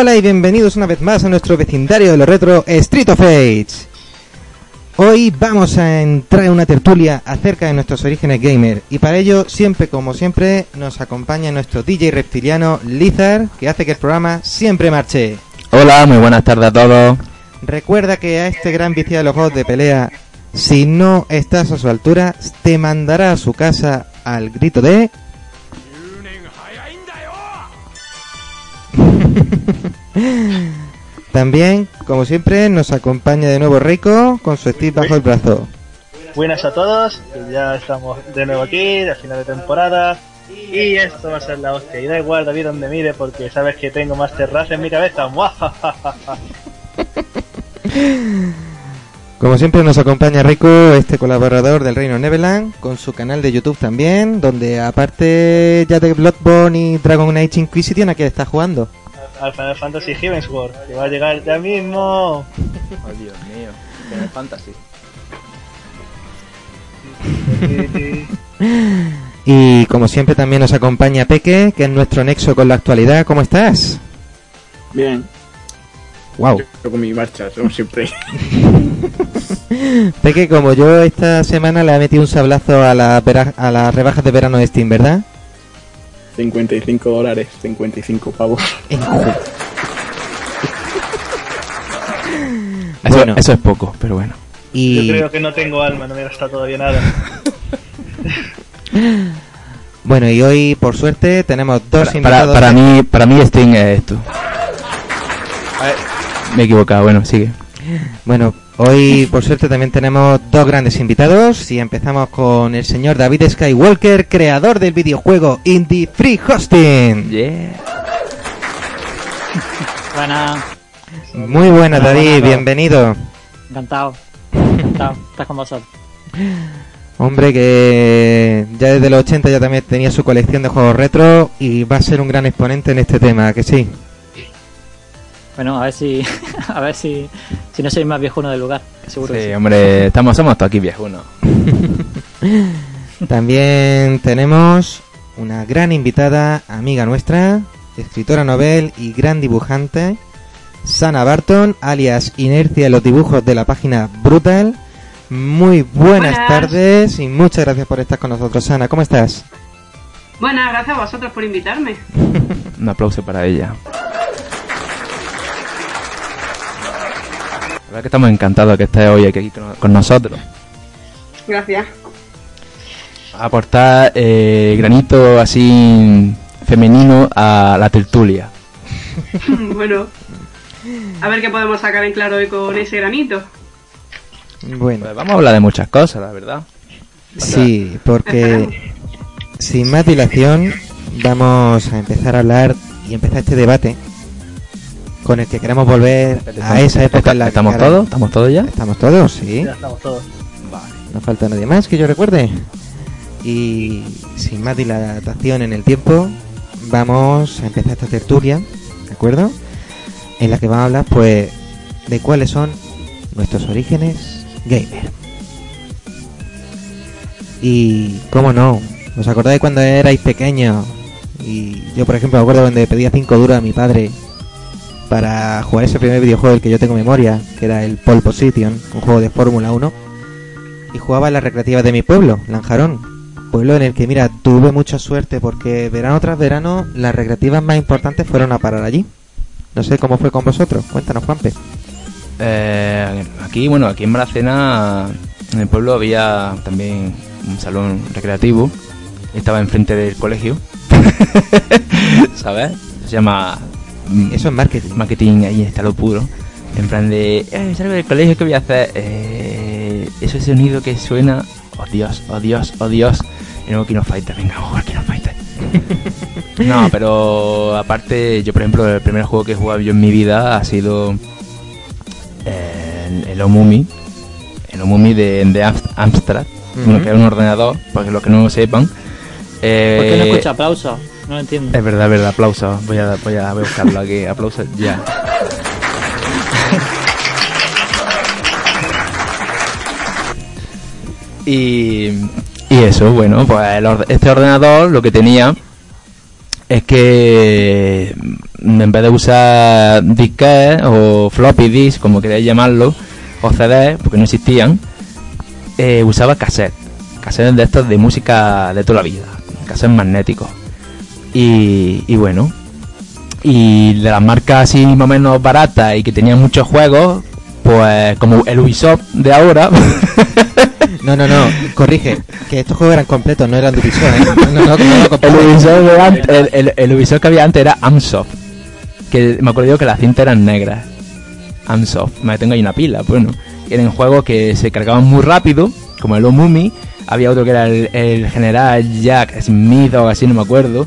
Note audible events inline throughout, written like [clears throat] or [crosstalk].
Hola y bienvenidos una vez más a nuestro vecindario de lo retro Street of Age. Hoy vamos a entrar en una tertulia acerca de nuestros orígenes gamer y para ello, siempre como siempre, nos acompaña nuestro DJ reptiliano Lizard, que hace que el programa siempre marche. Hola, muy buenas tardes a todos. Recuerda que a este gran viciado de los juegos de pelea, si no estás a su altura, te mandará a su casa al grito de... [laughs] También, como siempre, nos acompaña de nuevo Rico con su stick bajo el brazo. Buenas a todos, ya estamos de nuevo aquí, al final de temporada. Y esto va a ser la hostia. Y da igual, David, donde mire, porque sabes que tengo Master Race en mi cabeza. [laughs] Como siempre nos acompaña Rico, este colaborador del Reino Neverland, con su canal de YouTube también, donde aparte ya de Bloodborne y Dragon Age Inquisition, ¿a qué está jugando? Al Final Fantasy Heavensward, que va a llegar ya mismo. Oh, Dios mío, Final Fantasy. Y como siempre también nos acompaña Peque, que es nuestro nexo con la actualidad. ¿Cómo estás? Bien, Wow. yo con mi marcha, como siempre. [laughs] Peque, como yo esta semana le he metido un sablazo a, la a las rebajas de verano de Steam, ¿verdad? 55 dólares, 55 pavos. [laughs] Eso, Bueno. eso es poco, pero bueno. Y Yo creo que no tengo alma, no me he gastado todavía nada. [laughs] bueno, y hoy por suerte tenemos dos Para, para, invitados. para mí, para mí Steam es esto. Me he equivocado, bueno, sigue. Bueno, hoy por suerte también tenemos dos grandes invitados y empezamos con el señor David Skywalker, creador del videojuego Indie Free Hosting. Yeah. Buena, Muy buenas, David, buenas. bienvenido. encantado. Encantado, estás con vosotros. Hombre que ya desde los 80 ya también tenía su colección de juegos retro y va a ser un gran exponente en este tema, que sí. Bueno, a ver si, [laughs] a ver si, si no soy más viejuno del lugar, que seguro que Sí, sí. hombre, estamos, somos todos aquí viejunos. [laughs] También tenemos una gran invitada, amiga nuestra, escritora novel y gran dibujante, Sana Barton, alias Inercia en los dibujos de la página Brutal. Muy buenas, Buenas. tardes y muchas gracias por estar con nosotros, Sana. ¿Cómo estás? Bueno, gracias a vosotros por invitarme. [laughs] Un aplauso para ella. La verdad que estamos encantados de que estés hoy aquí con, con nosotros. Gracias. A aportar eh, granito así femenino a la tertulia. [laughs] bueno, a ver qué podemos sacar en claro hoy con ese granito. Bueno, Pues vamos a hablar de muchas cosas, la verdad. sí, porque [laughs] sin más dilación vamos a empezar a hablar y empezar este debate con el que queremos volver a esa época en la que ¿Estamos ahora- todos? ¿Estamos todos ya? ¿Estamos todos? Sí. Ya estamos todos. No falta nadie más que yo recuerde. Y sin más dilatación en el tiempo, vamos a empezar esta tertulia, ¿de acuerdo? En la que vamos a hablar, pues, de cuáles son nuestros orígenes gamer. Y, cómo no, ¿os acordáis cuando erais pequeños? Y yo, por ejemplo, me acuerdo cuando pedía 5 duros a mi padre para jugar ese primer videojuego del que yo tengo memoria, que era el Pole Position, un juego de Fórmula 1 y jugaba en las recreativas de mi pueblo, Lanjarón. Pueblo en el que, mira, tuve mucha suerte porque verano tras verano las recreativas más importantes fueron a parar allí. No sé cómo fue con vosotros. Cuéntanos, Juanpe. Eh, aquí, bueno, aquí en Maracena, en el pueblo, había también un salón recreativo. Estaba enfrente del colegio. [laughs] ¿Sabes? Se llama Eso es marketing. marketing, ahí está lo puro. En plan de, eh, salgo del colegio, ¿qué voy a hacer? Eh, ese sonido que suena, oh Dios, oh Dios, oh Dios. Y luego Kino Fighter, venga, vamos a jugar Kino Fighter. no, [laughs] pero aparte, yo por ejemplo, el primer juego que he jugado yo en mi vida ha sido eh, el, el Omumi. El Omumi de, de Amst- Amstrad, bueno, que era un ordenador, para los que no lo sepan. ¿Por qué no Eh, escucha aplausos? No lo entiendo. es verdad, es verdad, aplausos. Voy a, voy a, buscarlo aquí, aplausos ya. y, y eso, bueno, pues el este ordenador lo que tenía es que en vez de usar disquetes o floppy disk, como queráis llamarlo, o CDs, porque no existían, eh, usaba cassette. Cassettes de estos de música de toda la vida, cassettes magnéticos. Y, y bueno, y de las marcas así más o menos baratas y que tenían muchos juegos, pues como el Ubisoft de ahora, [laughs] No, no, no, corrige, que estos juegos eran completos, no eran de Ubisoft, ¿eh? No, no, no, no lo el. Ubisoft, de antes- el, el- el Ubisoft que había antes era Amsoft, que me acuerdo yo que las cintas eran negras. Amsoft, me tengo ahí una pila, bueno, eran juegos que se cargaban muy rápido, como el Omumi, había otro que era el, el General Jack Smith o algo así, no me acuerdo.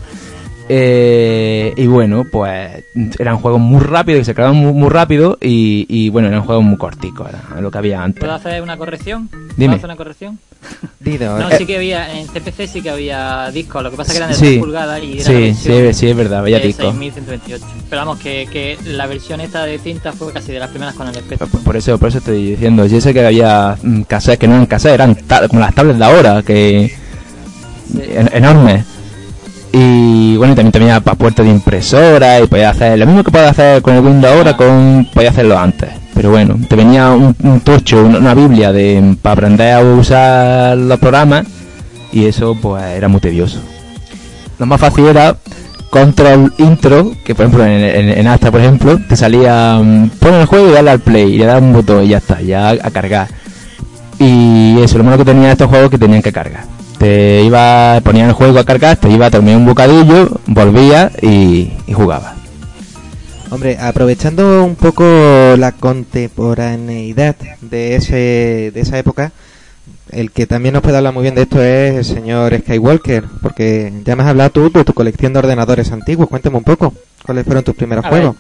Eh, y bueno, pues eran juegos muy rápidos, que se cargaban muy, muy rápido y, y bueno, eran juegos muy corticos, era lo que había antes. ¿Puedo hacer una corrección? ¿Puedo Dime. hacer una corrección? Dido, No, eh, sí que había, en CPC sí que había discos, lo que pasa que eran de Sí. 3 pulgadas y era Sí, versión sí, sí, es verdad, vaya de disco. 6128. Pero vamos, que, que la versión esta de cinta fue casi de las primeras con el Spectrum. Por- Por eso, por eso estoy diciendo. Yo sé que había mm, cassettes que no eran cassettes, eran como las tablets de ahora, que en- enormes. Y bueno, también tenía para puertos de impresora y podía hacer lo mismo que puede hacer con el Windows ahora, con podía hacerlo antes. Pero bueno, te venía un, un tocho, una, biblia de para aprender a usar los programas y eso pues era muy tedioso. Lo más fácil era control intro, que por ejemplo en, en, en por ejemplo, te salía mm, pon el juego y dale al play y le das un botón y ya está, ya a cargar. Y eso, lo malo que tenía estos juegos que tenían que cargar. Te iba, ponían el juego a cargar, te iba a terminar un bocadillo, volvía y, y jugaba. Hombre, aprovechando un poco la contemporaneidad de ese de esa época, el que también nos puede hablar muy bien de esto es el señor Skywalker, porque ya me has hablado tú de tu colección de ordenadores antiguos. Cuéntame un poco, ¿cuáles fueron tus primeros A juegos?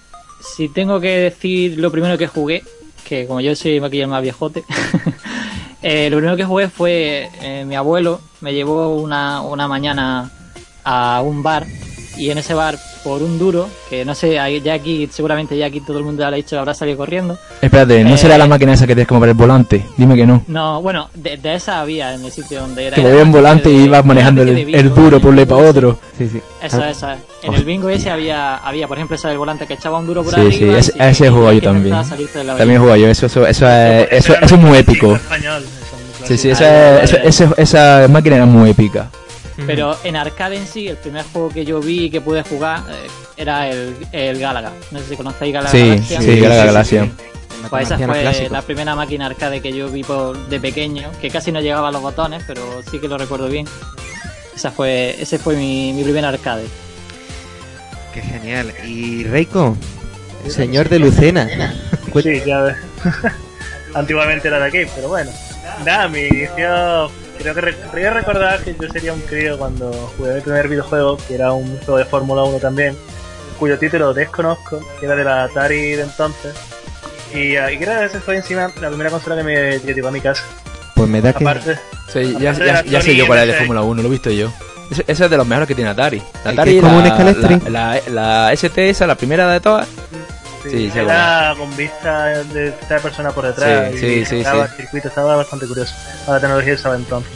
Si tengo que decir lo primero que jugué, que como yo soy aquí el más viejote, [laughs] eh, lo primero que jugué fue eh, mi abuelo me llevó una, una mañana a un bar y en ese bar por un duro, que no sé, ya aquí seguramente ya aquí todo el mundo ya lo ha dicho, habrá salido corriendo. Espérate, ¿no Eh, será la máquina esa que tienes que mover el volante? Dime que no. No, bueno, de, de esa había en el sitio donde era. Que movía un volante y ibas manejando el, duro por un para otro. Sí, sí. Esa, esa. En el bingo ese había, había por ejemplo, esa del volante que echaba un duro por Sí, arriba. sí, y ese- ese yo también. También jugado yo, eso, eso, eso es, Ese eso, eso es muy un épico. eso Sí, sí, esa, esa, esa, esa máquina era muy épica. Pero en arcade en sí, el primer juego que yo vi y que pude jugar eh, era el, el Galaga. No sé si conocéis Galaga Sí, Galaxia. sí, Galaga Galaxia. Pues esa fue clásico. la primera máquina arcade que yo vi por, de pequeño, que casi no llegaba a los botones, pero sí que lo recuerdo bien. Esa fue, ese fue mi, mi primer arcade. Qué genial. Y Reiko, señor de Lucena. [laughs] Sí, ya ves. [laughs] Antiguamente era de aquí, pero bueno. Nada, mi inicio. Creo que re- creo recordar que yo sería un crío cuando jugué mi primer videojuego, que era un juego de Fórmula 1 también, cuyo título desconozco, que era de la Atari de entonces. Y, ah, y creo que ese fue encima la primera consola que me que llegó a mi casa. Pues me da que... Aparte, Sí, ya, de ya, sé yo cuál es de MSX. Fórmula 1, lo he visto yo. Ese, ese es de los mejores que tiene Atari. La El que Atari, es como un la, Scalestri. la, la, la ST, esa, la primera de todas. sí, Sí, sí, era con vista de esta persona por detrás. Sí, y sí, estaba el circuito, estaba bastante curioso. A la tecnología estaba entonces.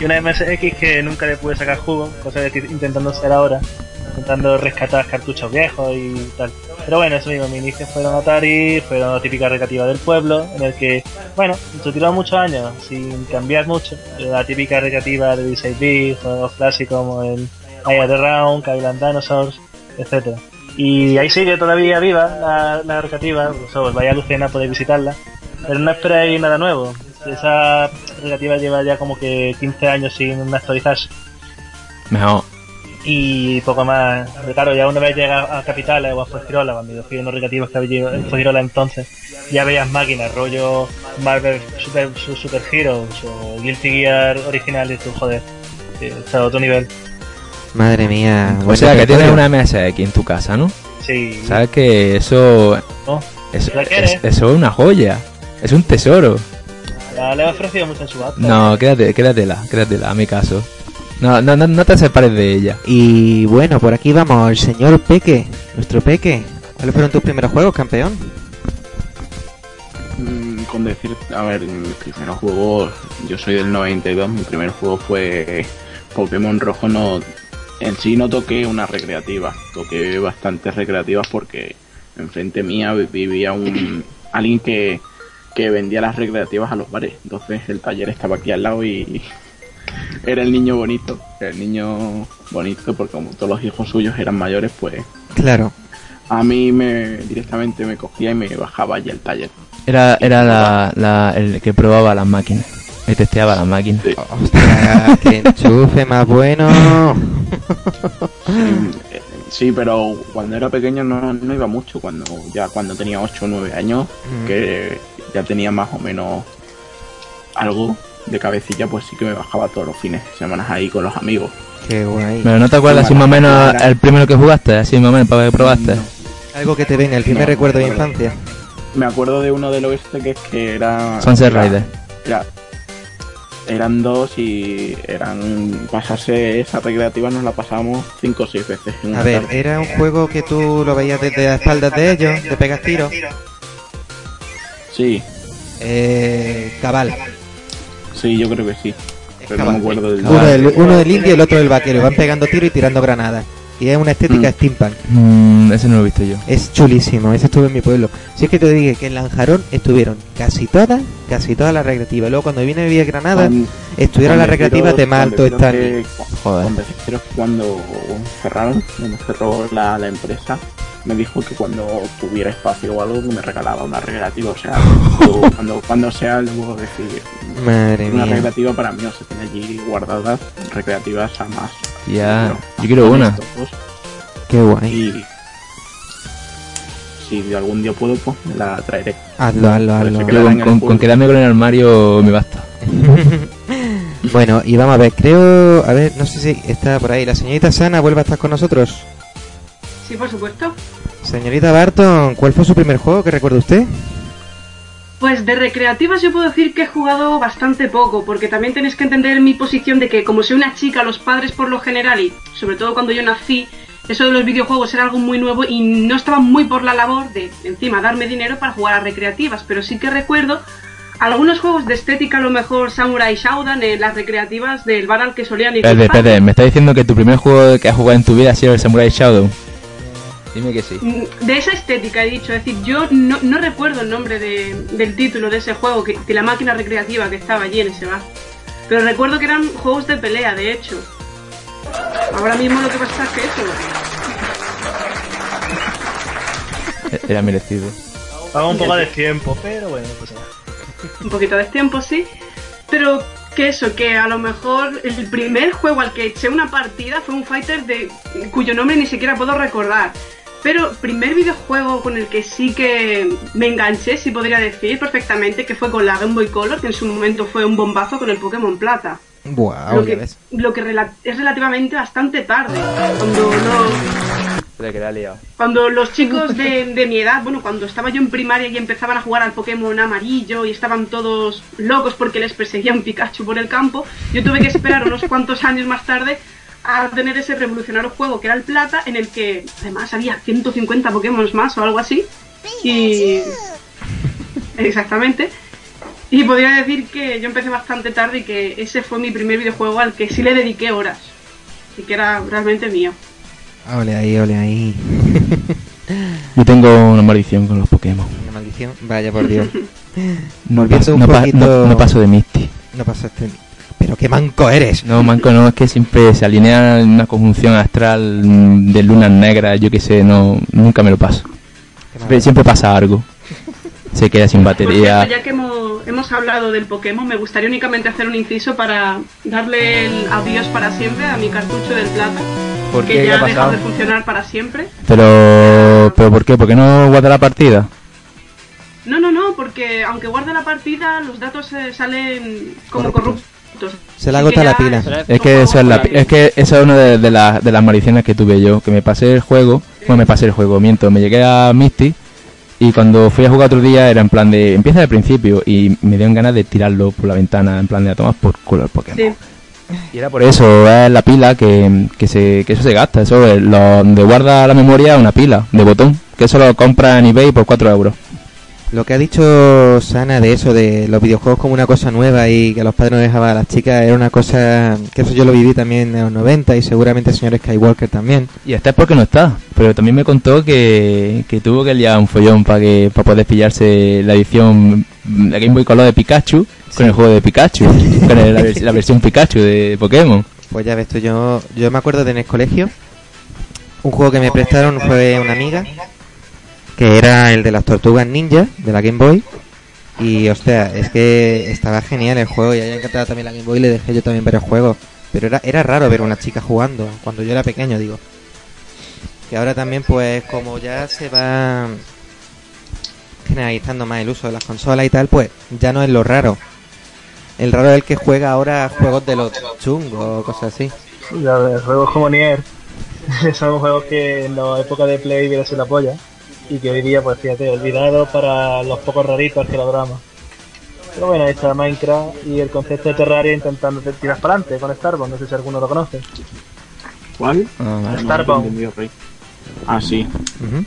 Y una MSX que nunca le pude sacar jugo, cosa que estoy intentando hacer ahora, intentando rescatar cartuchos viejos y tal. Pero bueno, eso mismo, mi inicio fueron Atari, fueron la típica recreativa del pueblo, en el que, bueno, se tiró muchos años sin cambiar mucho. La típica recreativa de 16 bits, juegos clásicos como el Aya the Round, Kylan Dinosaurs, etcétera Y ahí sigue todavía viva la, la recreativa, so, vaya a Lucena, podéis visitarla. Pero no esperéis nada nuevo. Esa recreativa lleva ya como que 15 años sin actualizarse Mejor. y poco más. Claro, ya una vez llega a Capitales o a Fuengirola, cuando yo fui a unos recreativos que había en Fuengirola entonces, ya veías máquinas, rollo Marvel Super, Su- Super Heroes o Guilty Gear original y tú, joder, que está a otro nivel. Madre mía. O sea, que tienes una MSX en tu casa, ¿no? Sí, Sabes que eso, es, eso es una joya. Es un tesoro. La, le he ofrecido mucho en su acta. No, quédate, quédatela, quédatela, a mi caso. No, no, no, no te separes de ella. Y bueno, por aquí vamos, el señor Peque, nuestro Peque. ¿Cuáles fueron tus primeros juegos, campeón? Mm, Con decir, a ver, mis primeros juegos, yo soy del 92, mi primer juego fue Pokémon Rojo, no, en sí no toqué una recreativa, toqué bastantes recreativas porque enfrente mía vi- vivía un [clears throat] alguien que, que vendía las recreativas a los bares. Entonces el taller estaba aquí al lado y [laughs] era el niño bonito, el niño bonito porque como todos los hijos suyos eran mayores, pues Claro. a mí me directamente me cogía y me bajaba allí al taller. Era, era la, la- el que probaba las máquinas. Que testeaba las máquinas. Sí. Ostras, qué enchufe más bueno. [laughs] Sí, pero cuando era pequeño no, no iba mucho, cuando ya cuando tenía 8 o 9 años, Mm. que ya tenía más o menos algo de cabecilla, pues sí que me bajaba todos los fines de semana ahí con los amigos. Qué guay. Pero no te acuerdas así más o menos el primero que jugaste, así más o menos para que probaste. Algo que te venga, el primer No, recuerdo de infancia. Me acuerdo de uno del oeste que es que era... Sunset era- Rider. era- eran dos y eran... Pasarse esa recreativa nos la pasábamos 5 o 6 veces A ver, tarde. era un juego que tú lo veías desde las espaldas de ellos, te pegas tiro. Sí, Eh, cabal. sí, yo creo que sí. Pero no me acuerdo del... Uno del, uno del indio y el otro del vaquero. Van pegando tiro y tirando granadas. Y es una estética Mm. steampunk. Mm, ese no lo he visto yo. Es chulísimo, ese estuvo en mi pueblo. Si es que te dije que en Lanjarón estuvieron casi todas, casi todas las recreativas. Luego cuando vine a vivir a Granada, Cuando- estuvieron las recreativas de Malto, Stanley. Joder. Cuando cerraron, cuando cerró la, la empresa, me dijo que cuando tuviera espacio o algo me regalaba una recreativa. O sea, [laughs] cuando, cuando sea, le puedo decir Madre una mía. recreativa para mí. O sea, tiene allí guardadas recreativas a más. Ya, pero yo quiero una. Qué guay. Y si de algún día puedo, pues me la traeré. Hazlo, hazlo, hazlo. Que con, con- con quedarme con el armario me basta. [laughs] bueno, y vamos a ver, creo, a ver, no sé si está por ahí. La señorita Sana vuelve a estar con nosotros. Sí, por supuesto. Señorita Barton, ¿cuál fue su primer juego que recuerda usted? Pues de recreativas yo puedo decir que he jugado bastante poco, porque también tenéis que entender mi posición de que como soy una chica, los padres por lo general, y sobre todo cuando yo nací, eso de los videojuegos era algo muy nuevo y no estaban muy por la labor de encima darme dinero para jugar a recreativas, pero sí que recuerdo algunos juegos de estética, a lo mejor Samurai Shodown, en las recreativas del bar al que solían ir. Padres. Pede, me está diciendo que tu primer juego que has jugado en tu vida ha sido el Samurai Shadow. Dime que sí. De esa estética he dicho, es decir, yo no, no recuerdo el nombre de- del título de ese juego, que, de la máquina recreativa que estaba allí en ese bar. Pero recuerdo que eran juegos de pelea, de hecho. Ahora mismo lo que pasa es que eso. E- Era merecido. Paga un poco de tiempo, pero bueno, pues nada. un poquito de tiempo, sí. Pero que eso, que a lo mejor el primer juego al que eché una partida fue un fighter de cuyo nombre ni siquiera puedo recordar. Pero primer videojuego con el que sí que me enganché, si podría decir perfectamente, que fue con la Game Boy Color, que en su momento fue un bombazo con el Pokémon Plata. Wow, lo que, ves. lo que rela- es relativamente bastante tarde. Cuando no, Espera que la he liado. cuando los chicos de, de mi edad, bueno, cuando estaba yo en primaria y empezaban a jugar al Pokémon amarillo y estaban todos locos porque les perseguía un Pikachu por el campo, yo tuve que esperar unos cuantos años más tarde a tener ese revolucionario juego que era el Plata, en el que además había 150 Pokémon más o algo así. Y. Exactamente. Y podría decir que yo empecé bastante tarde y que ese fue mi primer videojuego al que sí le dediqué horas. Y que era realmente mío. Ole ahí, ole ahí. [laughs] Yo tengo una maldición con los Pokémon. Una maldición. Vaya por Dios. [laughs] No, Volviendo paso, un no, pa- poquito- no- no paso de Misty. No pasaste. Pero qué manco eres. No, Manco, no, es que siempre se alinea en una conjunción astral de lunas negras, yo qué sé, no, nunca me lo paso. Siempre, pasa algo. Se queda sin batería. ya que hemos, hemos hablado del Pokémon, me gustaría únicamente hacer un inciso para darle el adiós para siempre a mi cartucho del plata, ¿Por que ya ha dejado de funcionar para siempre. Pero, pero ¿por qué? ¿Por qué no guarda la partida? No, no, no, porque aunque guarde la partida, los datos eh, salen como Corruptos. corruptos. Se le agota la pila. Es que eso es, la, es que eso es una de, de las, de las maldiciones que tuve yo, que me pasé el juego, bueno, me pasé el juego, miento, me llegué a Misty y cuando fui a jugar otro día era en plan de, empieza del principio y me dieron ganas de tirarlo por la ventana, en plan de a tomar por culo el Pokémon. Sí. Y era por eso, es la pila que, que, se, que eso se gasta, eso es lo, donde guarda la memoria una pila de botón, que eso lo compra en eBay por 4 euros. Lo que ha dicho Sana de eso, de los videojuegos como una cosa nueva y que los padres no dejaban a las chicas, era una cosa que eso yo lo viví también en los 90 y seguramente el señor Skywalker también. Y está es porque no está. Pero también me contó que, que tuvo que liar un follón para que para poder pillarse la edición, la Game Boy Color de Pikachu con el juego de Pikachu, [laughs] con el- la, la versión Pikachu de Pokémon. Pues ya ves tú, yo, yo me acuerdo de en el colegio, un juego que me prestaron fue una amiga, que era el de las tortugas ninja, de la Game Boy. Y hostia, es que estaba genial el juego y a ella encantaba también la Game Boy y le dejé yo también ver el juego. Pero era, era raro ver una chica jugando, cuando yo era pequeño, digo. Que ahora también, pues, como ya se va generalizando más el uso de las consolas y tal, pues ya no es lo raro. El raro es el que juega ahora juegos de los chungos o cosas así. Juegos como Nier [laughs] son juegos que en la época de Play hubiera sido la polla y que hoy día, pues fíjate, olvidados para los pocos raritos que lo adoramos. Pero bueno, ahí está Minecraft y el concepto de Terraria intentando te- tirar para adelante con Starbound, no sé si alguno lo conoce. ¿Cuál? Ah. Starbound. Rey. Ah, sí. Ujú.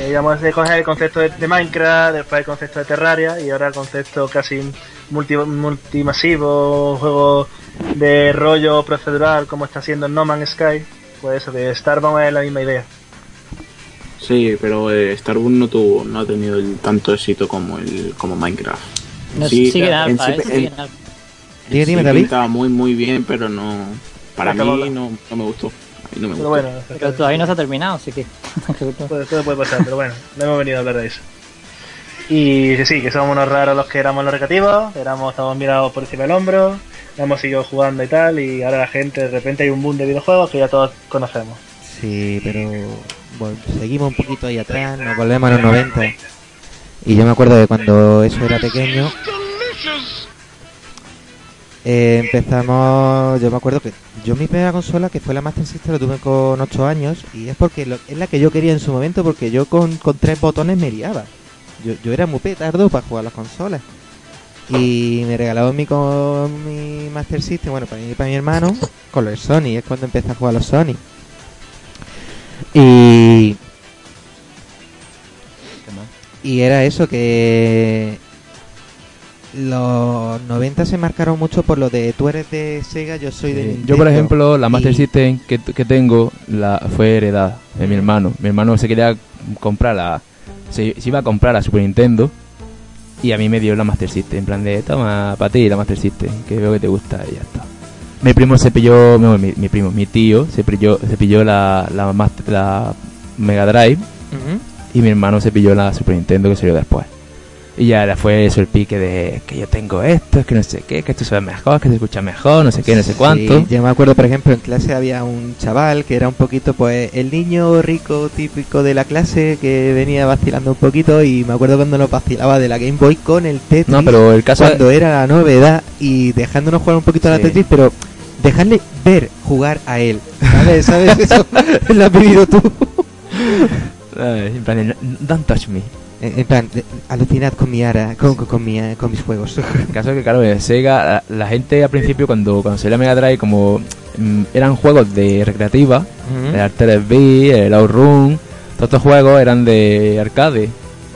Eh, digamos, coger el concepto de, de Minecraft, después el concepto de Terraria y ahora el concepto casi multi, multimasivo, juego de rollo procedural como está haciendo No Man's Sky. Pues eso, de Starbound es la misma idea. Sí, pero eh, Starbound no tuvo, no ha tenido el tanto éxito como el como Minecraft. No, Sí, sigue en en alfa, sí- ¿eh? Sigue en- en alfa. Dime, Sí, David. pintaba muy muy bien, pero no para mí no, no me gustó. A mí no me Pero gustó. bueno, Pero todavía no se ha terminado, así que... [laughs] Puede- todo puede pasar, pero bueno, no hemos venido a hablar de eso. Y que sí, que somos unos raros los que éramos los recreativos, éramos, estamos mirados por encima del hombro, hemos seguido jugando y tal, y ahora la gente, de repente hay un boom de videojuegos que ya todos conocemos. Sí, pero seguimos un poquito ahí atrás, nos volvemos a los 90. Y yo me acuerdo de cuando eso era pequeño. eh, empezamos, yo me acuerdo que yo mi primera consola, que fue la Master System, lo tuve con 8 años. Y es porque es la que yo quería en su momento, porque yo con, con tres botones me liaba. Yo, yo era muy petardo para jugar las consolas. Y me regalaron mi, con mi Master System, bueno, para mí y para mi hermano, con los Sony. Es cuando empecé a jugar los Sony. Y, y era eso, que los 90 se marcaron mucho por lo de tú eres de Sega, yo soy de. Nintendo. Yo, por ejemplo, la Master Y- System que, que tengo la fue heredada de mi hermano. Mi hermano se quería comprar la. Se, se iba a comprar la Super Nintendo y a mí me dio la Master System. En plan de, toma, para ti la Master System, que veo que te gusta y ya está. Mi primo se pilló, no, mi, mi primo, mi tío se pilló, se pilló la, la, Master- la Mega Drive Ujú. y mi hermano se pilló la Super Nintendo que salió después. Y ya fue eso el pique de que yo tengo esto, es que no sé qué, que esto se ve mejor, que se escucha mejor, no sé qué, no sé cuánto. Sí, yo me acuerdo, por ejemplo, en clase había un chaval que era un poquito, pues, el niño rico típico de la clase que venía vacilando un poquito y me acuerdo cuando nos vacilaba de la Game Boy con el Tetris. No, pero el caso cuando era la novedad y dejándonos jugar un poquito a la Sí. Tetris, pero dejarle ver jugar a él. ¿Sabes? ¿Sabes? [laughs] Eso lo has vivido tú. Ay, en plan, don't touch me. En en plan, alucinad con mi ara, con, con, con mi, eh, con mis juegos. El caso es que, claro, en Sega, la, la gente al principio, cuando, cuando salió la Mega Drive, como mm, eran juegos de recreativa, Ujú. el Arcade B, el Outrun, todos estos juegos eran de arcade.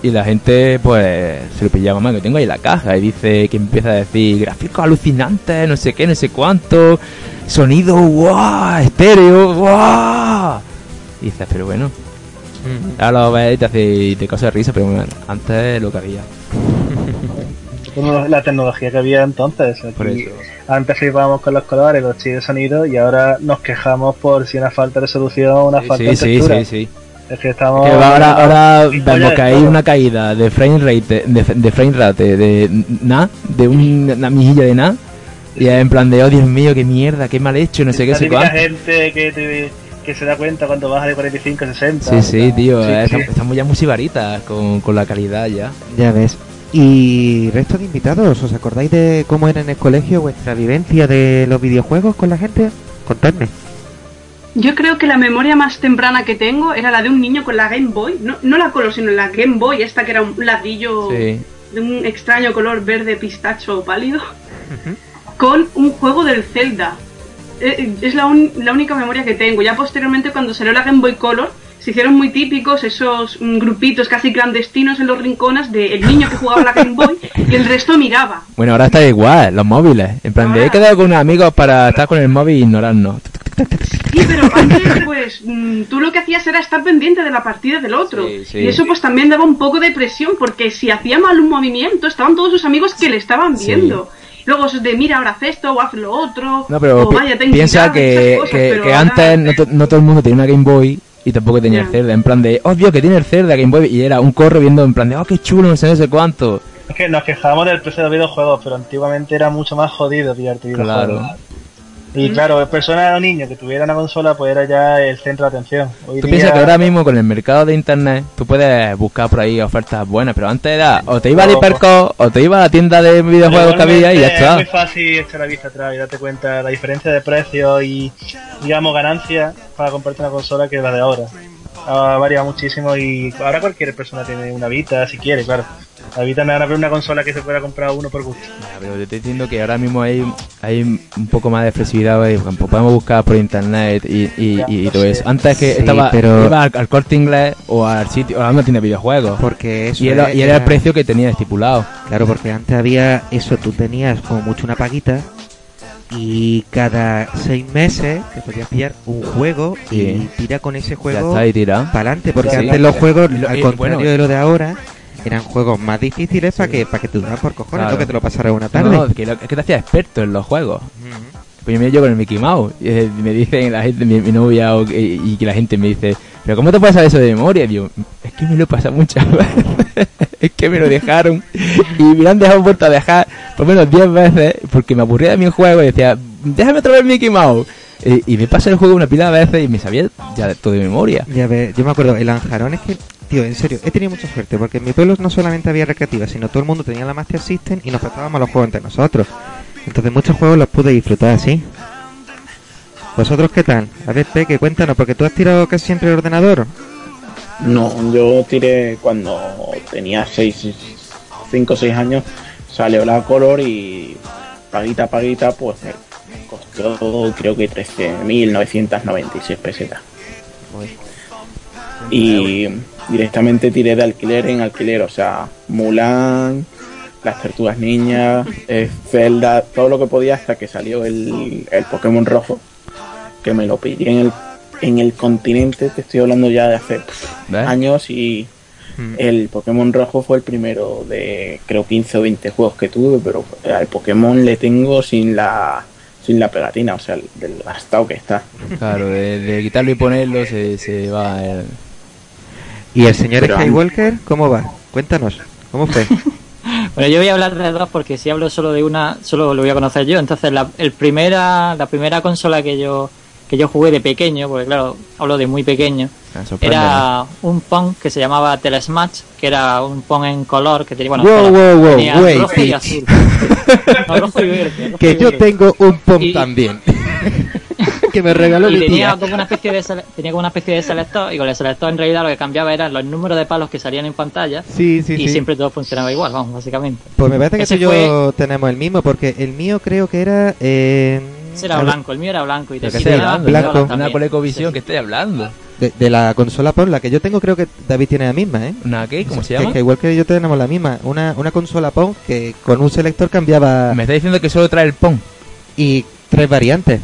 Y la gente, pues, se lo pillaba más, que tengo ahí la caja, y dice que empieza a decir gráficos alucinantes, no sé qué, no sé cuánto, sonido, wow, estéreo, wow. Y dices, pero bueno, Ujú. ahora lo ves y te hace y te causa risa, pero bueno, antes lo que había. [laughs] Como La tecnología que había entonces. aquí. Por eso. Antes flipábamos con los colores, los chips de sonido y ahora nos quejamos por si una falta de resolución o una falta Sí, de sí, textura. sí, sí. Es que estamos. Que va- ahora, ahora vemos que hay una caída de frame rate, de, de frame rate, de nada, de un- una mijilla de nada, y en plan de, oh Dios mío, qué mierda, qué mal hecho, no sé qué, sé cuánto. gente que, te- que se da cuenta cuando baja de 45 a 60. Sí, sí, tío, Sí, eh, sí. estamos ya muy sibaritas con, con la calidad ya. Ya ves. Y resto de invitados, ¿os acordáis de cómo era en el colegio vuestra vivencia de los videojuegos con la gente? Contadme. Yo creo que la memoria más temprana que tengo era la de un niño con la Game Boy. No, no la Color, sino la Game Boy, esta que era un ladrillo Sí. de un extraño color verde pistacho pálido. Con un juego del Zelda. Eh, Es la, un- la única memoria que tengo. Ya posteriormente, cuando salió la Game Boy Color, se hicieron muy típicos esos mm, grupitos casi clandestinos en los rincones de el niño que jugaba la Game Boy y el resto miraba. Bueno, ahora está igual, los móviles. En plan, de he quedado con unos amigos para estar con el móvil e ignorarnos. Sí, pero antes, pues, mm, tú lo que hacías era estar pendiente de la partida del otro. Sí, sí. Y eso, pues, también daba un poco de presión, porque si hacía mal un movimiento, estaban todos sus amigos que le estaban Sí. viendo. Luego, eso de mira, ahora haz esto o haz lo otro. No, pero o vaya, piensa que, cosas, que, pero que ahora- antes no, to- no todo el mundo tenía una Game Boy y tampoco tenía Ya. el Zelda. En plan de, oh Dios, que tiene el Zelda Game Boy. Y era un corro viendo en plan de, oh, qué chulo, no sé, no sé cuánto. Es que nos quejábamos del precio de los videojuegos, pero antiguamente era mucho más jodido pillarte videojuegos. Claro. Y claro, personas o niños que tuvieran una consola, pues era ya el centro de atención. Hoy Tú día- piensas que ahora mismo con el mercado de internet tú puedes buscar por ahí ofertas buenas, pero antes era o te iba al Hiperco o te iba a la tienda de videojuegos que había y ya Igualmente Es muy está. fácil echar la vista atrás y darte cuenta de la diferencia de precios y, digamos, ganancias para comprarte una consola que la de ahora. Ha variado muchísimo y ahora cualquier persona tiene una Vita si quiere, claro. La Vita no es una consola que se pueda comprar uno por gusto. Ya, Pero te estoy diciendo que ahora mismo hay, hay un poco más de flexibilidad, ejemplo, podemos buscar por internet y, y, Ya, y todo sé. eso. Antes que Sí, estaba pero- iba al, al corte inglés o al sitio, o a una tienda de videojuegos. Porque eso Y era, y era el precio que tenía estipulado. Claro, porque antes había eso, tú tenías como mucho una paguita y cada seis meses te podías pillar un juego y tira con ese juego para adelante, porque Sí. antes los juegos, al contrario bueno, de lo de ahora, eran juegos más difíciles para que para que te duraran por cojones, Claro. no que te lo pasaras una tarde. no, que, lo- que te hacía experto en los juegos. Pues yo me yo con el Mickey Mouse. Y eh, me dicen la gente, mi, mi novia, o y que la gente me dice, ¿pero cómo te puedes saber eso de memoria? Digo, es que me lo he pasado muchas [laughs] veces. es que me lo dejaron. y me han dejado vuelto a dejar por menos 10 veces porque me aburría de mi juego y decía, déjame otra vez Mickey Mouse. Y, y me pasa el juego una pila de veces y me sabía ya todo de memoria. Ya ves, yo me acuerdo, el Anjarón es que, tío, en serio, he tenido mucha suerte porque en mi pueblo no solamente había recreativas, sino todo el mundo tenía la Master System y nos prestábamos los juegos entre nosotros. Entonces muchos juegos los pude disfrutar así. ¿Vosotros qué tal? A ver, Peque, cuéntanos, porque tú has tirado casi siempre el ordenador. No, yo tiré cuando tenía 6, 5 o 6 años, salió la color y paguita paguita, pues me costó creo que 13.996 pesetas. Y directamente tiré de alquiler en alquiler, o sea, Mulan, las Tortugas Niñas, eh, Zelda, todo lo que podía hasta que salió el, el Pokémon rojo, que me lo pillé en el, en el continente, te estoy hablando ya de hace años y Mm. el Pokémon rojo fue el primero de creo 15 o 20 juegos que tuve, pero al Pokémon le tengo sin la sin la pegatina, o sea, el- del gastado que está. Claro, de, de quitarlo y ponerlo se, se va el... ¿Y el señor Pero- Skywalker, cómo va? Cuéntanos, ¿cómo fue? [laughs] Bueno, yo voy a hablar de dos porque si hablo solo de una, solo lo voy a conocer yo. Entonces, la, el primera, la primera consola que yo que yo jugué de pequeño, porque claro, hablo de muy pequeño, sorprende, era un Pong que se llamaba Telesmatch, que era un Pong en color que tenía, bueno, Wow, color, wow, wow, tenía wait, rojo y azul. [laughs] No, rojo y verde. rojo que y yo tengo un POM Y- también. [laughs] que me [laughs] regaló y mi tenía tía. como una especie de tenía como una especie de selector y con el selector en realidad lo que cambiaba eran los números de palos que salían en pantalla Sí, sí, y sí. siempre todo funcionaba igual, vamos, básicamente. Pues me parece que tú y yo tenemos el mismo, porque el mío creo que era... Eh, Blanco, el mío era blanco y ¿Pero te estoy hablando? blanco. Una Sí, ¿qué estoy hablando? de, de la consola PON, la que yo tengo creo que David tiene la misma, ¿eh? ¿Una qué? ¿Cómo se Que- llama? Que igual que yo tenemos la misma, una, una consola PON que con un selector cambiaba Me está diciendo que solo trae el PON. y tres variantes.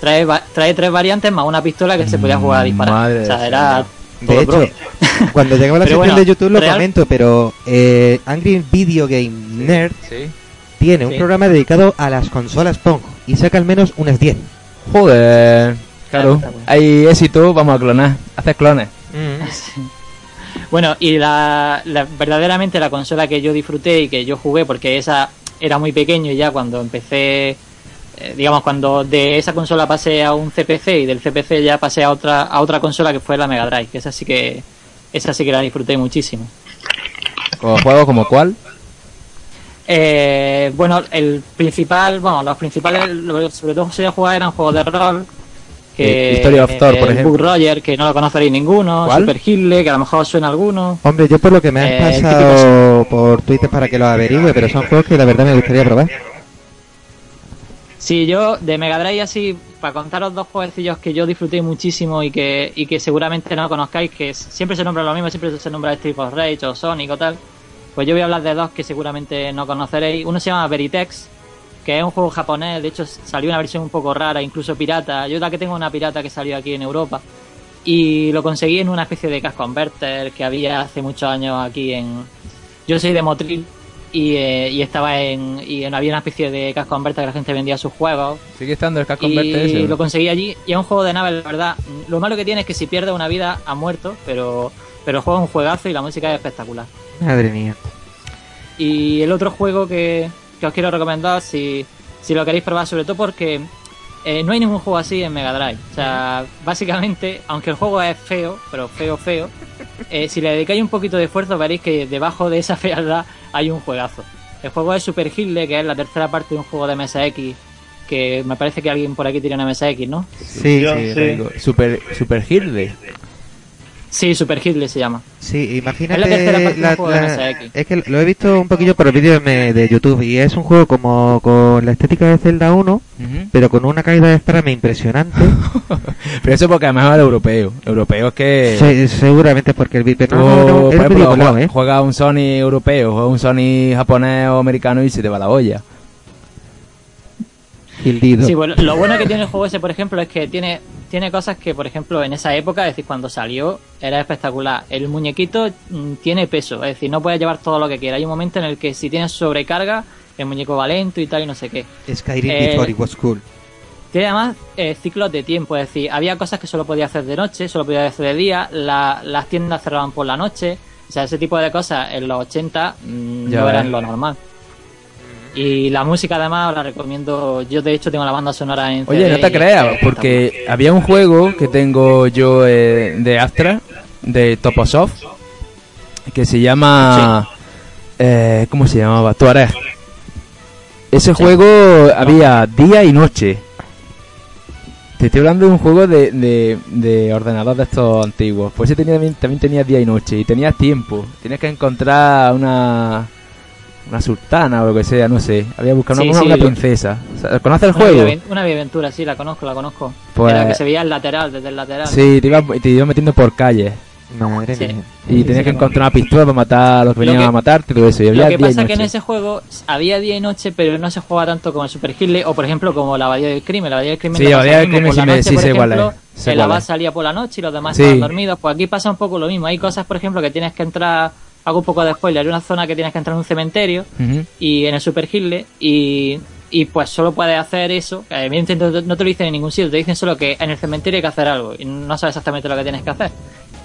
Trae, va- trae tres variantes más una pistola que se podía jugar a disparar. Madre o sea, del era De hecho, [laughs] cuando lleguemos a la sección bueno, de YouTube lo real- comento, pero eh, Angry Video Game Nerd Sí. tiene un programa dedicado a las consolas Pong y saca al menos unas 10. Joder. Claro. Hay éxito, vamos a clonar. Haces clones. [laughs] Bueno, y la, la- verdaderamente la consola que yo disfruté y que yo jugué, porque esa era muy pequeño y ya cuando empecé, eh, digamos, cuando de esa consola pasé a un CPC y del CPC ya pasé a otra, a otra consola que fue la Mega Drive, que esa sí que, esa sí que la disfruté muchísimo. ¿Con juegos como cuál? Eh, bueno, el principal, bueno, los principales, sobre todo se jugar eran juegos de rol. Que, Eh, History of Thor, por ejemplo. Bug Roger, que no lo conoceréis ninguno. ¿Cuál? Super Hitler, que a lo mejor os suena alguno. Hombre, yo por lo que me has Eh, pasado por Twitter para que lo averigüe, pero son juegos que la verdad me gustaría probar. Sí, yo de Mega Drive así, para contaros dos jueguecillos que yo disfruté muchísimo y que, y que seguramente no conozcáis, que siempre se nombra lo mismo, siempre se nombra Street of Rage o Sonic o tal, pues yo voy a hablar de dos que seguramente no conoceréis. Uno se llama Veritex, que es un juego japonés, de hecho salió una versión un poco rara, incluso pirata. Yo la que tengo una pirata que salió aquí en Europa. Y lo conseguí en una especie de cash converter que había hace muchos años aquí en... Yo soy de Motril y, eh, y estaba en... y había una especie de cash converter que la gente vendía sus juegos. Sigue estando el casco Y converte ese. lo conseguí allí y es un juego de nave, la verdad. Lo malo que tiene es que si pierde una vida ha muerto, pero, pero el juego es un juegazo y la música es espectacular. Madre mía. Y el otro juego que, que os quiero recomendar, si, si lo queréis probar, sobre todo porque eh, no hay ningún juego así en Mega Drive. O sea, básicamente, aunque el juego es feo, pero feo, feo, eh, si le dedicáis un poquito de esfuerzo, veréis que debajo de esa [laughs] fealdad hay un juegazo. El juego es Super Hitler, que es la tercera parte de un juego de MSX, que me parece que alguien por aquí tiene una MSX, ¿no? Sí, sí, sí. Super, Super Hitler. Sí, Super Hitler se llama. Sí, imagínate. Es la tercera parte de un la- juego de la- MSX. es que lo he visto un poquillo por los vídeos de de YouTube y es un juego como con la estética de Zelda 1, Ujú. pero con una caída de frame impresionante. [laughs] Pero eso porque además es europeo. Europeo es que... Se- seguramente porque el Tú, no, no, no, por es ejemplo, medio colado, jue- ¿eh? juega un Sony europeo, juega un Sony japonés o americano y se te va la olla. Gildido. Sí, bueno, lo bueno que tiene el juego ese, por ejemplo, es que tiene, tiene cosas que, por ejemplo, en esa época, es decir, cuando salió, era espectacular. El muñequito mm, tiene peso, es decir, no puedes llevar todo lo que quieras. Hay un momento en el que si tienes sobrecarga, el muñeco va lento y tal y no sé qué. Skyrim Eh, before it was cool. Tiene además eh, ciclos de tiempo, es decir, había cosas que solo podía hacer de noche, solo podía hacer de día, la- las tiendas cerraban por la noche, o sea, ese tipo de cosas en los 80 mm, no eran lo normal. Y la música además la recomiendo, yo de hecho tengo la banda sonora en Oye, CD no te creas, porque había un juego que tengo yo eh, de Astra, de Toposoft, que se llama... eh, ¿Cómo se llamaba? Tuareg. Ese juego había día y noche. Te estoy hablando de un juego de, de, de ordenador de estos antiguos. Pues ese tenía, también, también tenía día y noche. Y tenías tiempo. Tienes que encontrar una... Una sultana o lo que sea, no sé. Había buscado Sí, una, sí, una lo- princesa. O sea, ¿Conoces el Una juego? Una aventura, sí, la conozco, la conozco. Pues- Era que se veía el lateral, desde el lateral. Sí, te ibas te ibas metiendo por calles. Madre Sí. mía. Y tenías sí, que lo encontrar una pistola para matar a los que Lo venían que- a matarte y todo eso. Y había Lo que día y pasa es que en ese juego había día y noche, pero no se juega tanto como el Super Hitler o, por ejemplo, como la Abadía del Crimen. La Abadía del Crimen Sí, la Abadía del Crimen por la sí me- noche, sí por sé cuál ejemplo, es, sé el Abad salía por la noche y los demás Sí. estaban dormidos. Pues aquí pasa un poco lo mismo. Hay cosas, por ejemplo, que tienes que entrar... Hago un poco de spoiler. Hay una zona que tienes que entrar en un cementerio y en el Super Hitler y, y pues solo puedes hacer eso. que Evidentemente no te- lo dicen en ningún sitio, te dicen solo que en el cementerio hay que hacer algo y no sabes exactamente lo que tienes que hacer.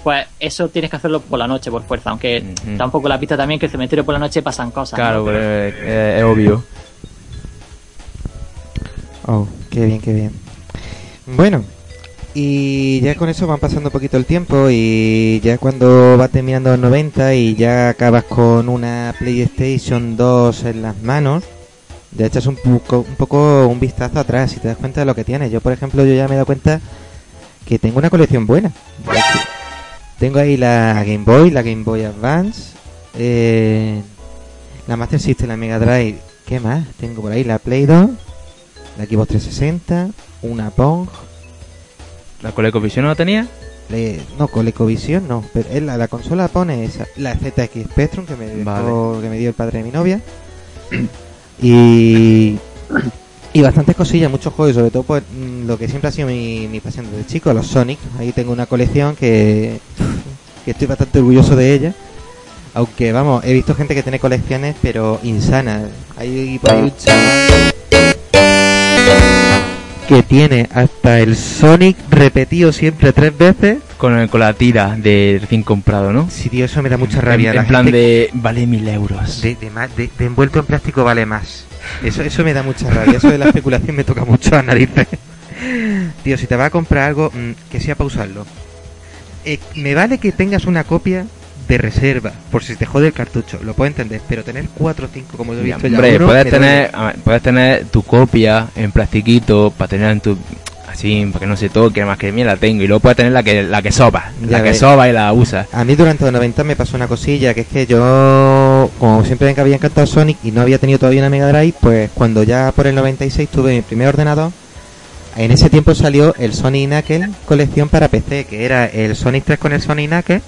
Pues eso tienes que hacerlo por la noche, por fuerza, aunque Ujú. tampoco la pista también que el cementerio por la noche pasan cosas. Claro, ¿no? pero, eh, eh, es obvio. Oh, qué bien, qué bien. Bueno, y ya con eso van pasando un poquito el tiempo y ya cuando va terminando los 90 y ya acabas con una PlayStation 2 en las manos, ya echas un poco, un poco un vistazo atrás y te das cuenta de lo que tienes. Yo, por ejemplo, yo ya me he dado cuenta que tengo una colección buena. Tengo ahí la Game Boy, la Game Boy Advance, eh, la Master System, la Mega Drive. ¿Qué más? Tengo por ahí la Play 2, la Xbox 360, una Pong, ¿La ColecoVision no la tenía? le- no, ColecoVision no, pero es la, la consola pone esa, la ZX Spectrum que me, dejó- Vale. que me dio el padre de mi novia. Y, y bastantes cosillas, muchos juegos, sobre todo pues, mm, lo que siempre ha sido mi, mi pasión desde chico, los Sonic. Ahí tengo una colección que, [laughs] que estoy bastante orgulloso de ella. Aunque vamos, he visto gente que tiene colecciones, pero insanas. Hay por ahí un chaval que tiene hasta el Sonic repetido siempre tres veces. Con, el- con la tira de recién comprado, ¿no? Sí, tío, eso me da mucha rabia. En, La plan de vale mil euros. de, de de- de envuelto en plástico vale más. Eso, eso me da mucha [laughs] rabia. Eso de la especulación me toca mucho a narices. Tío, si te vas a comprar algo, mm, que sea para usarlo. Eh, me vale que tengas una copia de reserva, por si te jode el cartucho, lo puedo entender, pero tener 4 o 5 como yo he visto ya Hombre, uno, puedes tener, puedes tener tu copia en plastiquito para tener en tu así, para que no se toque, más que mía la tengo. Y luego puedes tener la que, la que soba, Ya la que soba y la usa. A mí durante los 90 me pasó una cosilla, que es que yo, como siempre me había encantado Sonic y no había tenido todavía una Mega Drive, pues cuando ya por el 96 tuve mi primer ordenador, en ese tiempo salió el Sonic Knuckle colección para PC, que era el Sonic 3 con el Sonic Knuckle,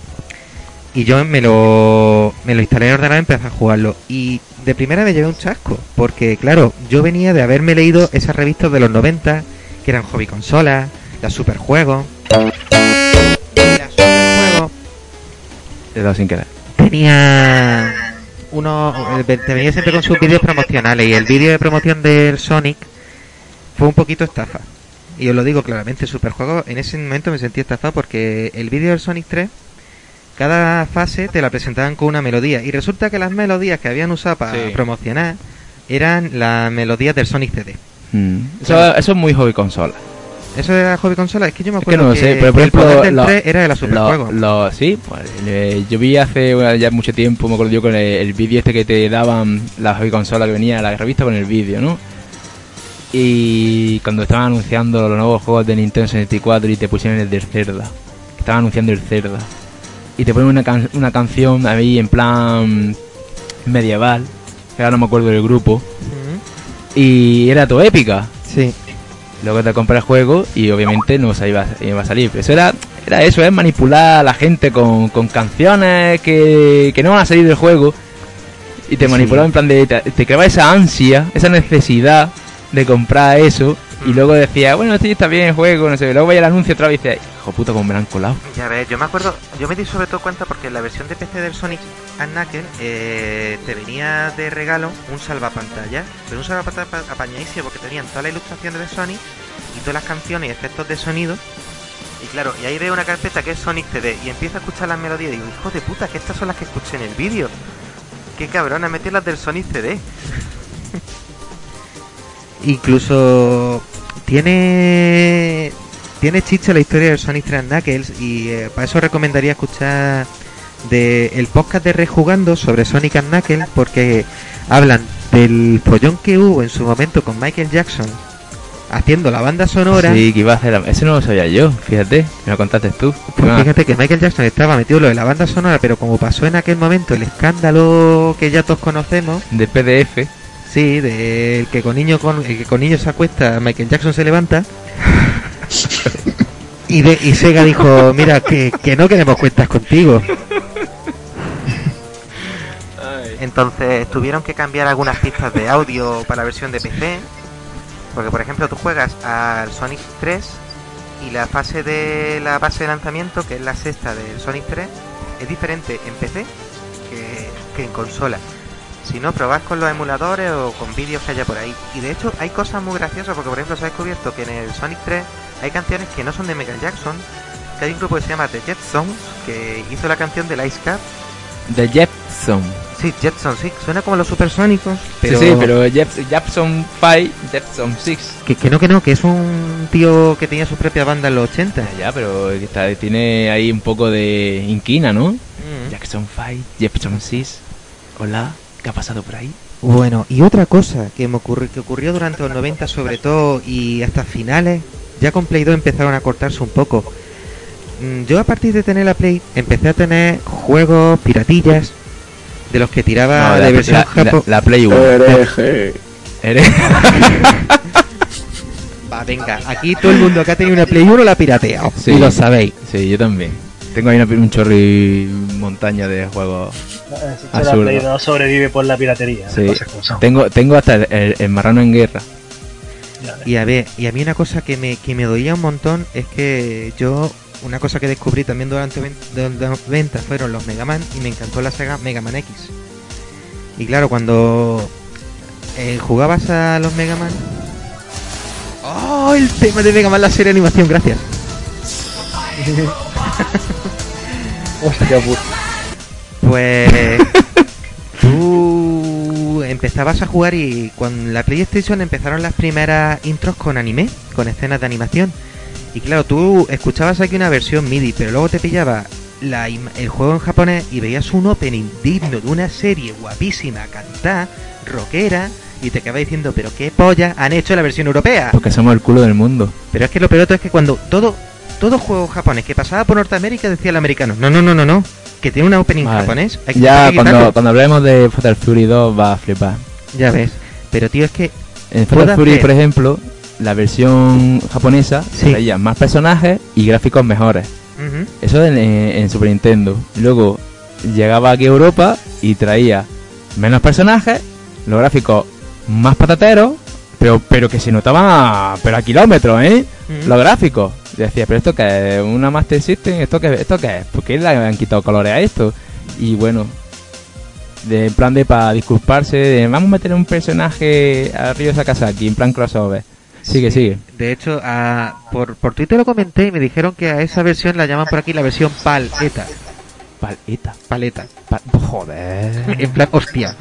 y yo me lo, me lo instalé en el ordenador y empecé a jugarlo. Y de primera me llevé un chasco, porque claro, yo venía de haberme leído esas revistas de los 90, que eran hobby consolas, las superjuegos, y las superjuegos Te he dado sin querer. tenía uno eh, te venía siempre con sus vídeos promocionales y el vídeo de promoción del Sonic fue un poquito estafa y os lo digo claramente Superjuego en ese momento me sentí estafado porque el vídeo del Sonic 3 cada fase te la presentaban con una melodía y resulta que las melodías que habían usado para Sí. promocionar eran las melodías del Sonic CD Mm. Eso, eso es muy hobby consola. eso de la hobby consola es que yo me Es que acuerdo no sé, pero por el poder del lo- 3 era de la Superjuego Lo, lo- sí, pues, eh, yo vi hace bueno, ya mucho tiempo, me acuerdo yo con el, el vídeo este que te daban la hobby consola que venía la revista con el vídeo, ¿no? Y cuando estaban anunciando los nuevos juegos de Nintendo 64 y te pusieron el del Cerda, estaban anunciando el Cerda, y te ponen una, can- una canción ahí en plan medieval, que ahora no me acuerdo del grupo, y era todo épica. sí Luego te compras el juego y obviamente no se iba, iba a salir. Eso era, era eso, es manipular a la gente con, con canciones que, que no van a salir del juego. Y te Sí. manipulaba en plan de. Te, te creaba esa ansia, esa necesidad de comprar eso. Y luego decía, bueno, sí, está bien el juego, no sé. Luego vaya el anuncio otra vez y dice, hijo puta, como me han colado. Ya ves, yo me acuerdo, yo me di sobre todo cuenta porque en la versión de PC del Sonic and Knuckle eh, te venía de regalo un salvapantalla, pero un salvapantalla pa- apañadísimo porque tenían todas las ilustraciones de Sonic y todas las canciones y efectos de sonido. Y claro, y ahí veo una carpeta que es Sonic CD y empiezo a escuchar las melodías y digo, hijo de puta, que estas son las que escuché en el vídeo. Qué cabrón, han metido las del Sonic CD. [laughs] Incluso tiene tiene chicha la historia del Sonic 3 Knuckles y eh, para eso recomendaría escuchar de el podcast de Rejugando sobre Sonic and Knuckles porque hablan del follón que hubo en su momento con Michael Jackson haciendo la banda sonora. Sí, que iba a hacer. la- Eso no lo sabía yo, fíjate, me lo contaste tú. Pues Ah, fíjate que Michael Jackson estaba metido en lo de la banda sonora, pero como pasó en aquel momento el escándalo que ya todos conocemos, de PDF. sí, del que con niño con el que con niños se acuesta, Michael Jackson se levanta. Y, de, y Sega dijo, mira, que, que no queremos cuentas contigo. Entonces tuvieron que cambiar algunas pistas de audio para la versión de PC. Porque por ejemplo tú juegas al Sonic 3 y la fase de la base de lanzamiento, que es la sexta del Sonic 3, es diferente en PC que, que en consola. Si no, probad con los emuladores o con vídeos que haya por ahí. Y de hecho hay cosas muy graciosas porque por ejemplo se ha descubierto que en el Sonic 3 hay canciones que no son de Michael Jackson, que hay un grupo que se llama The Jetsons que hizo la canción del Ice Cap. De Jepson. Sí, Jetson, sí, suena como los supersónicos, pero, Sí, sí, pero Jepson 5, Jepson 6. Que, que no, que no, que es un tío que tenía su propia banda en los 80. Ya, pero está- tiene ahí un poco de inquina, ¿no? Mm. Jackson 5, Jepson 6. Hola, ¿qué ha pasado por ahí? Bueno, y otra cosa que me ocurrió, que ocurrió durante los 90 sobre todo y hasta finales, ya con Play 2 empezaron a cortarse un poco. Mm, Yo a partir de tener la Play empecé a tener juegos piratillas de los que tiraba No, de la, versión la- japo. la- la Play 1. Hereje. Eres- [laughs] Va, venga, aquí todo el mundo que ha tenido una Play 1 la ha pirateado. Sí. Y lo sabéis. sí, yo también. Tengo ahí una- un chorri montaña de juegos. La. Play 2 sobrevive por la piratería. Sí. Tengo, tengo hasta el, el- el marrano en guerra. Y a ver, y a mí una cosa que me, que me doía un montón es que yo, una cosa que descubrí también durante los 90 fueron los Mega Man y me encantó la Sega Mega Man X. Y claro, cuando eh, jugabas a los Mega Man... ¡Oh! El tema de Mega Man, la serie de animación, gracias. [laughs] Hostia puta. Pues tú empezabas a jugar y con la PlayStation empezaron las primeras intros con anime, con escenas de animación. Y claro, tú escuchabas aquí una versión MIDI, pero luego te pillaba la el juego en japonés y veías un opening digno de una serie guapísima, cantada, rockera, Y te quedaba diciendo, pero qué polla han hecho la versión europea. Porque somos el culo del mundo. Pero es que lo peor es que cuando todo, todo juego japonés que pasaba por Norteamérica decía el americano, no, no, no, no, no, que tiene un opening Vale. japonés. Hay que, Ya hay que quitarlo". cuando, cuando hablemos de Fatal Fury 2 va a flipar. Ya ves. Pero tío, es que En Fatal Fury, hacer- por ejemplo, la versión japonesa Sí. traía más personajes y gráficos mejores. Eso en, en- Super Nintendo. Luego llegaba aquí a Europa y traía menos personajes, los gráficos más patateros, pero pero que se notaban a, pero a kilómetros, ¿eh? Los gráficos. Decía, pero esto que es una Master System, esto que esto qué es, ¿por qué le han quitado colores a esto? Y bueno, de en plan de para disculparse, de vamos a meter un personaje a Ryo Sakazaki en plan crossover. Sigue, sigue. De hecho, a- por, por Twitter lo comenté y me dijeron que a esa versión la llaman por aquí la versión paleta. Paleta. Paleta. Pa- Joder. En plan, hostia.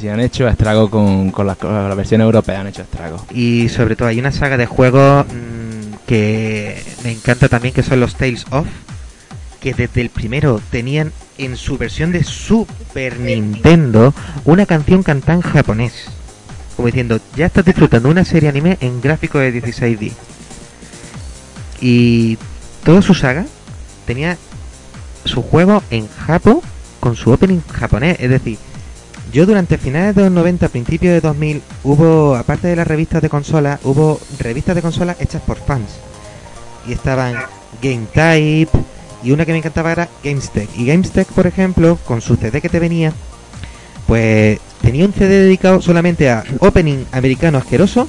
Si han hecho estrago con, con, la, con la versión europea, han hecho estrago. Y sobre todo hay una saga de juegos mm, que me encanta también, que son los Tales of, que desde el primero tenían en su versión de Super Nintendo una canción cantada en japonés. Como diciendo, ya estás disfrutando una serie anime en gráfico de 16D. Y toda su saga tenía su juego en Japo con su opening japonés. Es decir, yo durante finales de los 90, principios de 2000, hubo, aparte de las revistas de consola, hubo revistas de consola hechas por fans. Y estaban Game Type, y una que me encantaba era GameStech. Y GameStech, por ejemplo, con su CD que te venía, pues tenía un CD dedicado solamente a opening americano asqueroso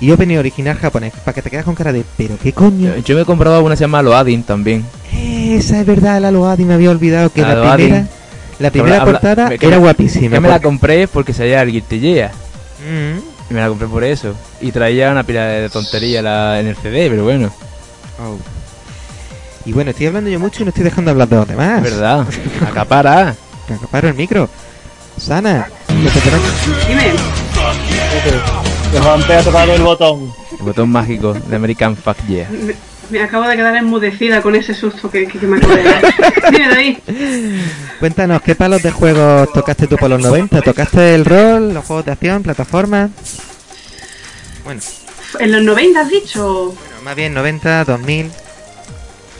y opening original japonés, para que te quedas con cara de, pero qué coño. Yo, yo me he comprado una que se llama Loading también. Esa es verdad, la Loadi me había olvidado que La primera, la primera habla- portada que era me- guapísima. Que me la compré porque salía el Guiltillea. Mm. Y me la compré por eso. Y traía una pila de tontería la- en el CD, pero bueno. Oh. Y bueno, estoy hablando yo mucho y no estoy dejando hablar de los demás. Es verdad. [laughs] Acapara. Me acaparo el micro. Sana, que te Dime, Que Juan P ha tocado el botón. El botón mágico de American Fuck Yeah. [laughs] me, acabo de quedar enmudecida con ese susto que, que- que me acabo de dar. [laughs] Dime, David. Cuéntanos, ¿qué palos de juegos tocaste tú por los 90? ¿Tocaste el rol, los juegos de acción, plataformas? Bueno, En los 90 has dicho. bueno, más bien 90, 2000.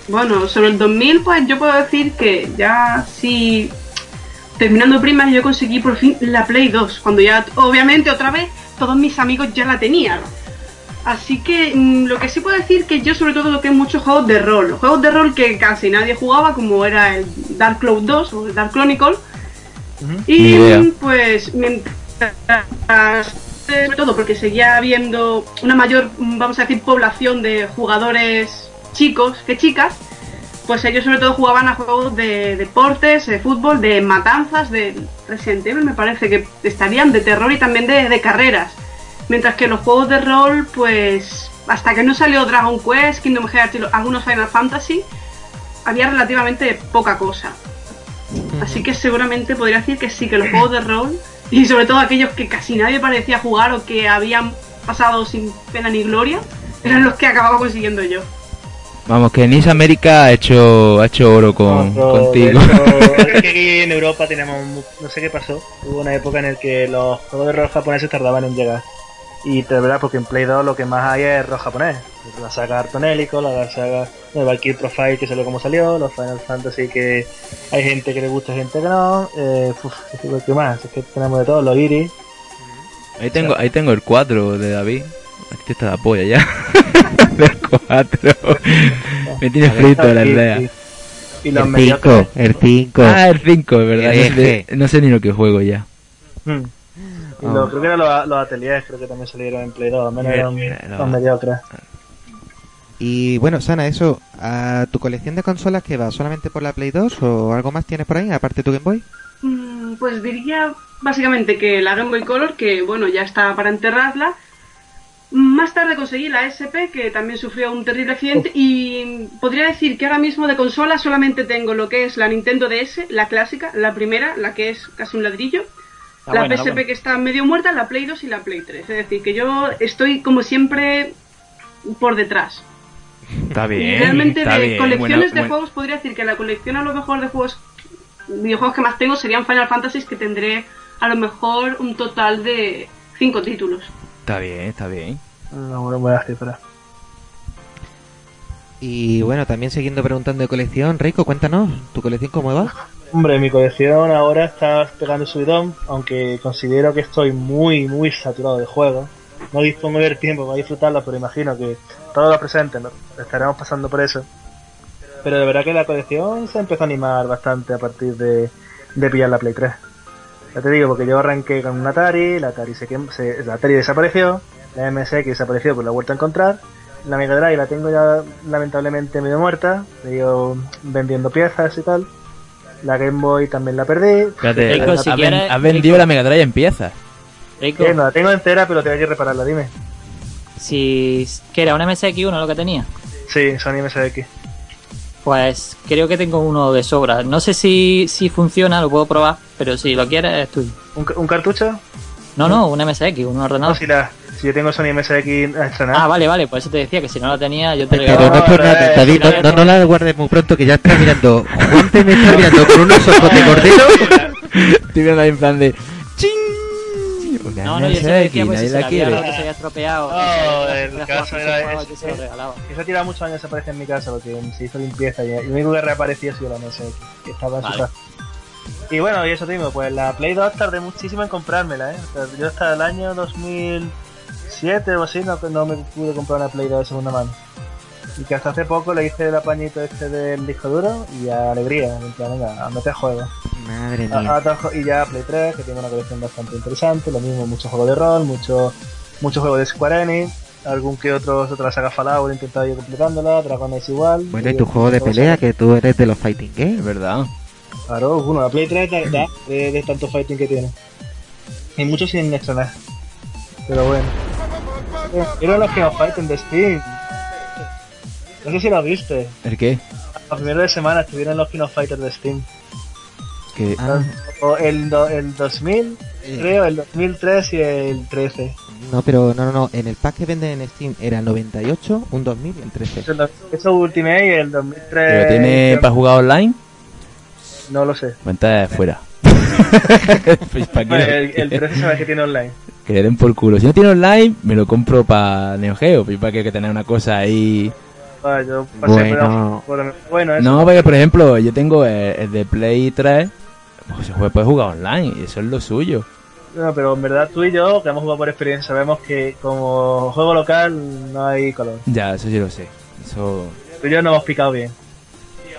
Bueno, sobre el 2000, pues yo puedo decir que ya sí. Terminando primas, yo conseguí por fin la Play 2. Cuando ya, obviamente, otra vez, todos mis amigos ya la tenían. Así que mm, lo que sí puedo decir que yo, sobre todo, toqué muchos juegos de rol. Juegos de rol que casi nadie jugaba, como era el Dark Cloud 2 o el Dark Chronicle. Ni Y mm, pues mientras sobre todo porque seguía habiendo una mayor, mm, vamos a decir, población de jugadores chicos que chicas, pues ellos sobre todo jugaban a juegos de deportes, de fútbol, de matanzas, de Resident Evil me parece que estarían de terror y también de, de carreras. Mientras que los juegos de rol, pues hasta que no salió Dragon Quest, Kingdom Hearts y algunos Final Fantasy, había relativamente poca cosa. Así que seguramente podría decir que sí, que los juegos de rol, y sobre todo aquellos que casi nadie parecía jugar o que habían pasado sin pena ni gloria, eran los que acababa consiguiendo yo. Vamos, que Nice América ha hecho, ha hecho oro con, contigo. hecho, [laughs] es que aquí en Europa tenemos, no sé qué pasó, hubo una época en la que los juegos de rol japoneses tardaban en llegar. Y de verdad, porque en Play 2 lo que más hay es rol japonés. La saga Artonélico, la saga el Valkyrie Profile que salió como salió, los Final Fantasy que hay gente que le gusta y gente que no. Eh, uf, ¿qué más? Es que tenemos de todo, los Iris. Ahí tengo, ahí tengo el 4 de David. Aquí está la polla ya. [laughs] Del 4. [laughs] Me tiene frito la Y- idea. y- Y los El mediocres. 5, el 5. Ah, el 5, es verdad. El No sé, eje. no sé ni lo que juego ya. Mm. Y lo- creo que eran los, los ateliers, creo que también salieron en Play 2, al menos eran no. los mediocres. Y bueno, Sana, eso, ¿a tu colección de consolas que va? ¿Solamente por la Play 2 o algo más tienes por ahí, aparte de tu Game Boy? Mm, Pues diría básicamente que la Game Boy Color, que bueno, ya está para enterrarla. Más tarde conseguí la SP, que también sufrió un terrible accidente, y podría decir que ahora mismo de consola solamente tengo lo que es la Nintendo DS, la clásica, la primera, la que es casi un ladrillo, Ah, la PSP ah, bueno. que está medio muerta, la Play 2 y la Play 3. Es decir, que yo estoy como siempre por detrás. Está Y bien. realmente está de bien. colecciones Bueno, de bueno. juegos podría decir que la colección a lo mejor de juegos videojuegos que más tengo serían Final Fantasy que tendré a lo mejor un total de cinco títulos. Está bien, está bien. Una buena, buena cifra. Y bueno, también siguiendo preguntando de colección, Reiko, cuéntanos, ¿tu colección cómo va? Hombre, mi colección ahora está pegando subidón, aunque considero que estoy muy, muy saturado de juegos. No dispongo del tiempo para disfrutarlo, pero imagino que todos los presentes estaremos pasando por eso. Pero de verdad que la colección se empezó a animar bastante a partir de, pillar la Play 3. Ya te digo, porque yo arranqué con un Atari, la Atari, se, se- la Atari desapareció, la MSX desapareció, pues la he vuelto a encontrar. La Mega Drive la tengo ya lamentablemente medio muerta, medio vendiendo piezas y tal. La Game Boy también la perdí. Rico, has, si has quieres- ven- has vendido Rico. la Mega Drive en piezas. Rico, Eh, no, la tengo entera, pero tengo que repararla, dime. si que era un MSX1 lo que tenía, Sí, Sony MSX. pues creo que tengo uno de sobra. No sé si, si funciona, lo puedo probar, pero si lo quieres es tuyo. ¿Un, ca- un cartucho? No, no, un MSX, un No, ordenador. si, la, si yo tengo Sony MSX a estrenar. Ah, vale, vale, por eso te decía que si no lo tenía yo te lo Pero no a es por nada, eh, David, no, no, no la guardes muy pronto, que ya está mirando. Juan te me está mirando con unos ojos de cordero. [laughs] Estoy viendo ahí en plan de. ¡Ching! Una No, no, yo se decía pues si se la la había quiere. roto, se había estropeado. No, que había- el caso era ese. se tirado muchos años desaparece en mi casa porque se hizo limpieza y, lo único que reapareció ha sido la MSX, que estaba en su casa. Y bueno, y eso te digo, pues la Play 2 tardé muchísimo en comprármela, ¿eh? O sea, yo hasta el año 2007 o así no, no me pude comprar una Play 2 de segunda mano. Y que hasta hace poco le hice el apañito este del disco duro y a alegría, en plan, venga, a meter juegos. Madre A- mía. atajo- y ya Play 3, que tiene una colección bastante interesante, lo mismo, muchos juegos de rol, muchos muchos juegos de Square Enix, algún que otro, otra saga Fallout, he intentado ir completándola, Dragon es igual. Bueno, y tu juego de pelea, que tú eres de los fighting Es games. verdad. Claro, bueno, la Play 3 da, da de, de tanto fighting que tiene. Y muchos sin estrenar. Pero bueno. Eh, Eran los que fighten de Steam. No sé si lo viste. ¿El qué? A primero de semana estuvieron los Kino Fighters de Steam. Que Ah, O el, do- el 2000, eh, creo, el 2003 y el 13. no, pero no, no, no. En el pack que venden en Steam era 98, un 2000 y el 13. Eso, lo- eso Ultimate y el 2003. ¿Pero tiene para jugar online? No lo sé. Cuenta de fuera. [laughs] [laughs] pues el, el 13 sabes que tiene online. Que le den por culo. Si no tiene online, me lo compro para Neo Geo. Para que, que tener una cosa ahí. Ah, yo pasé Bueno. por, bueno, eso. No, porque por ejemplo, yo tengo el, el de Play 3. Pues se puede, puede jugar online. Y eso es lo suyo. No, pero en verdad tú y yo, que hemos jugado por experiencia, sabemos que como juego local no hay color. Ya, eso sí lo sé. Eso. Tú y yo nos hemos picado bien.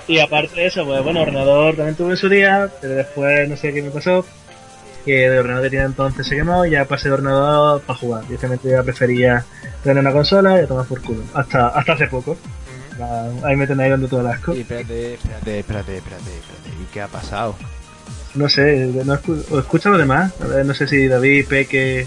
Y aparte de eso, pues bueno, ordenador también tuve en su día, pero después no sé qué me pasó. Que el ordenador que tenía entonces se quemó y ya pasé de ordenador para jugar. Directamente ya prefería tener una consola y a tomar por culo. Hasta, hasta hace poco. Ah, Ahí me tenéis dando todo el asco. Espérate, espérate, espérate, espérate, espérate. ¿Y qué ha pasado? No sé, no escu ¿o escucha lo demás? A ver, no sé si David, Peque.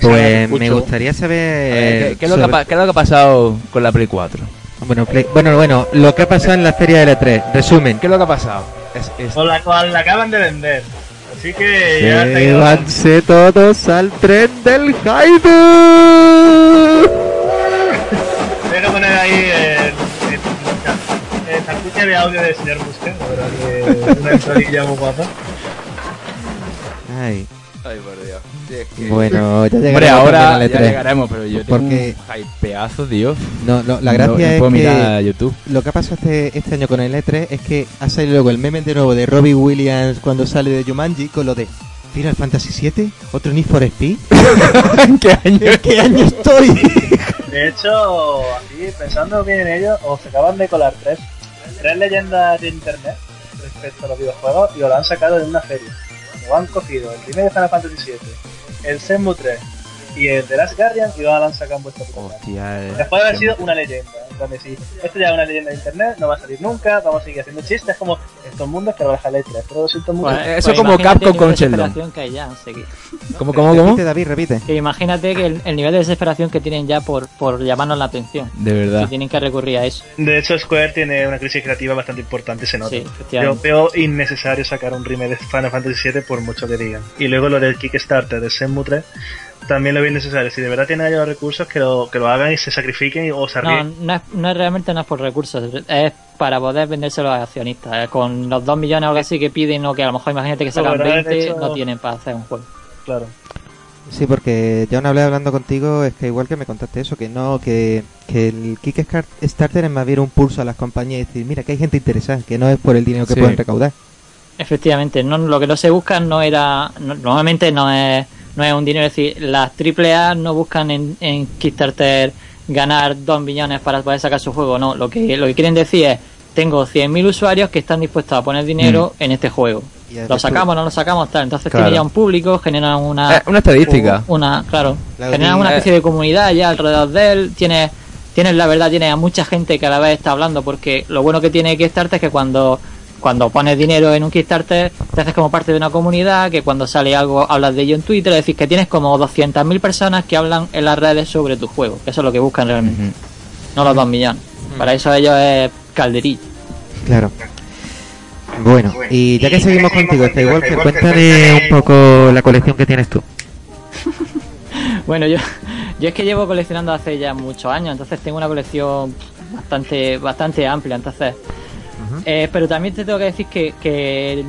Pues me gustaría ver, saber. ¿qué, qué es lo que ha, sobre- pa- qué es lo que ha pasado con la Play 4? Bueno, Play- bueno, bueno, lo que ha pasado en la feria de L3. Resumen. ¿Qué es lo que ha pasado? Es, es- O la, o la acaban de vender. Así que ya Llévanse todos al tren del hype. Voy a poner ahí el, el, el cartucho de audio del señor ahora que una [laughs] entradilla muy guapa. Ay, Ay, por Dios. Sí, es que- bueno, ya Hombre, ahora al ya E3. llegaremos, pero yo tengo Porque- un hypeazo, Dios. No, no, la No- gracia no, es puedo que mirar a YouTube. lo que ha pasado este, este año con el E3 es que ha salido luego el meme de nuevo de Robbie Williams cuando sale de Jumanji con lo de Final Fantasy VII, otro Need for Speed. [laughs] ¿En qué año? ¿En qué año estoy? [laughs] De hecho, aquí pensando bien en ello, os acaban de colar tres, tres leyendas de internet respecto a los videojuegos y os lo han sacado en una feria. Lo han cogido el remake de Final Fantasy VII, el Shenmue 3 y el The Last Guardian y lo han sacado en vuestra. Hostia, eh. Después de haber sido una leyenda. En plan de si esto ya es una leyenda de internet, no va a salir nunca, vamos a seguir haciendo chistes como estos mundos que lo deja letras. Pero lo siento mucho. Pues- Eso pues como Capcom con de Sheldon. que. [laughs] ¿Cómo, cómo, cómo? Repite, David, repite. Que imagínate que el, el nivel de desesperación que tienen ya por, por llamarnos la atención. De Que verdad. tienen que recurrir a eso. De hecho, Square tiene una crisis creativa bastante importante, se nota. Sí, Yo veo innecesario sacar un remake de Final Fantasy VII por mucho que digan. Y luego lo del Kickstarter de Shenmue 3, también lo bien necesario. Si de verdad tienen ellos recursos, que lo, que lo hagan y se sacrifiquen y- o se No, ríen. no es, no es realmente no es por recursos, es para poder vendérselo a accionistas. Eh, Con los 2 millones o algo así que piden, o que a lo mejor imagínate que sacan de 20, hecho- no tienen para hacer un juego. Claro. Sí, porque ya una vez hablando contigo, es que igual que me contaste eso, que no, que, que el Kickstarter es más bien un pulso a las compañías y decir, mira, que hay gente interesada, que no es por el dinero que Sí. pueden recaudar. Efectivamente, no, lo que no se busca no era. no- normalmente no es, no es un dinero, es decir, las AAA no buscan en, en Kickstarter ganar 2 millones para poder sacar su juego, no. Lo que, lo que quieren decir es: tengo 100.000 usuarios que están dispuestos a poner dinero en este juego. Lo sacamos, no lo sacamos, tal. Entonces Claro. tiene ya un público, generan una. Eh, una estadística. Una, claro. Generan sí, una eh. especie de comunidad ya alrededor de él. Tienes, tienes la verdad, tienes a mucha gente que a la vez está hablando, porque lo bueno que tiene Kickstarter es que cuando, cuando pones dinero en un Kickstarter, te haces como parte de una comunidad, que cuando sale algo hablas de ello en Twitter, es decir, que tienes como 200.000 personas que hablan en las redes sobre tu juego. Eso es lo que buscan realmente, no los 2 millones. Para eso ellos es calderillo. Claro. Bueno, y ya que seguimos contigo, está igual que cuéntale un poco la colección que tienes tú. [laughs] Bueno, yo, yo es que llevo coleccionando hace ya muchos años, entonces tengo una colección bastante, bastante amplia, entonces. Eh, pero también te tengo que decir que, que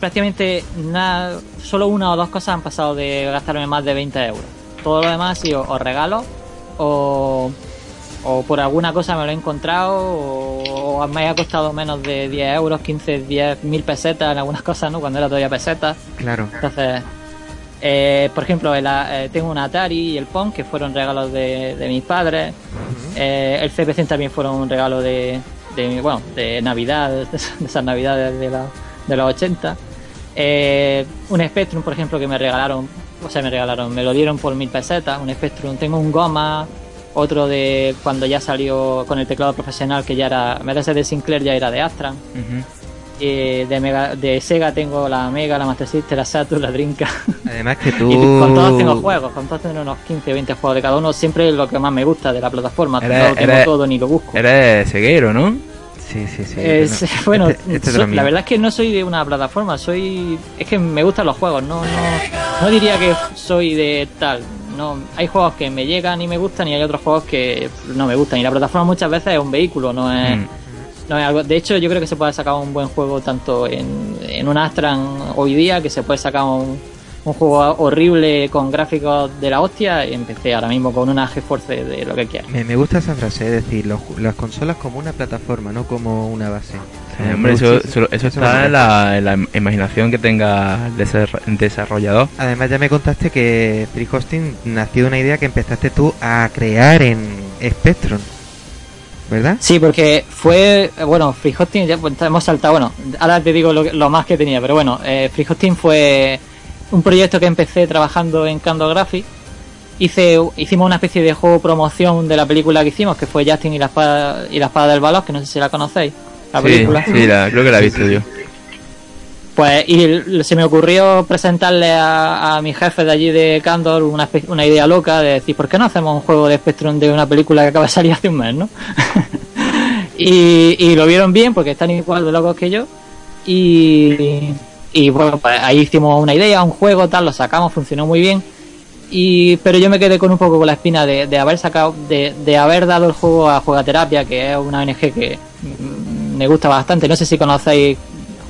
prácticamente nada, solo una o dos cosas han pasado de gastarme más de 20 euros. Todo lo demás ha sido o regalos o, o por alguna cosa me lo he encontrado o, o me ha costado menos de 10 euros, 15, 10 mil pesetas en algunas cosas, ¿no? Cuando era todavía pesetas. Claro. Entonces, eh, por ejemplo, el, eh, tengo un Atari y el Pong que fueron regalos de, de mis padres. Eh, el CP100 también fueron un regalo de, de bueno, de Navidad, de esas, [laughs] de esas Navidades de, la- de los 80. Eh, un Spectrum, por ejemplo, que me regalaron, o sea, me regalaron, me lo dieron por mil pesetas. Un Spectrum, tengo un Goma, otro de cuando ya salió con el teclado profesional, que ya era, vez de Sinclair, ya era de Astran. Ujú. Eh, de, Mega, de Sega tengo la Mega, la Master System, la Saturn, la Dreamcast. Además que [laughs] tú... Y con todos tengo juegos, con todos tengo unos 15 o 20 juegos de cada uno, siempre lo que más me gusta de la plataforma, Eres- no lo tengo eres- todo ni lo busco. Eres ceguero, ¿no? Sí, sí, sí. Es- Este- bueno, este es so- mío. la verdad es que no soy de una plataforma, soy es que me gustan los juegos, no no no diría que soy de tal. No, hay juegos que me llegan y me gustan y hay otros juegos que no me gustan y la plataforma muchas veces es un vehículo, no es Mm. No es algo. De hecho, yo creo que se puede sacar un buen juego tanto en, en un Astran hoy día, que se puede sacar un, un juego horrible con gráficos de la hostia. Y empecé ahora mismo con una GeForce de lo que quieras. Me, me gusta esa frase, es decir, los- las consolas como una plataforma, no como una base. Eh, hombre, eso, eso, está en la, en la imaginación que tenga el desar- desarrollador. Además ya me contaste que Free Hosting nació de una idea que empezaste tú a crear en Spectrum, ¿verdad? Sí, porque fue, bueno, Free Hosting, ya pues, hemos saltado, bueno, ahora te digo lo, que- lo más que tenía, pero bueno, eh, Free Hosting fue un proyecto que empecé trabajando en Candle Graphics. Hice, hicimos una especie de juego promoción de la película que hicimos, que fue Justin y la espada, y la espada del balón, que no sé si la conocéis, la Sí, película. sí, la- creo que la he visto yo. Pues y se me ocurrió presentarle a, mi jefe de allí de Candor una, idea loca de decir, ¿por qué no hacemos un juego de Spectrum de una película que acaba de salir hace un mes, no? [laughs] y, y lo vieron bien porque están igual de locos que yo. Y, y bueno, pues ahí hicimos una idea, un juego, tal, lo sacamos, funcionó muy bien. Y, pero yo me quedé con un poco con la espina de, de haber sacado, de, de haber dado el juego a Juegaterapia, que es una ONG que mm, me gusta bastante. No sé si conocéis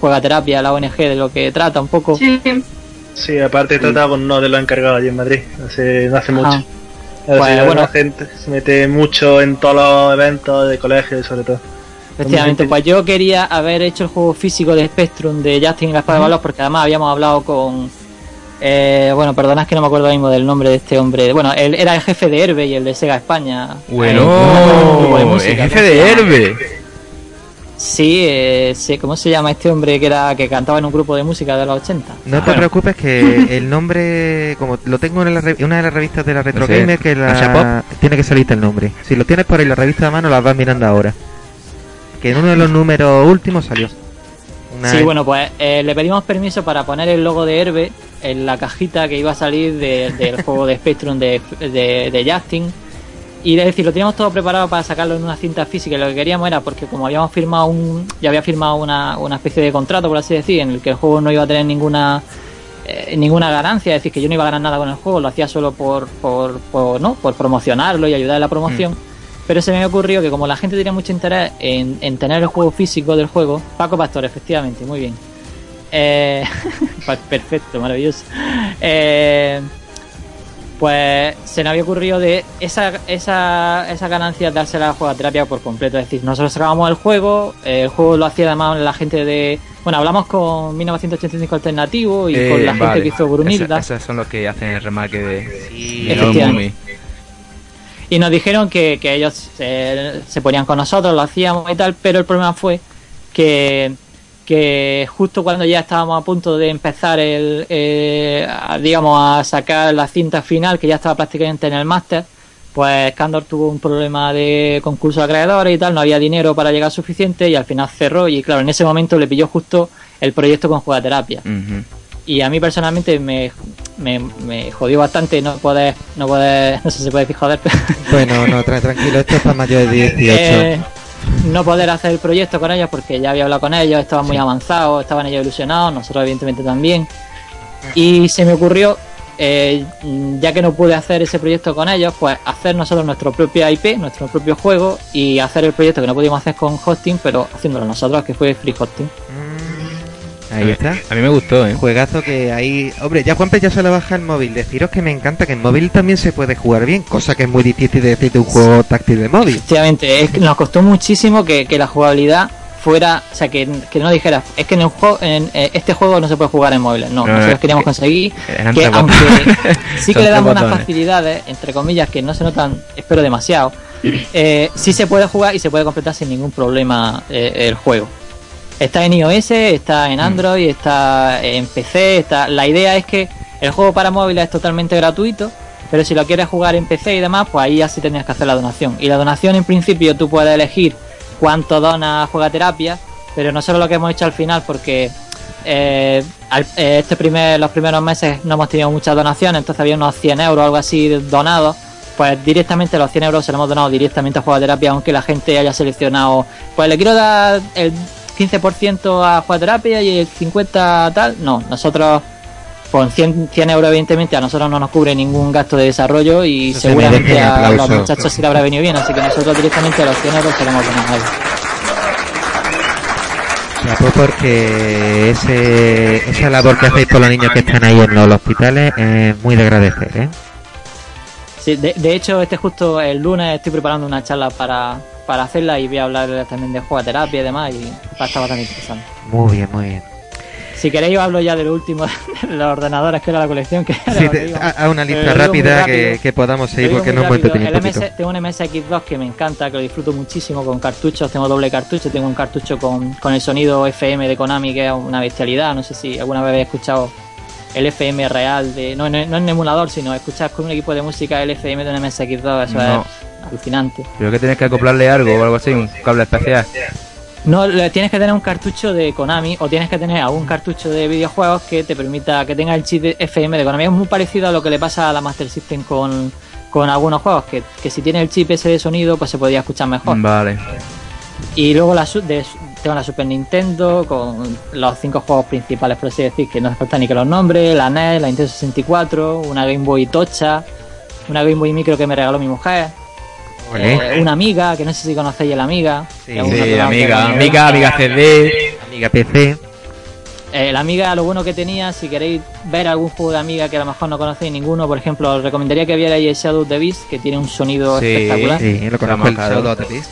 Juegaterapia, la ONG, de lo que trata un poco. Sí, Sí, aparte trataba con uno de los encargados allí en Madrid, hace, no hace mucho. La bueno. gente se mete mucho en todos los eventos de colegio, sobre todo. Efectivamente, pues yo quería haber hecho el juego físico de Spectrum de Justin y la espada de Balos porque además habíamos hablado con... Eh, bueno, perdonad que no me acuerdo mismo del nombre de este hombre. Bueno, él era el jefe de Herbe y el de Sega España. Eh, no Bueno, música, el ¿cómo jefe de? Herbe. Sí, eh, sí, ¿cómo se llama este hombre que era que cantaba en un grupo de música de los 80? No te Bueno, preocupes que el nombre, como lo tengo en la re- una de las revistas de la Retro sé, Gamer, que ¿Asha la, tiene que salirte el nombre. Si lo tienes por ahí la revista de mano, las vas mirando ahora. Que en uno de los números últimos salió. Una- Sí, bueno, pues eh, le pedimos permiso para poner el logo de Herbe en la cajita que iba a salir de- del juego de Spectrum de, de, de Justin. Y es decir, lo teníamos todo preparado para sacarlo en una cinta física. Y lo que queríamos era, porque como habíamos firmado un. Ya había firmado una, una especie de contrato, por así decir, en el que el juego no iba a tener ninguna eh, ninguna ganancia, es decir, que yo no iba a ganar nada con el juego, lo hacía solo por, por, por, ¿no? por promocionarlo y ayudar en la promoción. Pero se me ocurrió que como la gente tenía mucho interés en, en tener el juego físico del juego, Paco Pastor, efectivamente, muy bien. Eh, [laughs] perfecto, maravilloso. Eh, pues se nos había ocurrido de esa, esa, esa ganancia dársela a la jugaterapia por completo. Es decir, nosotros sacábamos el juego, eh, el juego lo hacía además la gente de. Bueno, hablamos con 1985 Alternativo y Eh, con la gente que hizo Brunilda. Esa- Esos son los que hacen el remake de, Sí, Efectivamente. Y nos dijeron que, que ellos eh, se ponían con nosotros, lo hacíamos y tal, pero el problema fue que, que justo cuando ya estábamos a punto de empezar el, eh, a- digamos, a sacar la cinta final, que ya estaba prácticamente en el máster, pues Candor tuvo un problema de concurso de acreedores y tal, no había dinero para llegar suficiente y al final cerró y claro, en ese momento le pilló justo el proyecto con jugaterapia y a mí personalmente me, me, me jodió bastante no poder, no poder, [laughs] no sé si se puede decir joder, pero Bueno, no, tra- tranquilo, esto es para mayores de 18. [laughs] eh, no poder hacer el proyecto con ellos porque ya había hablado con ellos, estaban muy avanzados, estaban ellos ilusionados, nosotros evidentemente también. Y se me ocurrió, eh, ya que no pude hacer ese proyecto con ellos, pues hacer nosotros nuestro propio IP, nuestro propio juego y hacer el proyecto que no pudimos hacer con hosting, pero haciéndolo nosotros, que fue free hosting. Ahí está. A mí me gustó, ¿eh? Juegazo que ahí... Hombre, ya Juanpe ya se lo baja el móvil. Deciros que me encanta que en móvil también se puede jugar bien, cosa que es muy difícil de decir de un juego táctil de móvil. Efectivamente, es que nos costó muchísimo que, que la jugabilidad fuera, o sea, que, que no dijera, es que en, el juego, en eh, este juego no se puede jugar en móviles. No, No, nosotros queríamos que conseguir que aunque [laughs] sí que le damos unas facilidades, entre comillas, que no se notan, espero demasiado, eh, sí se puede jugar y se puede completar sin ningún problema eh, el juego. Está en iOS, está Mm. en Android, está en PC, está... la idea es que el juego para móviles es totalmente gratuito, pero si lo quieres jugar en PC y demás, pues ahí ya sí tendrías que hacer la donación. Y la donación en principio tú puedes elegir cuánto dona a Juegaterapia, pero nosotros lo que hemos hecho al final, porque eh, al- eh, este primer, los primeros meses no hemos tenido muchas donaciones, entonces había unos 100 euros o algo así donados, pues directamente los 100 euros se los hemos donado directamente a Juegaterapia, aunque la gente haya seleccionado, pues le quiero dar el 15% a Juegaterapia y el 50% tal, no, nosotros con 100, 100 euros evidentemente a nosotros no nos cubre ningún gasto de desarrollo y Eso se seguramente un a los muchachos sí le habrá venido bien, así que nosotros directamente a los 100 euros se hemos donado. Chapo, porque ese, esa labor que hacéis por los niños que están ahí en los hospitales es muy de agradecer, ¿eh? Sí, de, de hecho, este justo el lunes estoy preparando una charla para, para hacerla y voy a hablar también de jugaterapia y demás y va a estar bastante interesante. Muy bien, muy bien. Si queréis, os hablo ya de lo último [laughs] de los ordenadores que era la colección. Que era Sí, te- a, a una lista rápida que, que podamos seguir porque no hemos. MS tengo un MSX2 que me encanta, que lo disfruto muchísimo con cartuchos. Tengo doble cartucho, tengo un cartucho con, con el sonido FM de Konami, que es una bestialidad. No sé si alguna vez habéis escuchado el FM real, de no, no, no en emulador, sino escuchar con un equipo de música el FM de un MSX2. Eso No. es alucinante. Creo que tienes que acoplarle algo o algo así, un cable especial. No, tienes que tener un cartucho de Konami o tienes que tener algún cartucho de videojuegos que te permita que tenga el chip de FM de Konami. Es muy parecido a lo que le pasa a la Master System con, con algunos juegos, que, que si tiene el chip ese de sonido, pues se podría escuchar mejor. Vale. Y luego la, de, tengo la Super Nintendo con los cinco juegos principales, por así decir, que no hace falta ni que los nombres, la NES, la Nintendo 64, una Game Boy Tocha, una Game Boy Micro que me regaló mi mujer, Eh, una Amiga, que no sé si conocéis a la Amiga. Sí, amiga, que- amiga, amiga CD. Amiga PC. Eh, la Amiga, lo bueno que tenía, si queréis ver algún juego de Amiga que a lo mejor no conocéis ninguno, por ejemplo, os recomendaría que vierais el Shadow of the Beast, que tiene un sonido Sí. espectacular. Sí, lo conozco el Trabajado. Shadow of the Beast.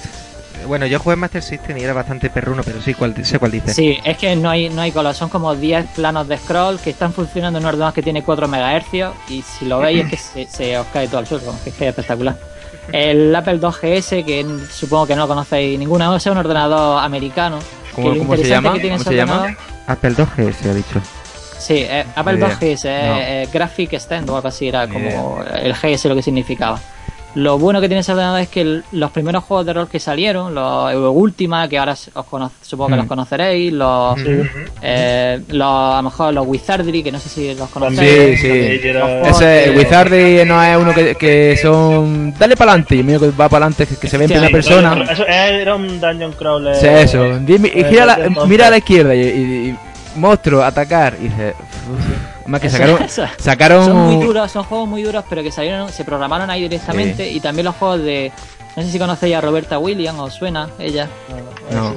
Bueno, yo jugué en Master System y era bastante perruno, pero sí cuál, sé cuál dice. Sí, es que no hay, no hay color, son como 10 planos de scroll que están funcionando en un ordenador que tiene 4 MHz y si lo veis es que se, se os cae todo al suelo, es que es espectacular. El Apple 2 GS, que n- supongo que no lo conocéis ninguno, es un ordenador americano. ¿Cómo- que lo cómo se llama? que tiene ¿Cómo se llama? Apple 2G se ha dicho. Sí, eh, Apple Ni 2 idea. GS, eh, No. eh, Graphic Extend o algo así, era como el GS lo que significaba. Lo bueno que tiene ese ordenador es que el- los primeros juegos de rol que salieron, los Euro Ultima, que ahora os cono- supongo que Mm. los conoceréis, los, eh, los, a lo mejor los Wizardry, que no sé si los Sí, conocéis. sí. Los Ese, el juegos Wizardy no es uno que, que son. Dale para adelante, y el mío que va para adelante, que, que se ve en primera Sí, persona. Eso era un dungeon crawler. Sí, eso. Dime- y Eh, gira la- Dungeon mira a la izquierda y, y- y monstruo, atacar. Y dice. "Uf, Más que sacaron, Son muy duros, son juegos muy duros, pero que salieron, se programaron ahí directamente. Y también los juegos de. No sé si conocéis a Roberta Williams, os suena ella. No, No.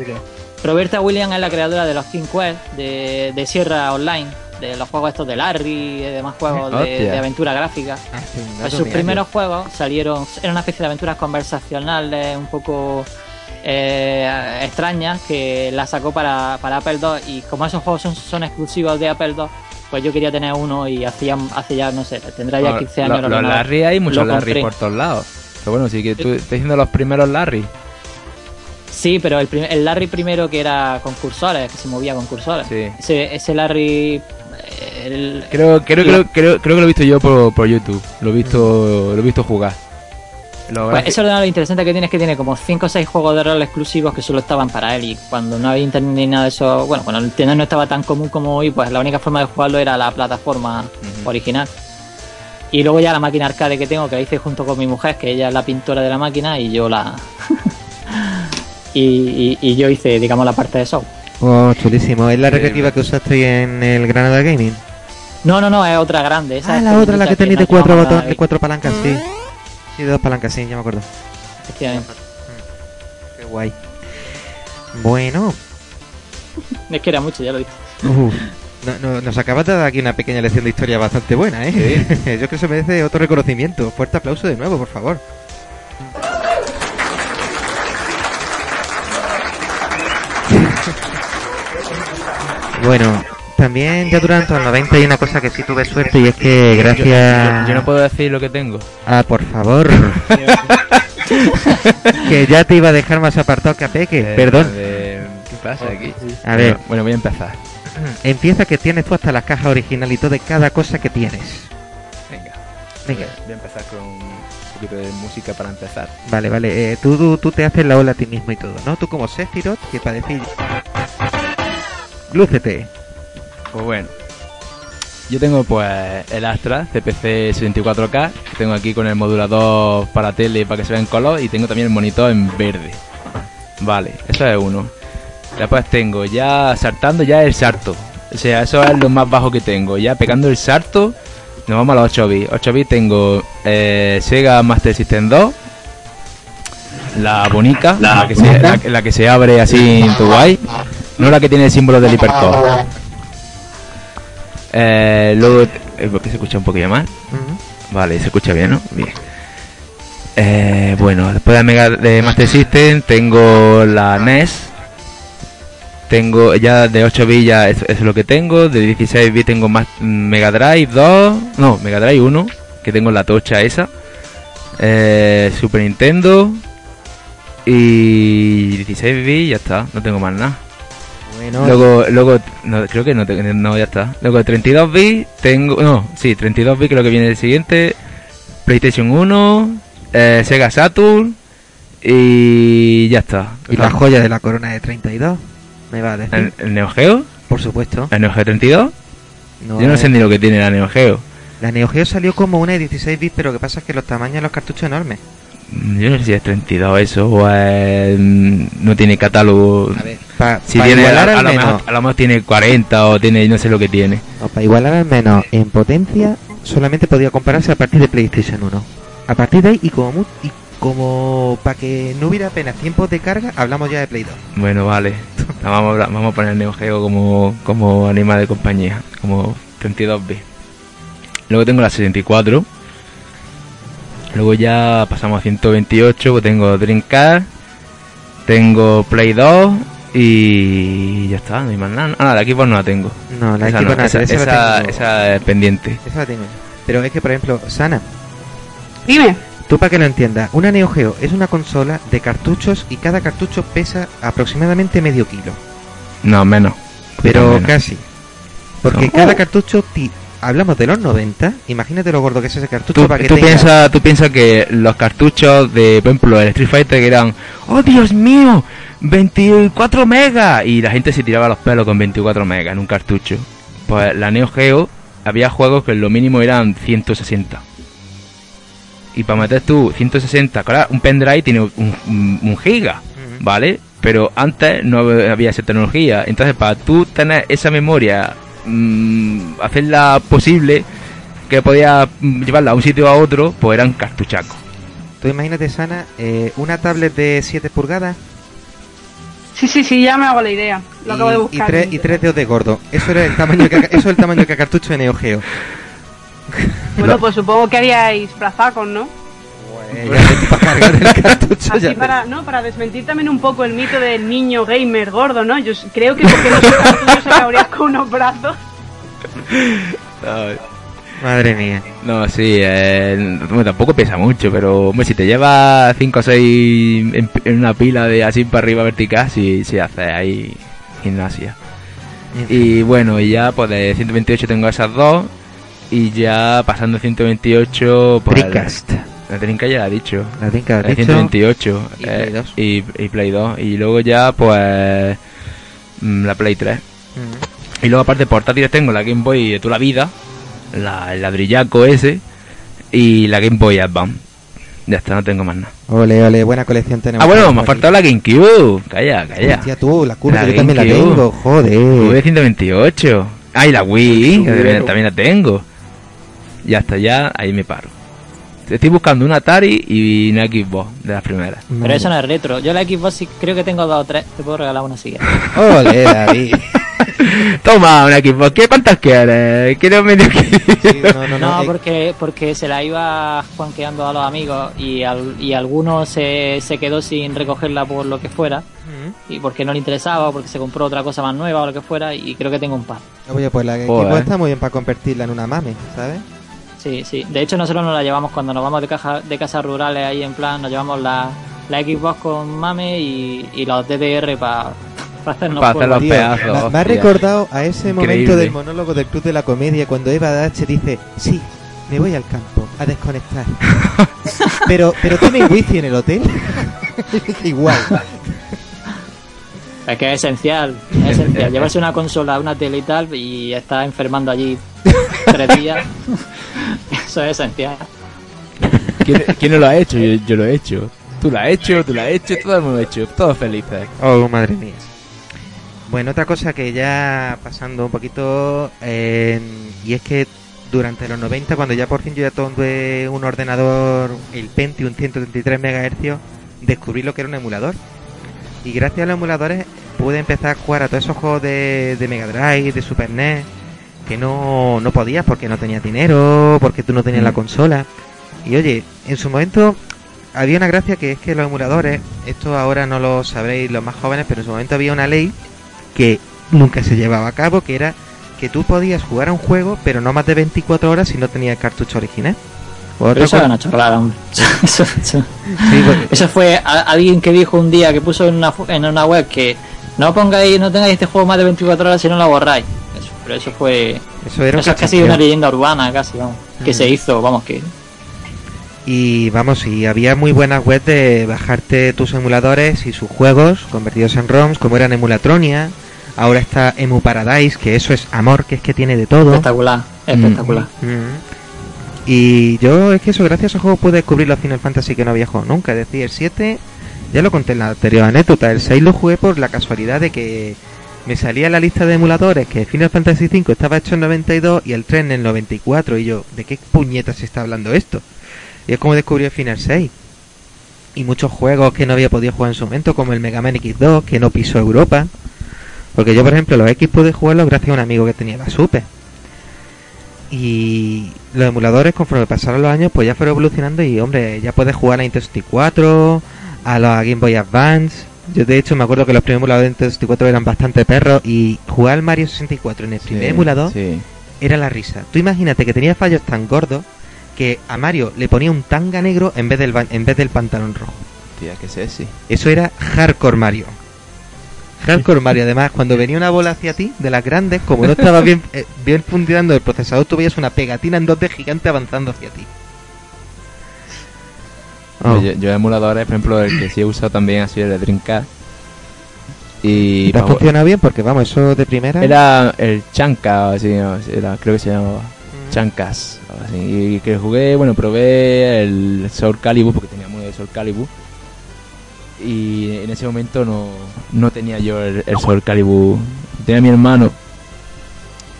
Roberta Williams es la creadora de los King Quest, de, de Sierra Online, de los juegos estos de Larry y demás juegos de, aventura gráfica. Pues dato sus primeros juegos salieron, eran una especie de aventuras conversacionales un poco eh, extrañas que la sacó para, para Apple II y como esos juegos son, son exclusivos de Apple II, pues yo quería tener uno y hacía, hace ya, no sé, tendrá ya 15 años. Los, lo no- Larry hay muchos lo Larry por todos lados. Pero bueno, sí que tú estás diciendo los primeros Larry. Sí, pero el, el Larry primero que era con cursores, que se movía con cursores. Sí. Ese, ese Larry... eh, el- Creo, creo, Lo- creo, creo, creo que lo he visto yo por, por YouTube. Lo he visto, lo he visto jugar. Eso es lo interesante que tiene es que tiene como 5 o 6 juegos de rol exclusivos que solo estaban para él y cuando no había internet ni nada de eso, bueno, cuando el internet no estaba tan común como hoy, pues la única forma de jugarlo era la plataforma original. Y luego ya la máquina arcade que tengo, que la hice junto con mi mujer, que ella es la pintora de la máquina y yo la... [laughs] y, y- y yo hice, digamos, la parte de software. Oh, chulísimo. ¿Es la recreativa que usaste en el Granada Gaming? No, no, no, es otra grande. Esa Ah, es la otra, la que tenéis de cuatro botones, de cuatro palancas, sí. De dos palancas, sí, ya me acuerdo. efectivamente. Qué guay. Bueno, [laughs] Es que era mucho, ya lo dije. no- no- nos acabas de dar aquí una pequeña lección de historia bastante buena, ¿eh? [laughs] Yo creo que se merece otro reconocimiento. Fuerte aplauso de nuevo, por favor. [laughs] Bueno, también ya durante los 90 hay una cosa que sí tuve suerte y es que gracias... yo- yo no puedo decir lo que tengo. Ah, por favor. [laughs] que ya te iba a dejar más apartado que a Peque. Eh, Perdón. ¿Qué pasa aquí? A ver, Bueno, bueno, voy a empezar. empieza que tienes tú hasta la caja original y todo de cada cosa que tienes. Venga. Venga. Voy a empezar con un poquito de música para empezar. Vale, vale. eh, tú, tú, tú te haces la ola a ti mismo y todo, ¿no? Tú como Sephiroth, que para decir... Lúcete. Pues bueno. Yo tengo pues el Astra CPC 64K, que tengo aquí con el modulador para tele para que se vea en color y tengo también el monitor en verde. Vale, eso es uno. Después tengo ya saltando ya el salto. O sea, eso es lo más bajo que tengo. Ya pegando el salto, nos vamos a los 8 bits. 8 bits tengo eh, Sega Master System 2. La bonica, la, que se, la, la que se abre así en tu guay. No la que tiene el símbolo del hipercore. Eh, luego, eh, ¿por qué se escucha un poquillo mal? Ujú. Vale, se escucha bien, ¿no? Bien. Eh, bueno, después de, Mega, de Master System tengo la NES. Tengo ya de 8 bits ya es, es lo que tengo. De 16 bits tengo más Mega Drive 2. No, Mega Drive 1. Que tengo la tocha esa. Eh, Super Nintendo. Y 16 bits ya está. No tengo más nada. Luego, luego, no, creo que no, no, ya está. Luego 32 bits, tengo, no, sí, 32 bits creo que viene el siguiente. PlayStation 1, eh, Sega Saturn y ya está. y la joya de la corona de 32. Me va a decir. ¿El, el Neo Geo? Por supuesto. ¿El Neo Geo 32? No, Yo no sé ni lo que tiene la Neo Geo. La Neo Geo salió como una de 16 bits, pero lo que pasa es que los tamaños de los cartuchos enormes. Yo no sé si es 32 eso o mm, no tiene catálogo. Si tiene, a, igualar a al menos, mejor, a lo mejor tiene 40 o tiene, no sé lo que tiene. para igualar al menos en potencia, solamente podía compararse a partir de PlayStation 1. A partir de ahí, y como, y como para que no hubiera apenas tiempos de carga, hablamos ya de Play 2. Bueno, vale. [laughs] Vamos a, vamos a poner Neo Geo como, como animal de compañía, como 32 bits. Luego tengo la 64. Luego ya pasamos a 128, pues tengo Dreamcast, tengo Play 2 y ya está, no hay más nada. Ah, la Xbox no la tengo. No, la esa, Xbox no, no, esa, esa tengo. esa es pendiente. Esa la tengo. Pero es que, por ejemplo, Sana, Dime. tú para que lo entiendas, una Neo Geo es una consola de cartuchos y cada cartucho pesa aproximadamente medio kilo. No, menos. Pero Menos. casi. Porque No. cada cartucho, ti- hablamos de los 90, imagínate lo gordo que es ese cartucho Tú, para que tú tenga- piensas tú piensas que los cartuchos de, por ejemplo, el Street Fighter que eran, ¡Oh, Dios mío! 24 megas. Y la gente se tiraba los pelos con 24 megas en un cartucho. Pues la Neo Geo había juegos que lo mínimo eran 160. Y para meter tú 160, claro, un pendrive tiene un, un- un giga. ¿vale? Pero antes no había esa tecnología. Entonces, para tú tener esa memoria mm, hacerla posible, que podía mm, llevarla a un sitio a otro, pues eran cartuchacos. Tú imagínate, Sana, eh, una tablet de 7 pulgadas Sí, sí, sí, ya me hago la idea. Lo acabo de y, y, buscar. tres, y tres dedos de gordo. Eso era el tamaño que, [laughs] eso es el tamaño que cartucho de Neo Geo. Bueno, pues supongo que haríais plazacos, ¿no? Ya te- para cargar el cartucho Así ya para, ¿no? para desmentir también un poco el mito del niño gamer gordo, ¿no? Yo creo que porque no se cabrías [laughs] con unos brazos. Madre mía. No, sí, eh, bueno, tampoco pesa mucho, pero hombre, si te llevas 5 o 6 en, en una pila de así para arriba vertical, sí, sí hace ahí gimnasia. Y bueno, y ya pues de 128 tengo esas dos, y ya pasando 128, pues... Dreamcast. La Trinca ya la he dicho. La tinca La 128 Y eh, Play 2. y, y Play 2 y luego ya pues mm, la Play 3 y luego aparte portátiles tengo la Game Boy de toda la vida la, el ladrillaco ese y la Game Boy Advance. Ya está no tengo más nada. Ole, ole, buena colección tenemos. ah bueno me ha faltado la GameCube. Calla calla. Hostia, tú, la curva, yo también la tengo, joder. de 128 ah y la Wii también la tengo. Y hasta ya ahí me paro estoy buscando una Atari y una Xbox de las primeras Pero eso no es retro. Yo la Xbox sí creo que tengo dos o tres. Te puedo regalar una si quieres. [laughs] Ole, David. [laughs] Toma una Xbox, ¿qué cuántas quieres? Quiero medio que... Sí, no, no, No, no. eh, porque, porque se la iba juanqueando a los amigos y, al, y alguno se, se quedó sin recogerla por lo que fuera y porque no le interesaba o porque se compró otra cosa más nueva o lo que fuera y creo que tengo un par. Oye, pues la. Xbox está muy bien para convertirla en una mame, ¿sabes? Sí, sí. De hecho nosotros nos la llevamos cuando nos vamos de, caja, de casas rurales ahí en plan, nos llevamos la, la Xbox con mame y, y los DDR para hacernos Pa' hacer los Tío, pedazos, me- me, ha recordado a ese momento del monólogo del Club de la Comedia cuando Eva Dache dice, sí, me voy al campo a desconectar. [laughs] pero, pero tiene wifi en el hotel. [laughs] Igual. Es que es esencial, es esencial. Llevarse una consola, una tele y tal y estar enfermando allí tres días. [laughs] Eso es esencial. ¿Quién, quién no lo ha hecho? Yo, yo lo he hecho. Tú lo has hecho, tú lo has hecho, todo el mundo lo ha hecho. Todos felices. Oh, madre mía. Bueno, otra cosa que ya pasando un poquito, eh, y es que durante los 90, cuando ya por fin yo ya tuve un ordenador, el Pentium 133 MHz, descubrí lo que era un emulador. Y gracias a los emuladores pude empezar a jugar a todos esos juegos de, de Mega Drive, de Super NES, que no, no podías porque no tenías dinero, porque tú no tenías la consola. Y oye, en su momento había una gracia que es que los emuladores, esto ahora no lo sabréis los más jóvenes, pero en su momento había una ley que nunca se llevaba a cabo, que era que tú podías jugar a un juego, pero no más de 24 horas si no tenías el cartucho original. Pero otra [laughs] eso era una chorrada, hombre. Eso, eso- Sí, porque- eso fue a- alguien que dijo un día que puso en una, en una web que no pongáis, no tengáis este juego más de 24 horas si no lo borráis. Eso, pero eso fue. eso era Eso es casi una leyenda urbana, casi, vamos. Que Mm. se hizo, vamos, que. Y vamos, y había muy buenas webs de bajarte tus emuladores y sus juegos convertidos en ROMs, como eran Emulatronia. Ahora está Emu Paradise, que eso es amor, que es que tiene de todo. Espectacular, espectacular. Mm. Y yo es que eso, gracias a juego pude descubrir los Final Fantasy que no había jugado nunca. Es decir, el 7, ya lo conté en la anterior anécdota, el 6 lo jugué por la casualidad de que me salía la lista de emuladores que Final Fantasy 5 estaba hecho en 92 y el 3 en el 94. Y yo, ¿de qué puñetas se está hablando esto? Y es como descubrí el Final 6. Y muchos juegos que no había podido jugar en su momento, como el Mega Man X2, que no pisó Europa. Porque yo, por ejemplo, los X pude jugarlos gracias a un amigo que tenía la Super. Y los emuladores, conforme pasaron los años, pues ya fueron evolucionando y, hombre, ya puedes jugar a Nintendo 64, a la Game Boy Advance. Yo, de hecho, me acuerdo que los primeros emuladores de Nintendo 64 eran bastante perros y jugar al Mario 64 en el primer emulador Sí. era la risa. Tú imagínate que tenía fallos tan gordos que a Mario le ponía un tanga negro en vez del, en vez del pantalón rojo. Tía, que sé, sí. Eso era hardcore Mario. Hardcore Mario, además, cuando venía una bola hacia ti, de las grandes, como no estaba bien, [laughs] eh, bien funcionando el procesador, tú veías una pegatina en 2D gigante avanzando hacia ti. Oh, Yo, yo emuladores, por ejemplo, el que sí he usado también ha sido el de Dreamcast. Y ¿Te ha funcionado bien? Porque vamos, eso de primera... era el Chanka, o así, no, era, creo que se llamaba Chankas. o así. Y que jugué, bueno, probé el Soul Calibur, porque tenía uno de Soul Calibur. Y en ese momento no, no tenía yo el, el Soul Calibur. Tenía mi hermano.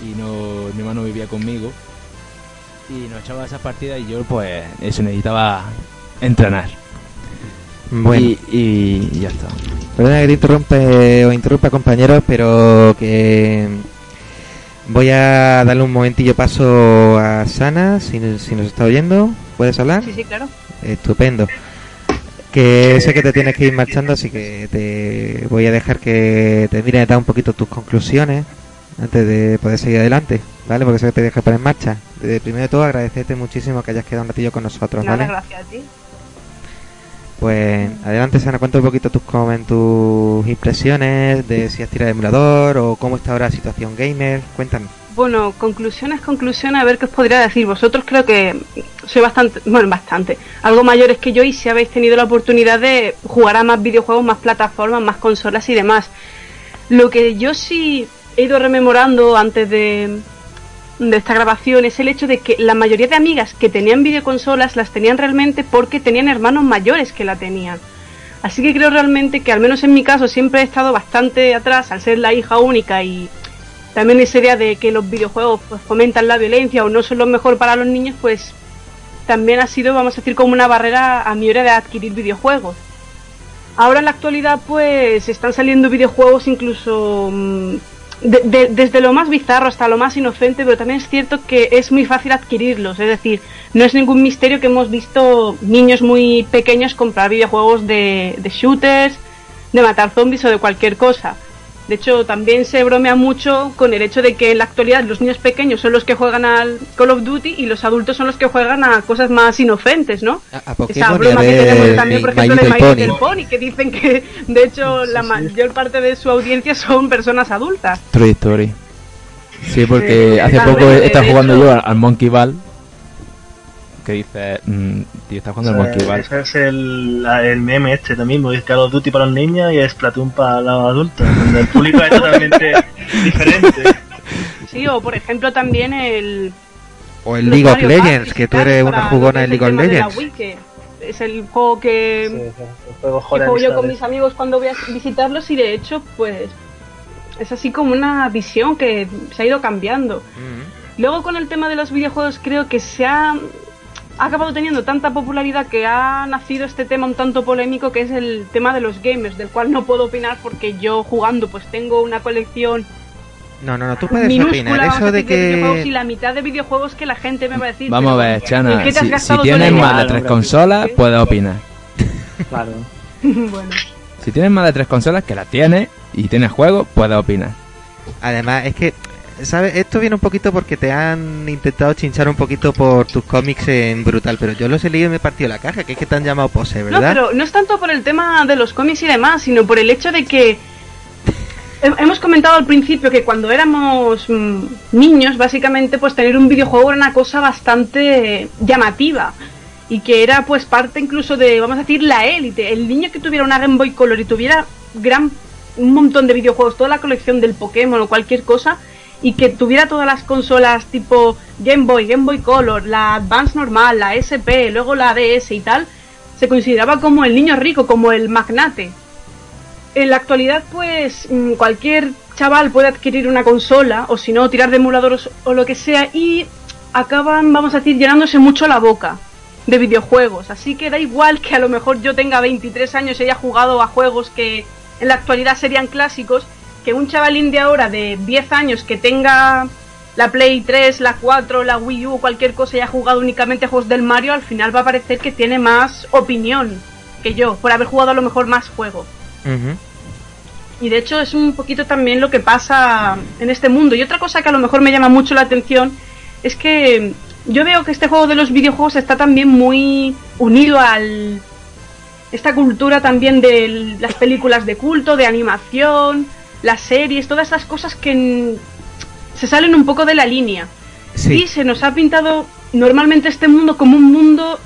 y no, mi hermano vivía conmigo. Y nos echaba esas partidas y yo pues eso necesitaba entrenar. Bueno, Y, y- y ya está. perdona que te interrumpe o interrumpa compañeros, pero que voy a darle un momentillo paso a Sana, si, si nos está oyendo. ¿Puedes hablar? Sí, sí, claro. Estupendo. Que sé que te tienes que ir marchando, así que te voy a dejar que te mires dar un poquito tus conclusiones antes de poder seguir adelante, ¿vale? Porque sé que te deja poner en marcha. De primero de todo, agradecerte muchísimo que hayas quedado un ratillo con nosotros, ¿vale? gracias a ti. Pues adelante, Sana, cuenta un poquito tus, tus impresiones de si has tirado el emulador o cómo está ahora la situación gamer. Cuéntame. Bueno, conclusiones, conclusiones, a ver qué os podría decir. Vosotros creo que soy bastante, bueno, bastante, algo mayores que yo y si habéis tenido la oportunidad de jugar a más videojuegos, más plataformas, más consolas y demás. Lo que yo sí he ido rememorando antes de, de esta grabación es el hecho de que la mayoría de amigas que tenían videoconsolas las tenían realmente porque tenían hermanos mayores que la tenían. Así que creo realmente que al menos en mi caso siempre he estado bastante atrás al ser la hija única y también esa idea de que los videojuegos pues, fomentan la violencia o no son lo mejor para los niños, pues también ha sido, vamos a decir, como una barrera a mi hora de adquirir videojuegos. Ahora en la actualidad pues están saliendo videojuegos incluso mm, de- de- desde lo más bizarro hasta lo más inocente, pero también es cierto que es muy fácil adquirirlos, es decir, no es ningún misterio que hemos visto niños muy pequeños comprar videojuegos de, de shooters, de matar zombies o de cualquier cosa. De hecho, también se bromea mucho con el hecho de que en la actualidad los niños pequeños son los que juegan al Call of Duty y los adultos son los que juegan a cosas más inocentes, ¿no? A, a Esa broma que tenemos también, por ejemplo, de My Little Little Pony. Que dicen que, de hecho, la mayor parte de su audiencia son personas adultas. True Story. Sí, porque hace poco he estado jugando yo al Monkey Ball. Que dice, mm, tío, está jugando O sea, Monkey Ball. ese es el, el meme este también, es Call of Duty para los niños y Splatoon para los adultos, donde el público es totalmente [laughs] diferente. Sí, o por ejemplo también el... O el League of Legends, que tú eres una jugona es League el of Legends. Wii, que es el juego que... Sí, el juego que juego yo con mis amigos cuando voy a visitarlos y de hecho pues es así como una visión que se ha ido cambiando. Luego con el tema de los videojuegos creo que se ha, ha acabado teniendo tanta popularidad que ha nacido este tema un tanto polémico que es el tema de los gamers, del cual no puedo opinar porque yo jugando pues tengo una colección No, no, no, tú puedes minúscula opinar. Eso de videojuegos y que. la mitad de videojuegos que la gente me va a decir. Vamos a ver, Chana, ¿en qué te has si, tienes más de tres consolas, ¿Qué? puedes opinar. Claro. [laughs] bueno. Si tienes más de tres consolas, que las tienes, y tienes juegos, puedes opinar. Además, es que. ¿Sabes? Esto viene un poquito porque te han intentado chinchar un poquito por tus cómics en Brutal, pero yo los he leído y me he partido la caja, que es que te han llamado pose, No, ¿verdad? pero no es tanto por el tema de los cómics y demás, sino por el hecho de que [laughs] he- hemos comentado al principio que cuando éramos mm, niños, básicamente, pues tener un videojuego era una cosa bastante llamativa y que era pues parte incluso de, vamos a decir, la élite. El niño que tuviera una Game Boy Color y tuviera gran un montón de videojuegos, toda la colección del Pokémon o cualquier cosa, y que tuviera todas las consolas tipo Game Boy, Game Boy Color, la Advance normal, la SP, luego la DS y tal, se consideraba como el niño rico, como el magnate. En la actualidad, pues mm, cualquier chaval puede adquirir una consola, o si no, tirar de emuladores o lo que sea, y acaban, vamos a decir, llenándose mucho la boca de videojuegos. Así que da igual que a lo mejor yo tenga 23 años y haya jugado a juegos que en la actualidad serían clásicos, que un chavalín de ahora de 10 años que tenga la Play 3, la 4, la Wii U o cualquier cosa y haya jugado únicamente juegos del Mario, al final va a parecer que tiene más opinión que yo, por haber jugado a lo mejor más juegos. Ujú. Y de hecho es un poquito también lo que pasa en este mundo. Y otra cosa que a lo mejor me llama mucho la atención es que yo veo que este juego de los videojuegos está también muy unido al esta cultura también de las películas de culto, de animación, las series, todas esas cosas que se salen un poco de la línea. Sí. Y se nos ha pintado normalmente este mundo como un mundo,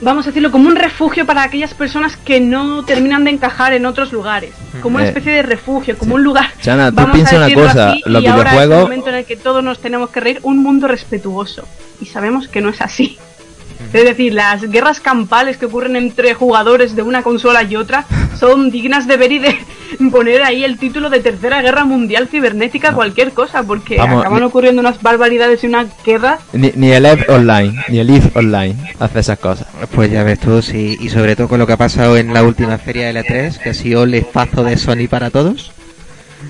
vamos a decirlo, como un refugio para aquellas personas que no terminan de encajar en otros lugares. Como una Eh, especie de refugio, como un lugar. Chana, tú vamos a una decirlo cosa, así, los y ahora es el videojuegos- momento en el que todos nos tenemos que reír, un mundo respetuoso. Y sabemos que no es así. Es decir, las guerras campales que ocurren entre jugadores de una consola y otra son dignas de ver y de, poner ahí el título de Tercera Guerra Mundial Cibernética, cualquier cosa, porque Vamos, acaban ni- ocurriendo unas barbaridades y una guerra. Ni, ni el EVE Online, ni el EVE Online hace esas cosas. Pues ya ves tú, sí, y sobre todo con lo que ha pasado en la última feria de L3, que ha sido el espazo de Sony para todos.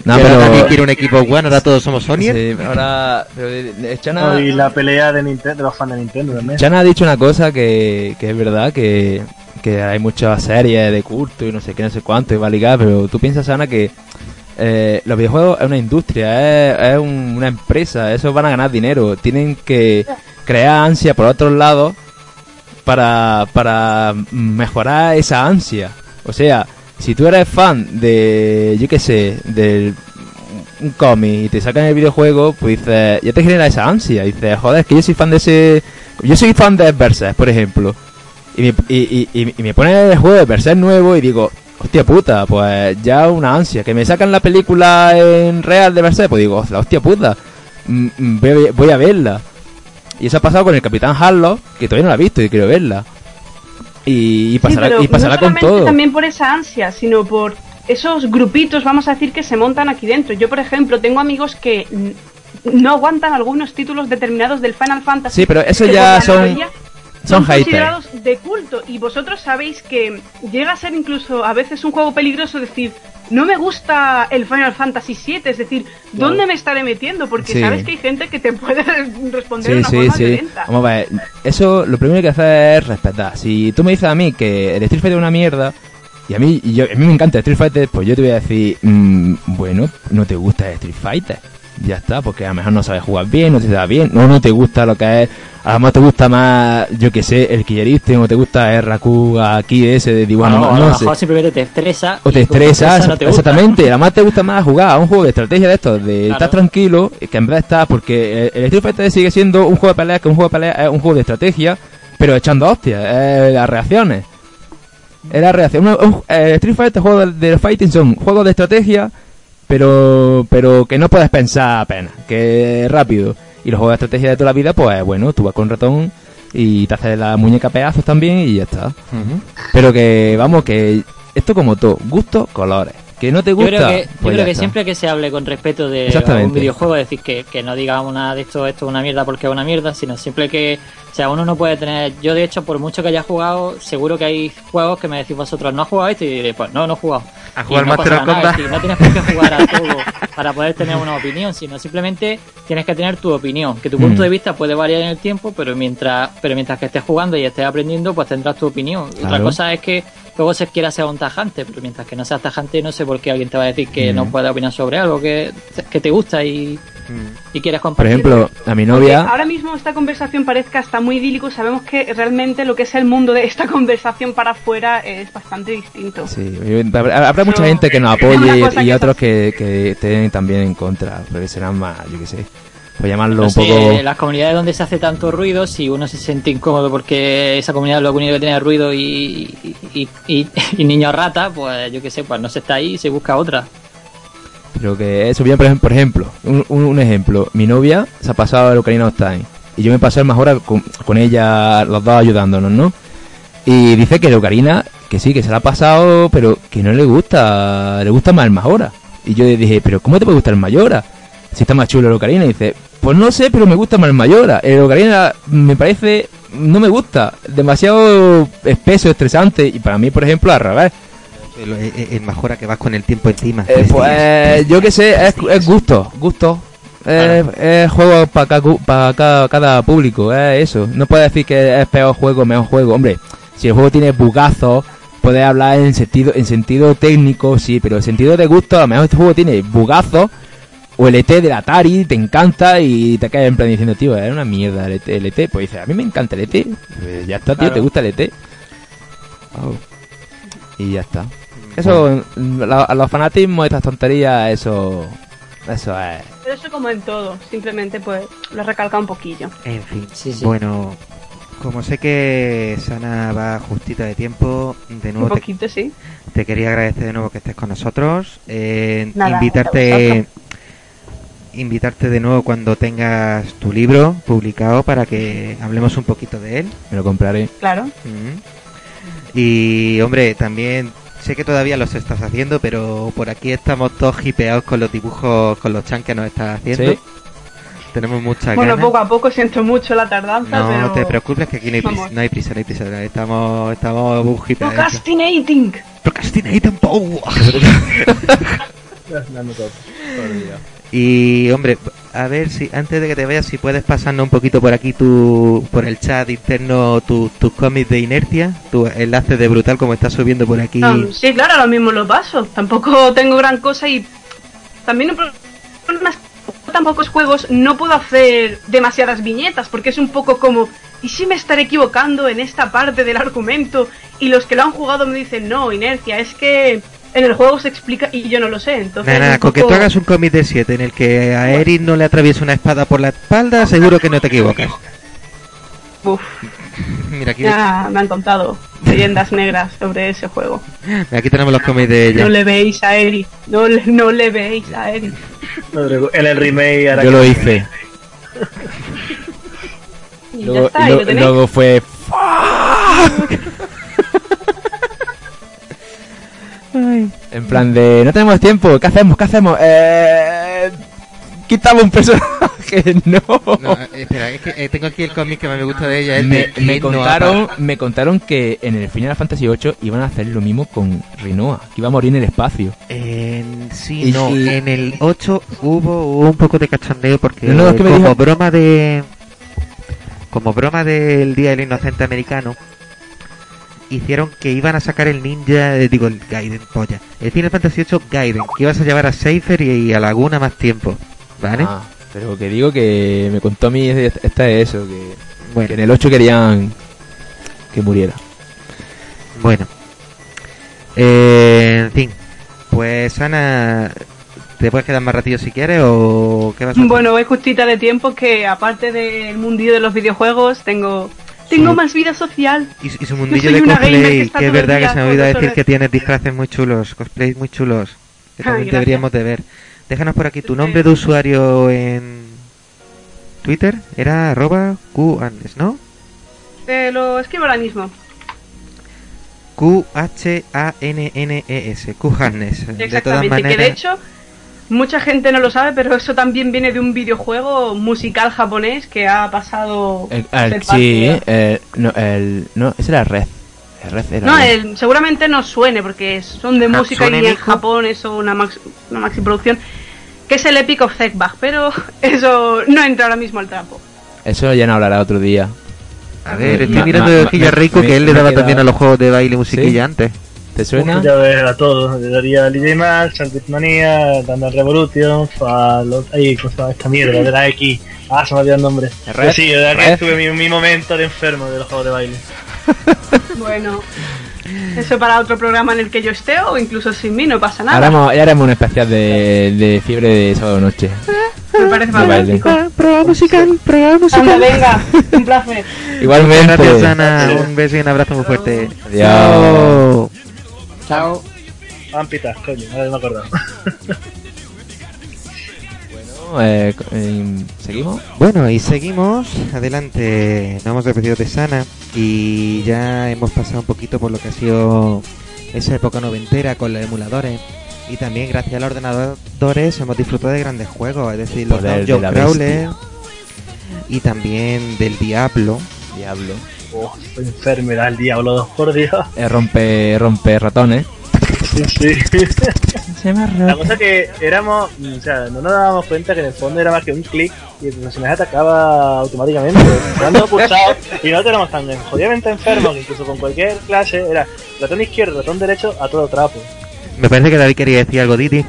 No, ahora pero... nadie quiere un equipo bueno, ahora todos somos Sony. Sí, ahora... Pero, eh, Chana, Y la pelea de, Nintendo, de los fans de Nintendo también. Chana ha dicho una cosa que, que es verdad, que, que hay muchas series de culto y no sé qué, no sé cuánto, y va a ligar, pero tú piensas, Ana, que eh, los videojuegos es una industria, es, es un- una empresa, esos van a ganar dinero, tienen que crear ansia por otros lados para, para mejorar esa ansia. O sea, si tú eres fan de, yo qué sé, del un cómic y te sacan el videojuego, pues dices, ya te genera esa ansia. Dices, joder, es que yo soy fan de ese. Yo soy fan de Berserk, por ejemplo. Y me, y, y, y- y me pone el juego de Berserk nuevo y digo, hostia puta, pues ya una ansia. Que me sacan la película en real de Berserk, pues digo, la hostia puta, mm, mm, voy, a- voy a verla. Y eso ha pasado con el Capitán Harlock, que todavía no la he visto y quiero verla. Y, y pasará, Sí, pero y pasará no con todo. también por esa ansia, sino por esos grupitos, vamos a decir, que se montan aquí dentro. Yo, por ejemplo, tengo amigos que no aguantan algunos títulos determinados del Final Fantasy. Sí, pero eso ya la son- considerados de culto. Y vosotros sabéis que llega a ser incluso a veces un juego peligroso decir. No me gusta el Final Fantasy VII, es decir, ¿dónde me estaré metiendo? Porque Sí. sabes que hay gente que te [laughs] puede responder de Sí, una sí, forma sí. violenta. Vamos a ver, eso lo primero que hacer es respetar. Si tú me dices a mí que el Street Fighter es una mierda, y a mí, y yo, a mí me encanta el Street Fighter, pues yo te voy a decir, mm, bueno, no te gusta el Street Fighter. Ya está, porque a lo mejor no sabes jugar bien, no te da bien, no, no te gusta lo que es, a lo mejor te gusta más, yo que sé, el Killeriste, o te gusta el Raku aquí ese de dibujo, Bueno, no, a lo no sé. mejor simplemente te estresa. O te y como estresa, no te exactamente. Además te gusta más jugar a un juego de estrategia de estos, de Claro. estar tranquilo, que en vez de estar, porque el, el Street Fighter sigue siendo un juego de pelea, que un juego de pelea es un juego de estrategia, pero echando hostias, eh, las reacciones. Era reacción. un- un- eh, Street Fighter, juego de, de fighting son juegos de estrategia, pero pero que no puedes pensar apenas, que es rápido. Y los juegos de estrategia de toda la vida, pues bueno, tú vas con ratón y te haces la muñeca a pedazos también y ya está. Pero que, vamos, que esto como todo, gusto, colores. Que no te Yo gusta, creo que, yo pues creo ya que está. siempre que se hable con respeto de un videojuego, es decir, que, que no diga una de esto, esto es una mierda porque es una mierda, sino siempre que, o sea, uno no puede tener, yo de hecho, por mucho que haya jugado, seguro que hay juegos que me decís vosotros, ¿no has jugado esto? Y diré, pues no, no he jugado. ¿A Y jugar no Master pasa of nada, Combat? es decir, no tienes por qué jugar a [laughs] todo para poder tener una opinión, sino simplemente tienes que tener tu opinión, que tu punto Mm. de vista puede variar en el tiempo, pero mientras, pero mientras que estés jugando y estés aprendiendo, pues tendrás tu opinión. Otra Claro. cosa es que luego se quiera ser un tajante, pero mientras que no seas tajante, no sé por qué alguien te va a decir que Mm. no puede opinar sobre algo que, que te gusta y, y quieres Por compartir. ejemplo, a mi novia... ahora mismo esta conversación parezca hasta muy idílico, sabemos que realmente lo que es el mundo de esta [laughs] conversación para afuera es bastante distinto. Sí, habrá, mucha gente que nos apoye y que otros que, que estén también en contra, porque serán más, yo qué sé, pues llamarlo No un sé, poco... las comunidades donde se hace tanto ruido, si uno se siente incómodo porque esa comunidad lo único que tiene es ruido y, y, y, y [laughs] niños rata, pues yo qué sé, pues no se está ahí y se busca otra. Pero que eso, bien, por ejemplo, por un, un- un ejemplo, mi novia se ha pasado el Ocarina of Time y yo me pasé más horas con, con ella, los dos ayudándonos, ¿no? Y dice que Ocarina, que sí, que se la ha pasado, pero que no le gusta, le gusta más el Majora. Y yo le dije, pero ¿cómo te puede gustar el Mayora? Si está más chulo el Ocarina. Y dice, pues no sé, pero me gusta más el Mayora. El Ocarina me parece, no me gusta, demasiado espeso, estresante. Y para mí, por ejemplo, al revés. El, el- que vas con el tiempo encima. Eh, pues yo que sé, es, es gusto, gusto. Es, es juego para cada, cada público, es eso. No puedes decir que es peor juego, mejor juego. Hombre, si el juego tiene bugazos, puedes hablar en sentido en sentido técnico, sí, pero en sentido de gusto, a lo mejor este juego tiene bugazos. O el ET del Atari te encanta y te caes en plan diciendo, tío, era una mierda el ET. el ET. Pues dices, a mí me encanta el ET. Pues ya está, tío, Claro. ¿te gusta el ET? Y ya está. Eso, la- a los fanatismos estas tonterías, eso. Eso es. Pero eso como en todo, simplemente pues lo recalca un poquillo. En fin, Sí, sí. bueno, como sé que Sana va justita de tiempo, de Un nuevo te, poquito, sí. te quería agradecer de nuevo que estés con nosotros, eh, Nada, invitarte invitarte de nuevo cuando tengas tu libro publicado para que hablemos un poquito de él. Me lo compraré. Claro. Mm. Y hombre, también sé que todavía los estás haciendo, pero por aquí estamos todos hipeados con los dibujos, con los chan que nos estás haciendo. Sí. Tenemos muchas Bueno, ganas. poco a poco siento mucho la tardanza, no pero... te preocupes que aquí no hay prisa, no hay prisa, no hay prisa. Estamos, estamos hipeados. Procrastinating. Procrastinating [laughs] [laughs] power. Y hombre, a ver si antes de que te vayas, si puedes pasarnos un poquito por aquí tu, por el chat interno tu- tus cómics de inercia, tu enlace de brutal como estás subiendo por aquí. Um, sí, claro, ahora mismo lo paso. Tampoco tengo gran cosa y también un problema tan pocos juegos no puedo hacer demasiadas viñetas porque es un poco como ¿y si me estaré equivocando en esta parte del argumento? Y los que lo han jugado me dicen no, inercia, es que en el juego se explica y yo no lo sé. Entonces, Nada, con que tú hagas un cómic de 7 en el que a Eric no le atraviesa una espada por la espalda, seguro que no te equivocas. Uf, [laughs] Mira, aquí, ya me han contado leyendas negras sobre ese juego. aquí tenemos los cómics de ella. No le veis a Eri, no le, no le veis a Eri. No En el remake ahora Yo que- lo hice. [laughs] Y ya Luego, está, y lo- lo tenéis. luego fue. [laughs] En plan de. No tenemos tiempo. ¿Qué hacemos? ¿Qué hacemos? Eh. Quitamos un personaje. [laughs] No. No, espera, es que eh, tengo aquí el cómic que más me gusta de ella. es me, de me contaron, me contaron que en el Final Fantasy VIII iban a hacer lo mismo con Rinoa, que iba a morir en el espacio. En, sí, Y- no, y- en el 8 hubo un poco de cachondeo porque No, no, es que me como dijo- broma de como broma del Día del Inocente Americano hicieron que iban a sacar el ninja, eh, digo el Gaiden, polla, el Final Fantasy 8 Gaiden, que ibas a llevar a Seifer y, y a Laguna más tiempo, ¿vale? Ah, pero que digo que me contó a mí esta es eso, que, que bueno, en el 8 querían que muriera. bueno. Eh, en fin, pues Ana, ¿te puedes quedar más ratillo si quieres o qué vas a hacer? Bueno, es justita de tiempo que aparte del mundillo de los videojuegos tengo tengo más vida social. Y, y su mundillo de que cosplay, que es verdad que se me olvidó decir horas. que tienes disfraces muy chulos, cosplays muy chulos, que también deberíamos de ver. Déjanos por aquí tu nombre de usuario en Twitter, era arroba ¿no? Te lo escribo ahora mismo. Q-H-A-N-N-E-S, QAnnes. De todas Exactamente, que de maneras, hecho mucha gente no lo sabe, pero eso también viene de un videojuego musical japonés que ha pasado... El, el- parte sí, el, no, el, no, ese era Red. El Red era No, el- seguramente no suene porque son de música y en. Japón eso una, max, una maxi producción que es el Epic of Zekbach, pero [laughs] eso no entra ahora mismo al trapo. Eso ya no hablará otro día. A ver, estoy Ma- mirando ma- de Rico que él le daba también a los juegos de baile musiquilla antes. ¿Te suena? Uf, ya ves a todo. Le daría a DJ Max, Mania, Thunder Revolution, Fallout. Ay, ¿cómo se llama esta mierda? De la X. Ah, se me olvidó el nombre. Red, Pero sí, de verdad que tuve mi, mi momento de enfermo de los juegos de baile. [laughs] Bueno, eso para otro programa en el que yo esté o incluso sin mí no pasa nada. Haremos, ya haremos un especial de, de fiebre de sábado noche. Me parece fantástico. Prueba musical, prueba Anda, musical. venga, [laughs] un placer. Igualmente. Gracias, Ana. Un beso y un abrazo muy fuerte. Adiós. Chao. Vampitas, coño, ahora me he acordado. Bueno, eh, eh, ¿Seguimos? Bueno, y seguimos adelante. Nos hemos repetido de Sana y ya hemos pasado un poquito por lo que ha sido esa época noventera con los emuladores. Y también gracias a los ordenadores hemos disfrutado de grandes juegos, es decir, los de Dungeon la Crawler y también del Diablo. Diablo. Oh, estoy era el diablo 2, por Dios. Eh, rompe, rompe ratones. Sí, sí. Se me ha La cosa que éramos, o sea, no nos dábamos cuenta que en el fondo era más que un clic y el personaje atacaba automáticamente, dando pulsado y no éramos tan jodidamente enfermos que incluso con cualquier clase era ratón izquierdo, ratón derecho a todo trapo. Me parece que David quería decir algo, Didi.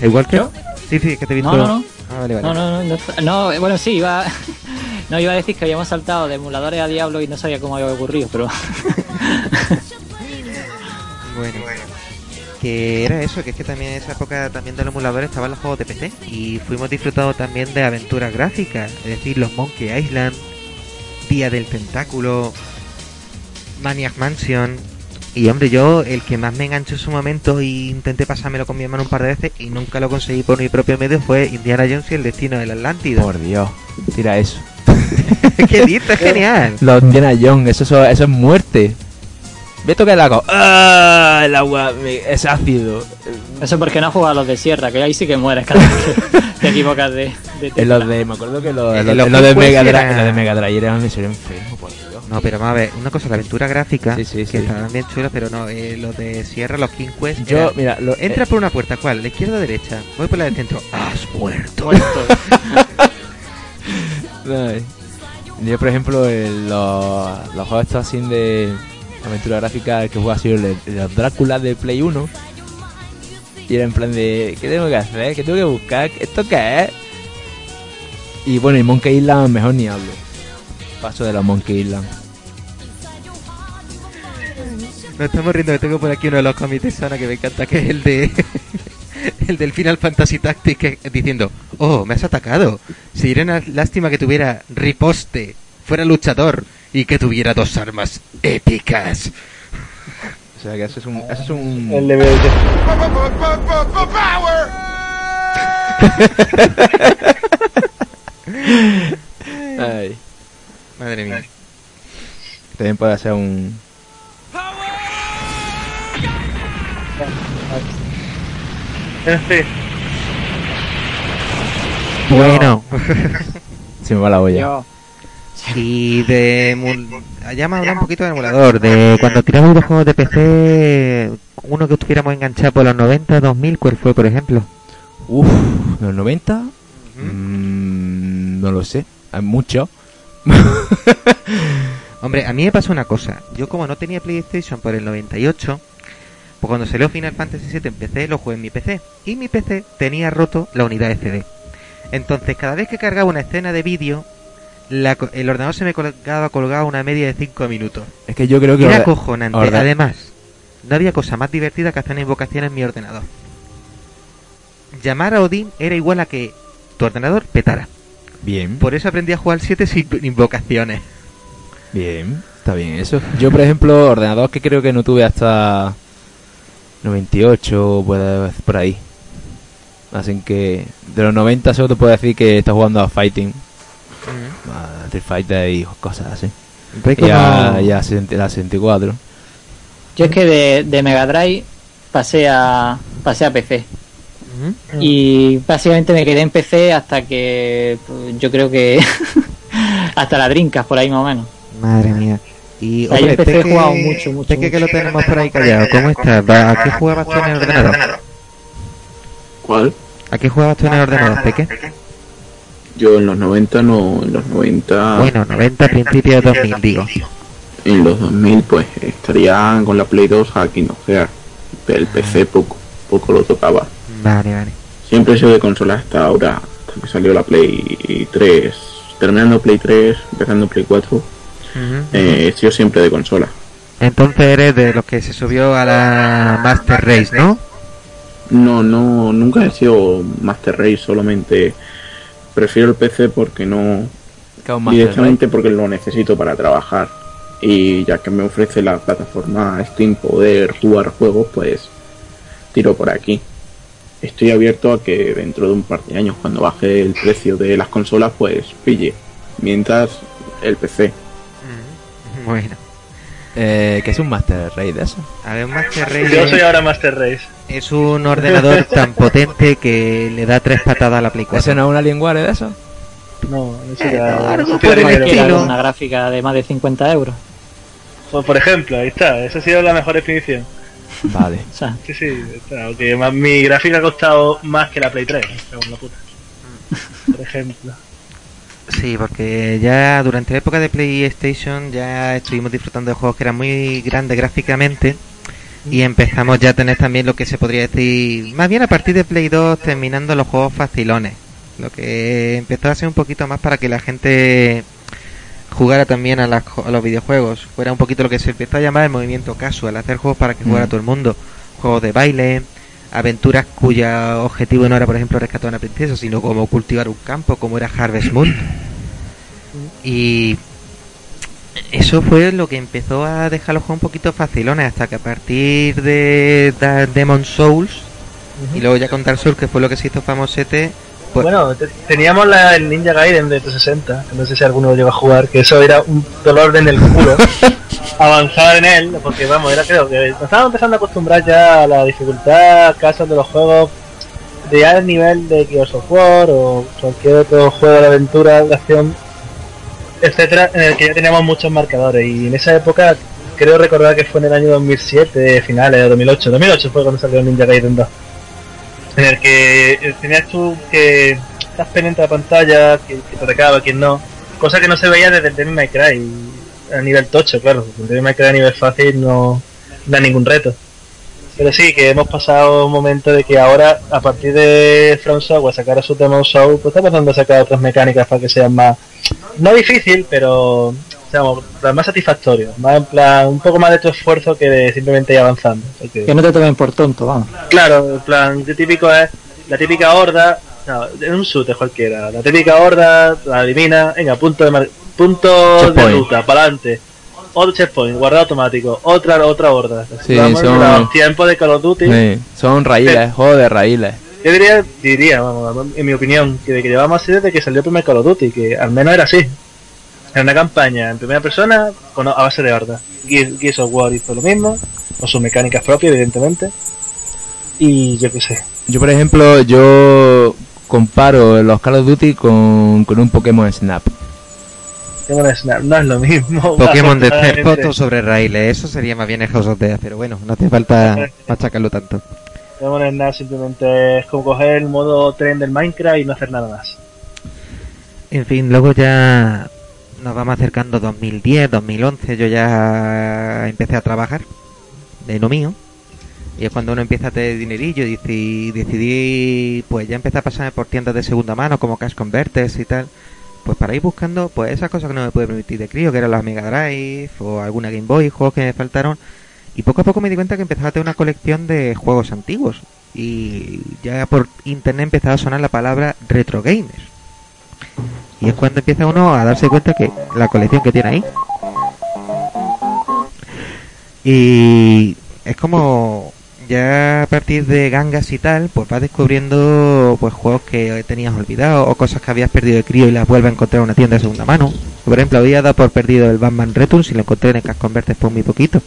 ¿Igual que? ¿Yo? Sí, sí, que te he visto. No, no, no. Ah, vale, vale. No, no, no, no, no, bueno, sí, iba, no iba a decir que habíamos saltado de emuladores a Diablo y no sabía cómo había ocurrido, pero [laughs] Bueno, que era eso, que es que también en esa época también de los emuladores estaban los juegos de PC y fuimos disfrutando también de aventuras gráficas, es decir, los Monkey Island, Día del Tentáculo, Maniac Mansion. Y hombre, yo el que más me enganchó en su momento y intenté pasármelo con mi hermano un par de veces y nunca lo conseguí por mi propio medio fue Indiana Jones y el destino del Atlántida. Por Dios. Tira eso. [laughs] ¿Qué dices? Genial. Los Indiana Jones, eso, eso, eso es muerte. Ve a tocar el agua. ¡Ah! El agua es ácido. Eso porque no has jugado a los de sierra, que ahí sí que mueres cada vez que [laughs] te equivocas de, de En los de, me acuerdo que los, los- los en los de Mega Drive, los de Mega Drive eran me sería enfermo, por Dios. No, pero vamos a ver, una cosa, la aventura gráfica, Sí, sí, que sí. estaban bien chulas, pero no, eh, los de Sierra, los King Quest. Yo, era, mira, lo, entra eh, por una puerta, ¿cuál? ¿La izquierda o derecha? Voy por la del centro. ¡Has muerto! muertos. [laughs] yo, por ejemplo, el- los, los juegos estos así de aventura gráfica que juega sido el el Drácula de Play 1. Y era en plan de, ¿qué tengo que hacer? ¿Qué tengo que buscar? ¿Esto qué es? Y bueno, y Monkey Island mejor ni hablo. Paso de la Monkey Island. Nos estamos riendo que tengo por aquí uno de los de Sana que me encanta, que es el de. [laughs] el del Final Fantasy Tactics, que- diciendo: Oh, me has atacado. Sería una lástima que tuviera riposte, fuera luchador y que tuviera dos armas épicas. O sea que eso es un... Un... El de Ay, Madre mía. también puede ser un... En fin, Bueno. [laughs] Se me va la olla. Yo, Y de. emul- Ya me ha hablado un poquito de emulador. De cuando tiramos los juegos de PC, uno que estuviéramos enganchados por los 90, 2000, ¿cuál fue, por ejemplo? Uf, ¿los 90? Mm, no lo sé. Hay mucho. [laughs] Hombre, a mí me pasó una cosa. Yo, como no tenía PlayStation por el 98, pues cuando salió Final Fantasy VII en PC, lo jugué en mi PC. Y mi PC tenía roto la unidad SD. Entonces, cada vez que cargaba una escena de vídeo, la el ordenador se me colgaba colgado una media de 5 minutos. Es que yo creo que... Era ahora- acojonante. ahora- Además, no había cosa más divertida que hacer una invocación en mi ordenador. Llamar a Odín era igual a que tu ordenador petara. Bien, Por eso aprendí a jugar 7 sin [laughs] invocaciones. bien, está bien eso. Yo, por ejemplo, ordenador que creo que no tuve hasta 98 pues, por ahí. Así que de los 90 solo te puedo decir que estás jugando a Fighting, a Street Fighter y cosas así. Ve Y a, y a 60 la 64. yo es que de, de Mega Drive pasé a, pasé a PC. Ujú. Y básicamente me quedé en PC hasta que pues, yo creo que [laughs] hasta la Drinkas por ahí más o menos. Madre mía. Y O hombre, empecé, he Peque- jugado mucho, mucho, Peque que mucho. lo tenemos por ahí callado. ¿Cómo estás? ¿A qué jugabas tú en el ordenador? ¿Cuál? ¿A qué jugabas tú en el ordenador, Peque? Yo en los 90 no, en los 90, Bueno, 90, principios de 2000, digo. en los 2000 pues estaría con la Play 2 aquí no sea, el PC poco, poco lo tocaba. Vale, vale. Siempre he sido de consola hasta ahora, hasta que salió la Play 3, terminando Play 3, empezando Play 4, eh, he sido siempre de consola. Entonces eres de los que se subió a la Master Race, ¿no? No, no, nunca he sido Master Race, solamente prefiero el PC porque no, directamente porque lo necesito para trabajar. Y ya que me ofrece la plataforma Steam poder jugar juegos pues tiro por aquí. Estoy abierto a que dentro de un par de años cuando baje el precio de las consolas pues pille. Mientras el PC Bueno. Eh, que es un Master Race de eso. A ver, Master yo soy Race ahora Master Race. es un ordenador [laughs] tan potente que le da tres patadas a la Play ¿Ese 4. no es una Alienware de eso? No, eso eso que estilo. Era una gráfica de más de 50 euros. Pues, por ejemplo, ahí está, esa ha sido la mejor definición. Vale. Sí, sí, está, aunque más- mi gráfica ha costado más que la Play 3, según la puta. Por ejemplo. Sí, porque ya durante la época de PlayStation ya estuvimos disfrutando de juegos que eran muy grandes gráficamente y empezamos ya a tener también lo que se podría decir, más bien a partir de Play 2 terminando los juegos facilones, lo que empezó a ser un poquito más para que la gente jugara también a, las a los videojuegos, fuera un poquito lo que se empezó a llamar el movimiento casual, hacer juegos para que jugara Mm. todo el mundo, juegos de baile, aventuras cuya objetivo no era por ejemplo rescatar a una princesa, sino como cultivar un campo, como era Harvest Moon. Y eso fue lo que empezó a dejar los juegos un poquito facilones hasta que a partir de, Demon Souls y luego ya con Dark Souls que fue lo que se hizo famosete pues Bueno, te- teníamos la, el Ninja Gaiden de 360, que no sé si alguno lo lleva a jugar, que eso era un dolor en el culo. [laughs] avanzar en él, porque vamos, era creo que nos estábamos empezando a acostumbrar ya a la dificultad, casos de los juegos de ya el nivel de Gears of War o cualquier otro juego de aventura, de acción, etcétera, en el que ya teníamos muchos marcadores y en esa época creo recordar que fue en el año 2007, finales de 2008, 2008 fue cuando salió Ninja Gaiden 2, en el que tenías tú que estás pendiente de la pantalla, que, que te atacaba, quien no, cosa que no se veía desde el Devil May Cry a nivel tocho, claro, el Devil May Cry a nivel fácil no da ningún reto. Pero sí, que hemos pasado un momento de que ahora, a partir de From Software sacar a su Demon Soul, pues está empezando a sacar otras mecánicas para que sean más, no difícil, pero digamos, plan más satisfactorio, más en plan, un poco más de tu esfuerzo que de simplemente ir avanzando. porque- Que no te tomen por tonto, vamos. Claro, en plan, lo típico es la típica horda, no, es un shooter cualquiera, la típica horda, la adivina, venga, punto de mar- punto de ruta, para adelante. Otro checkpoint, guardado automático, otra otra horda. Sí, Vamos son- a los tiempos de Call of Duty. Sí, son raíles, juego de raíles. Yo diría, diría, vamos, en mi opinión, que que llevamos así desde que salió el primer Call of Duty, que al menos era así. Era una campaña en primera persona con, a base de horda. Gears, Gears of War hizo lo mismo, con sus mecánicas propias, evidentemente. Y yo qué sé. Yo, por ejemplo, yo comparo los Call of Duty con, con un Pokémon Snap. Pokémon Snap no es lo mismo. [laughs] Pokémon de hacer fotos sobre raíles, eso sería más bien el House of Death, pero bueno, no hace falta machacarlo tanto. Pokémon Snap simplemente es como coger el modo tren del Minecraft y no hacer nada más. En fin, luego ya nos vamos acercando 2010, 2011, yo ya empecé a trabajar de lo mío. Y es cuando uno empieza a tener dinerillo y deci- decidí, pues ya empecé a pasarme por tiendas de segunda mano como Cash Converters y tal. Pues para ir buscando, pues esas cosas que no me puede permitir de crío, que eran las Mega Drive o alguna Game Boy, juegos que me faltaron. Y poco a poco me di cuenta que empezaba a tener una colección de juegos antiguos. Y ya por internet empezaba a sonar la palabra retro gamers. Y es cuando empieza uno a darse cuenta que la colección que tiene ahí. Y es como ya a partir de gangas y tal, pues vas descubriendo pues juegos que tenías olvidado o cosas que habías perdido de crío y las vuelves a encontrar en una tienda de segunda mano. Por ejemplo, había dado por perdido el Batman Returns y lo encontré en el Cash Converters por muy poquito.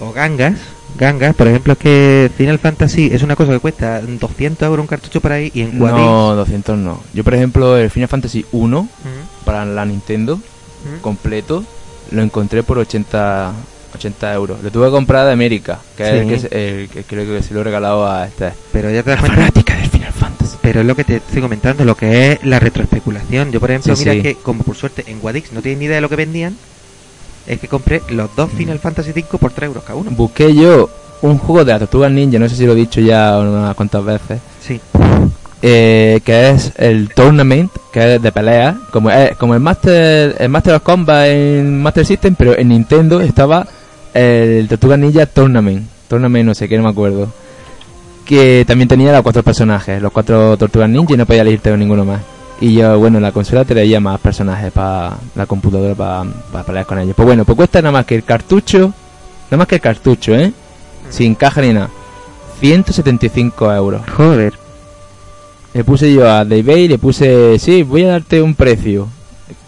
O gangas, gangas, por ejemplo, es que Final Fantasy es una cosa que cuesta 200 euros un cartucho por ahí y en Guadix... No, 200 no. Yo, por ejemplo, el Final Fantasy 1 Ujú, para la Nintendo completo lo encontré por 80, 80 euros. Lo tuve que comprar de América, que es el que, el que creo que se lo he regalado a este. Pero ya te das La cuenta fanática del Final Fantasy. Pero es lo que te estoy comentando, lo que es la retroespeculación. Yo, por ejemplo, Sí, mira sí. que, como por suerte en Guadix no tienen ni idea de lo que vendían, es que compré los dos Final Fantasy V por 3 euros cada uno. Busqué yo un juego de la Tortuga Ninja, no sé si lo he dicho ya unas cuantas veces, Sí. eh, que es el Tournament, que es de pelea, como, eh, como el Master el Master of Combat en Master System, pero en Nintendo estaba el Tortuga Ninja Tournament, Tournament no sé qué, no me acuerdo, que también tenía los cuatro personajes, los cuatro Tortugas Ninja y no podía elegirte ninguno más. Y yo, bueno, la consola traía más personajes para la computadora para pelear con ellos. Pues bueno, pues cuesta nada más que el cartucho, nada más que el cartucho, ¿eh? Sin caja ni nada. 175 euros. Joder. Le puse yo a eBay, le puse, sí, voy a darte un precio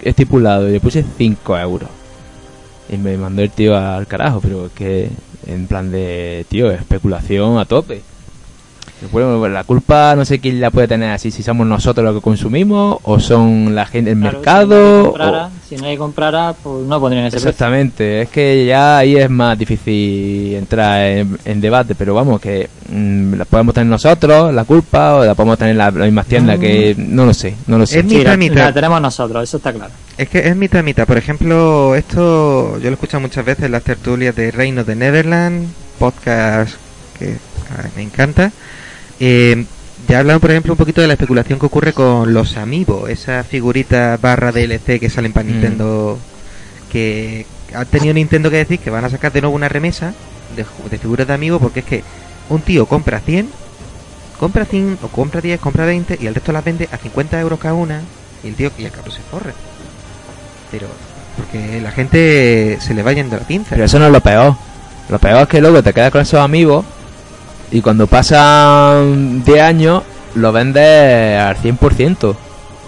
estipulado, y le puse 5 euros. Y me mandó el tío al carajo, pero es que en plan de, tío, especulación a tope. Bueno, la culpa no sé quién la puede tener así, si somos nosotros los que consumimos o son la gente, el Claro, mercado. Si nadie, o- comprara, si nadie comprara, pues no pondrían ese precio. Exactamente, es que ya ahí es más difícil entrar en, en debate, pero vamos, que mm, la podemos tener nosotros, la culpa, o la podemos tener la- mismas tiendas que no lo sé, no lo sé. Es mi- Sí, la, mitad, mitad. la tenemos nosotros, eso está claro. Es que es mitad mitad. Por ejemplo, esto yo lo he escuchado muchas veces en las tertulias de Reino de Neverland, podcast que ah, me encanta. Eh, ya hablan, por ejemplo, un poquito de la especulación que ocurre con los Amiibo, esas figuritas barra DLC que salen para Mm. Nintendo. Que ha tenido Nintendo que decir que van a sacar de nuevo una remesa de, de figuras de Amiibo porque es que un tío compra 100, compra 100 o compra 10, compra 20 y el resto las vende a 50 euros cada una y el tío y el cabrón se forra. Pero porque la gente se le va yendo la pinza. Pero eso no es lo peor. Lo peor es que luego te quedas con esos amigos y cuando pasan 10 años lo vendes al 100%.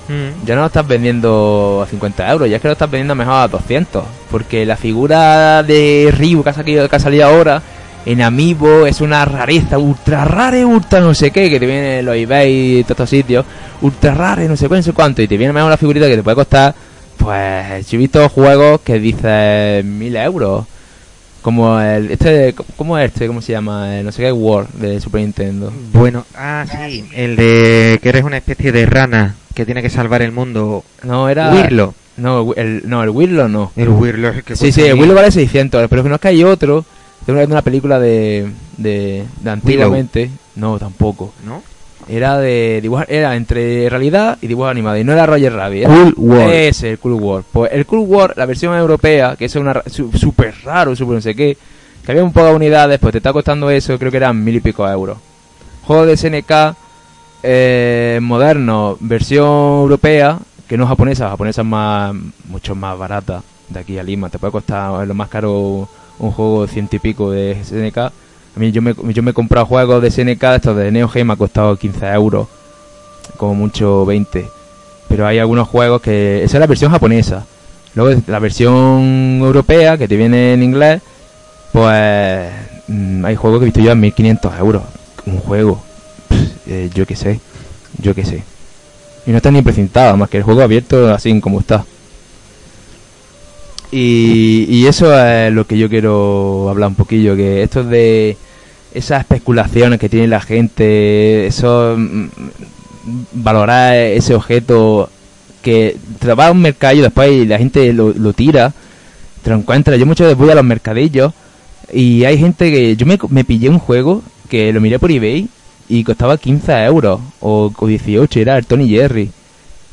Mm. Ya no lo estás vendiendo a 50 euros, ya es que lo estás vendiendo mejor a 200. Porque la figura de Ryu que ha salido, que ha salido ahora en Amiibo es una rareza, ultra rara, ultra no sé qué, que te viene en los eBay y todos estos sitios. Ultra rara, no sé cuánto, no sé cuánto. Y te viene mejor la figurita que te puede costar, pues, yo he visto juegos que dicen 1000 euros. Como el, este, ¿cómo es este? ¿Cómo se llama? El no sé qué War de Super Nintendo. Bueno, ah, sí, el de que eres una especie de rana que tiene que salvar el mundo. No, era... Wirlo. No, el, no, el Wirlo no. El Wirlo es el que Sí, sí, el. Willow vale 600, pero que no es que hay otro de una, de una película de, de, de antiguamente. No, tampoco. ¿No? Era de dibujar, era entre realidad y dibujo animado. Y no era Roger Rabbit. era Cool World. Ese, el Cool World. Pues el Cool World, la versión europea, que es una súper raro, súper no sé qué, que había un poco de unidades, pues te está costando eso, creo que eran mil y pico euros. Juego de SNK eh, moderno, versión europea, que no japonesa, japonesa es más, mucho más barata de aquí a Lima. Te puede costar lo más caro un juego ciento y pico de SNK. A mí yo me, yo me he comprado juegos de SNK, estos de Neo Geo, me ha costado 15 euros, como mucho 20. Pero hay algunos juegos que... Esa es la versión japonesa. Luego la versión europea, que te viene en inglés, pues mm, hay juegos que he visto yo a 1500 euros. Un juego. Eh, yo qué sé. Yo qué sé. Y no está ni precintado, más que el juego abierto así como está. Y, y eso es lo que yo quiero hablar un poquillo, que esto de esas especulaciones que tiene la gente, eso mm, valorar ese objeto que te va a un mercadillo después y la gente lo, lo tira, te lo encuentras. Yo muchas veces voy a los mercadillos y hay gente que yo me, me pillé un juego que lo miré por eBay y costaba 15 euros o, o 18, era el Tony Jerry.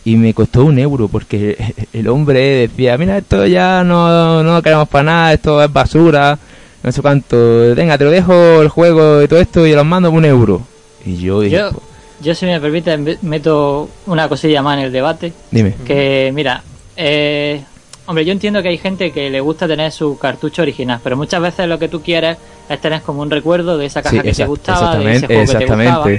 Y me costó un euro porque [laughs] el hombre decía, mira, esto ya no, no queremos para nada, esto es basura, no sé cuánto. Venga, te lo dejo el juego y todo esto y los mando por un euro. Y yo dije, Yo, "Pues, yo si me permite, me- meto una cosilla más en el debate. dime. Que, mira, eh, hombre, yo entiendo que hay gente que le gusta tener su cartucho original, pero muchas veces lo que tú quieres es tener como un recuerdo de esa caja Sí, que te gustaba, de ese exactamente, juego que te gustaba.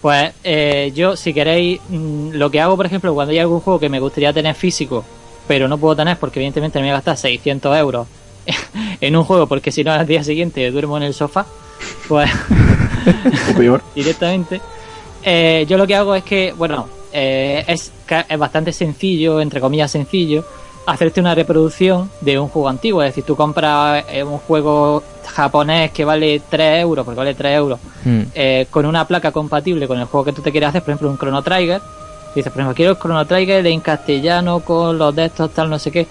Pues eh, yo, si queréis, mm, lo que hago, por ejemplo, cuando hay algún juego que me gustaría tener físico, pero no puedo tener porque evidentemente me voy a gastar 600 euros [laughs] en un juego porque si no al día siguiente duermo en el sofá, pues [laughs] O peor. [laughs] directamente. Eh, yo lo que hago es que, bueno, eh, es, es bastante sencillo, entre comillas sencillo, hacerte una reproducción de un juego antiguo. Es decir, tú compras eh, un juego japonés que vale 3 euros, porque vale 3 euros, Mm. eh, con una placa compatible con el juego que tú te quieres hacer, por ejemplo, un Chrono Trigger. Dices, por ejemplo, quiero el Chrono Trigger en castellano con los de estos, tal, no sé qué.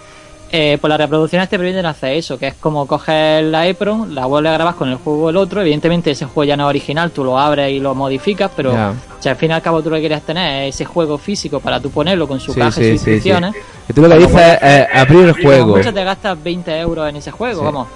Eh, pues las reproducciones te permiten hacer eso, que es como coges la EPROM, la vuelves a grabar con el juego el otro. Evidentemente, ese juego ya no es original, tú lo abres y lo modificas, pero si al fin y al cabo tú lo que quieres tener es ese juego físico para tú ponerlo con su Sí, caja sí, y sus sí, instrucciones. Que tú lo que dices es eh, abrir el juego. mucho te gastas 20 euros en ese juego, vamos.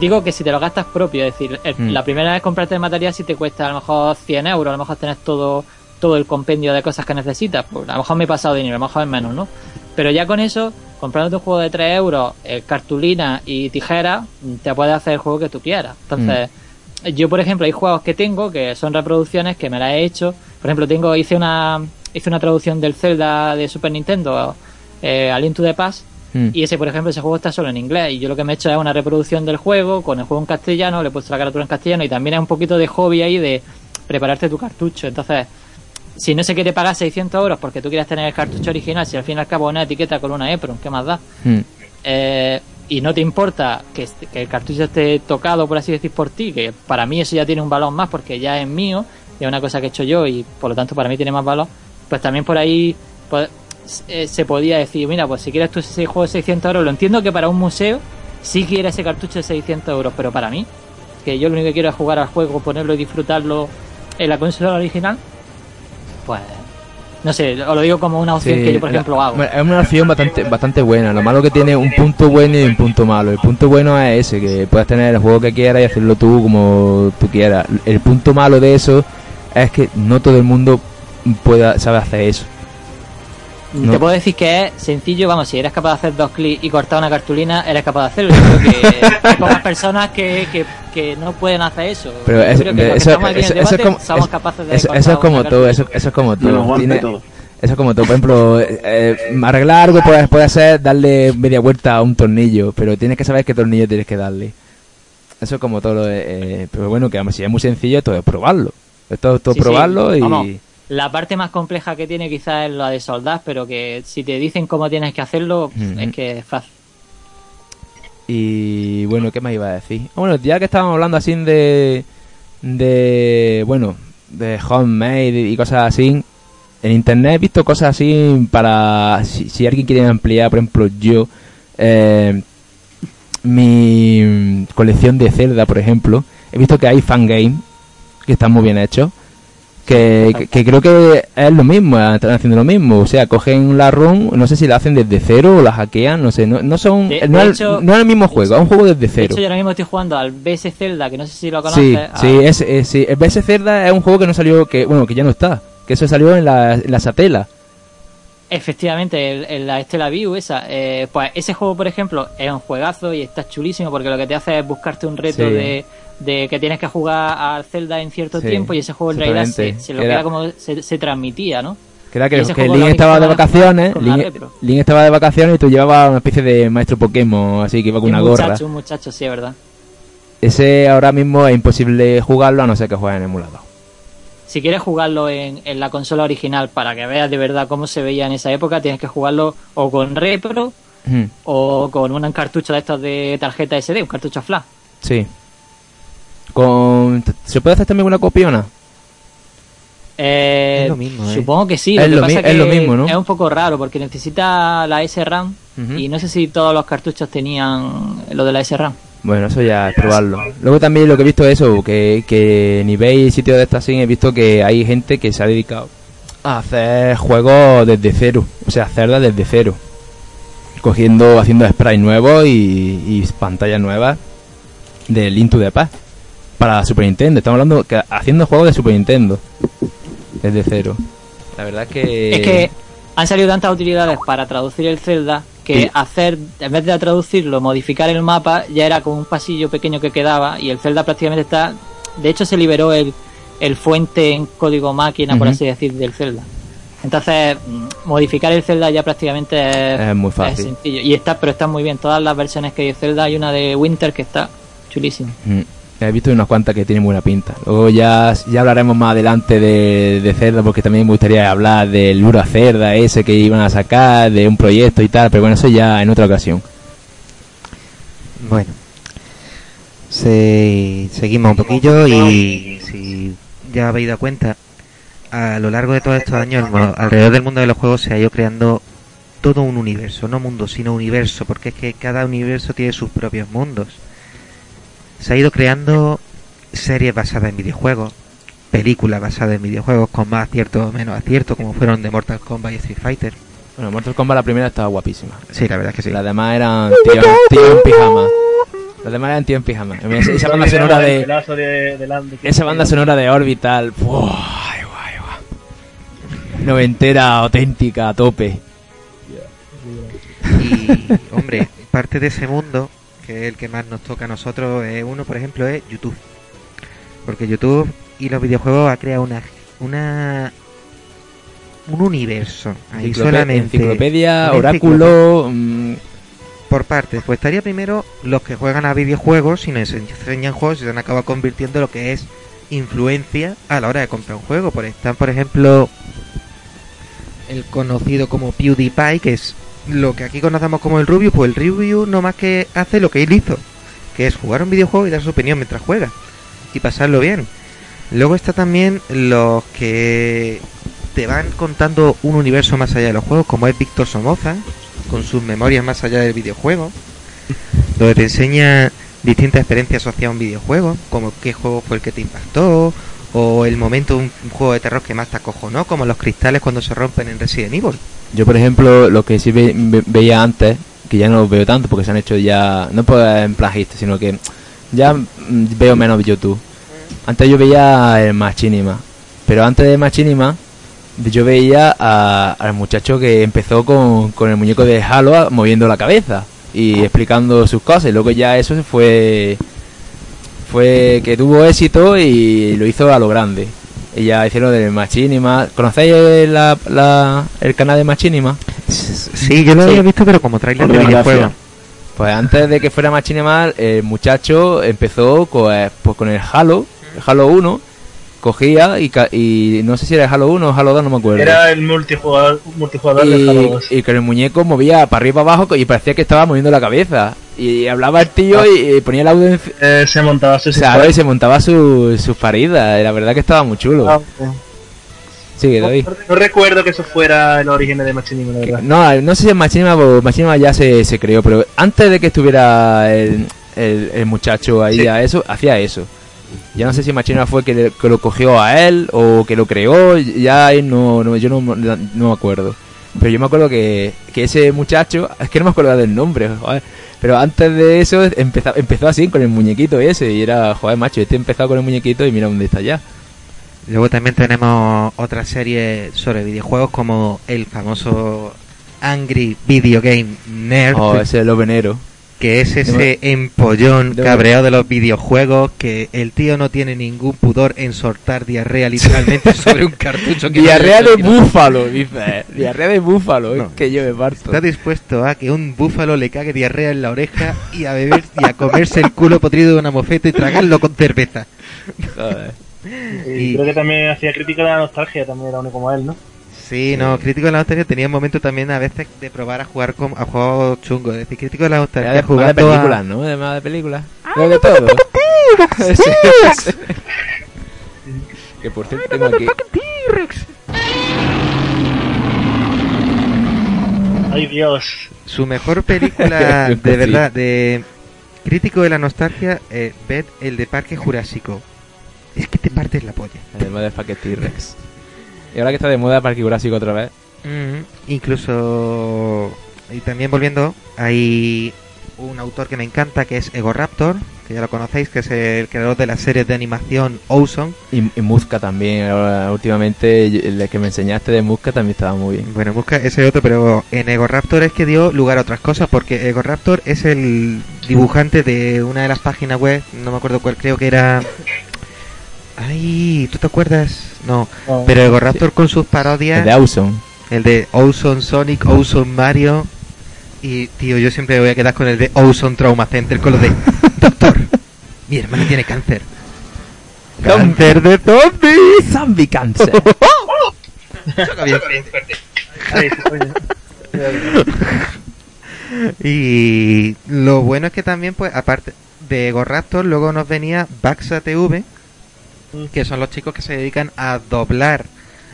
Digo que si te lo gastas propio, es decir, el- Mm. la primera vez comprarte el material si te cuesta a lo mejor 100 euros, a lo mejor tenés todo, todo el compendio de cosas que necesitas, pues a lo mejor me he pasado dinero, a lo mejor es menos, ¿no? Pero ya con eso, comprándote un juego de 3 euros, eh, cartulina y tijera, te puedes hacer el juego que tú quieras. Entonces, yo por ejemplo, hay juegos que tengo que son reproducciones que me las he hecho. Por ejemplo, tengo, hice una, hice una traducción del Zelda de Super Nintendo, eh, A Link to the Past, Mm. y ese, por ejemplo, ese juego está solo en inglés. Y yo lo que me he hecho es una reproducción del juego con el juego en castellano, le he puesto la carátula en castellano y también es un poquito de hobby ahí de prepararte tu cartucho. Entonces, si no se quiere pagar 600 euros porque tú quieres tener el cartucho original, si al fin y al cabo una etiqueta con una EPROM, ¿qué más da? Mm. Eh, y no te importa que, que el cartucho esté tocado, por así decir, por ti, que para mí eso ya tiene un valor más porque ya es mío, y es una cosa que he hecho yo y por lo tanto para mí tiene más valor, pues también por ahí pues, eh, se podía decir, mira, pues si quieres tú ese juego de 600 euros, lo entiendo que para un museo sí quiere ese cartucho de 600 euros, pero para mí, que yo lo único que quiero es jugar al juego, ponerlo y disfrutarlo en la consola original, pues no sé, os lo digo como una opción Sí, que yo por la- ejemplo hago. Es una opción bastante, bastante buena. Lo malo que tiene un punto bueno y un punto malo. El punto bueno es ese, que puedes tener el juego que quieras y hacerlo tú como tú quieras. El punto malo de eso es que no todo el mundo pueda sabe hacer eso. No. Te puedo decir que es sencillo, vamos, si eres capaz de hacer dos clics y cortar una cartulina, eres capaz de hacerlo. Yo creo que hay pocas personas que, que, que no pueden hacer eso. [laughs] Pero Yo es- creo que eso- eso- eso es como- somos es- capaces de Eso, eso es como todo, eso, eso es como todo. aguante Tiene- todo. Eso es como todo, por ejemplo, eh, eh, arreglar algo puede, puede ser darle media vuelta a un tornillo, pero tienes que saber qué tornillo tienes que darle. Eso es como todo lo de, eh, pero bueno, que vamos, si es muy sencillo, esto es probarlo. Esto es todo Sí, sí, probarlo y... vamos. La parte más compleja que tiene quizás es la de soldar, pero que si te dicen cómo tienes que hacerlo, es que es fácil. Y bueno, ¿qué más iba a decir? Ah, Bueno, ya que estábamos hablando así de. de. bueno, de homemade y cosas así. En internet he visto cosas así para. Si, si alguien quiere ampliar, por ejemplo, yo. eh, mi colección de Zelda, por ejemplo. He visto que hay fangame que están muy bien hechos. Que, creo que es lo mismo, están haciendo lo mismo. O sea, cogen la ROM, no sé si la hacen desde cero o la hackean, no sé. No, no son. De- no, de es, hecho- no es el mismo juego, es un juego desde De cero. hecho, yo ahora mismo estoy jugando al BS Zelda, que no sé si lo Sí, conoces. sí, a- es, es- sí. El BS Zelda es un juego que no salió, que bueno, que ya no está. Que eso salió en la, en la Satela. Efectivamente, el- el- la Estela View esa. eh, pues ese juego, por ejemplo, es un juegazo y está chulísimo porque lo que te hace es buscarte un reto Sí. de, de que tienes que jugar al Zelda en cierto Sí, tiempo y ese juego en realidad se, lo Era- queda como se, se transmitía, ¿no? Que era que, que Link estaba de vacaciones. Link, estaba de vacaciones y tú llevabas una especie de maestro Pokémon, así que iba con un una gorra. muchacho, un muchacho, sí, es verdad. Ese ahora mismo es imposible jugarlo a no ser que juegues en emulador. Si quieres jugarlo en, en la consola original para que veas de verdad cómo se veía en esa época, tienes que jugarlo o con repro Hmm, o con un cartucho de estos de tarjeta SD, un cartucho flash. Sí. Con... ¿Se puede hacer también una copiona? Eh, Es lo mismo, ¿eh? Supongo que sí. Es Lo que lo pasa mi- que es lo mismo, ¿no? Es un poco raro porque necesita la SRAM Ujú. y no sé si todos los cartuchos tenían lo de la SRAM. Bueno, eso ya es probarlo. Luego también lo que he visto es eso, que, que en eBay y sitios de estas he visto que hay gente que se ha dedicado a hacer juegos desde cero, o sea, hacerla desde cero. Cogiendo, haciendo sprites nuevos y, y pantallas nuevas del Into the Past para Super Nintendo. Estamos hablando que haciendo juegos de Super Nintendo desde cero. La verdad es que Es que han salido tantas utilidades para traducir el Zelda que Sí. hacer, en vez de traducirlo, modificar el mapa, ya era como un pasillo pequeño que quedaba y el Zelda prácticamente está... De hecho se liberó el, el fuente en código máquina, por así decir, del Zelda. Entonces, mm, modificar el Zelda ya prácticamente es, Es muy es fácil. sencillo. Y está, pero está muy bien. Todas las versiones que hay de Zelda, hay una de Winter que está chulísima. Mm, He visto unas cuantas que tienen buena pinta. Luego ya, ya hablaremos más adelante de, de Cerda, porque también me gustaría hablar del Lura Cerda ese que iban a sacar, de un proyecto y tal, pero bueno, eso ya en otra ocasión. Bueno, se- seguimos un poquillo y si ya habéis dado cuenta, a lo largo de todos estos años, alrededor del mundo de los juegos se ha ido creando todo un universo, no mundo, sino universo, porque es que cada universo tiene sus propios mundos. Se ha ido creando series basadas en videojuegos, películas basadas en videojuegos con más acierto o menos acierto, como fueron de Mortal Kombat y Street Fighter. Bueno, Mortal Kombat la primera estaba guapísima. Sí, la verdad es que sí. Las demás eran tíos tío en pijama. Las demás eran tío en pijama. Esa, banda sonora de... Esa banda sonora de Orbital. ¡buah! ay, guay, guay. Noventera, auténtica, a tope. Y, hombre, parte de ese mundo, que es el que más nos toca a nosotros, es uno, por ejemplo, es YouTube. Porque YouTube y los videojuegos ha creado una, una un universo. Ahí Enciclope- solamente. Enciclopedia, oráculo... mm, Por partes, pues estaría primero los que juegan a videojuegos y nos enseñan juegos y se han acabado convirtiendo en lo que es influencia a la hora de comprar un juego. Por están, por ejemplo, el conocido como PewDiePie, que es lo que aquí conocemos como el Rubius, pues el Rubius no más que hace lo que él hizo, que es jugar un videojuego y dar su opinión mientras juega y pasarlo bien. Luego está también los que te van contando un universo más allá de los juegos, como es Víctor Somoza, con sus memorias más allá del videojuego, donde te enseña distintas experiencias asociadas a un videojuego, como qué juego fue el que te impactó, o el momento de un, juego de terror que más te acojonó, como los cristales cuando se rompen en Resident Evil. Yo, por ejemplo, lo que sí ve- ve- veía antes, que ya no lo veo tanto porque se han hecho ya, no por en plagista, sino que ya mm, veo menos YouTube. Antes yo veía el Machinima, pero antes de Machinima yo veía a- al muchacho que empezó con, con el muñeco de Halo moviendo la cabeza y explicando sus cosas y luego ya eso se fue fue que tuvo éxito y lo hizo a lo grande Y ya hicieron del Machinima. ¿Conocéis la, la- el canal de Machinima? Sí, yo lo había visto, pero como trailer de videojuego. Pues antes de que fuera Machinima, el muchacho empezó con, eh, pues con el Halo, el Halo 1. Cogía y, ca- y no sé si era el Halo 1 o Halo 2, no me acuerdo. Era el multijugador, multijugador de Halo y, 2. y con el muñeco movía para arriba abajo y parecía que estaba moviendo la cabeza. Y hablaba el tío y, y ponía el audio en, Eh, se montaba su se montaba su- sus paridas. Y la verdad que estaba muy chulo. Ah, ok. Sigue, David. no, no recuerdo que eso fuera el origen de Machinima, la verdad. No, no sé si en Machinima, o Machinima ya se, se creó, pero antes de que estuviera el, el, el muchacho ahí Sí. a eso, hacía eso. Ya no sé si Machinima fue que, le- que lo cogió a él o que lo creó, ya no, no, yo no, no me acuerdo. Pero yo me acuerdo que, que ese muchacho, es que no me acuerdo del nombre, joder. Pero antes de eso empezó, empezó así con el muñequito ese y era, joder, macho, este empezó con el muñequito y mira dónde está ya. Luego también tenemos otra serie sobre videojuegos como el famoso Angry Video Game Nerd, Oh, ese es lo venero. Que es ese empollón cabreado de los videojuegos que el tío no tiene ningún pudor en soltar diarrea literalmente [laughs] sobre un cartucho que Diarrea de búfalo, dice. Diarrea de búfalo, No. es que yo me parto. Está dispuesto a que un búfalo le cague diarrea en la oreja y a beber y a comerse el culo podrido de una mofeta y tragarlo con cerveza. Joder. Y y- creo que también hacía crítica de la nostalgia, también era uno como él, ¿no? Sí, no, crítico de la nostalgia tenía momentos también a veces de probar a jugar con, a juegos chungos. Es decir, crítico de la nostalgia de, jugando a- películas, ¿no? Además de películas. No de todo. [laughs] Sí, sí. Que por cierto tengo aquí. Ay Dios. Su mejor [laughs] película, de verdad, de crítico de la nostalgia, eh, ved el de Parque Jurásico. Es que te partes la polla. Además de Fuck T-Rex. Y ahora que está de moda Parque Jurásico otra vez. Mm, incluso, y también volviendo, hay un autor que me encanta que es Ego Raptor, que ya lo conocéis, que es el creador de la serie de animación Ozone. Y, y Musca también. Ahora, últimamente, el que me enseñaste de Musca también estaba muy bien. Bueno, busca ese otro, pero en Ego Raptor es que dio lugar a otras cosas, porque Ego Raptor es el dibujante de una de las páginas web, no me acuerdo cuál, creo que era... Ay, ¿tú te acuerdas? No, No. pero Ego Raptor con sus El parodias, de Awesome. el de Ozone Sonic, Ozone Mario, y tío, yo siempre voy a quedar con el de Ozone Trauma Center, con lo de [laughs] Doctor, mi hermana tiene cáncer. ¡Cáncer de zombies! Zombie [laughs] bien. Sí, coño. [laughs] Y lo bueno es que también, pues, aparte de Ego Raptor, luego nos venía Baxa TV, que son los chicos que se dedican a doblar,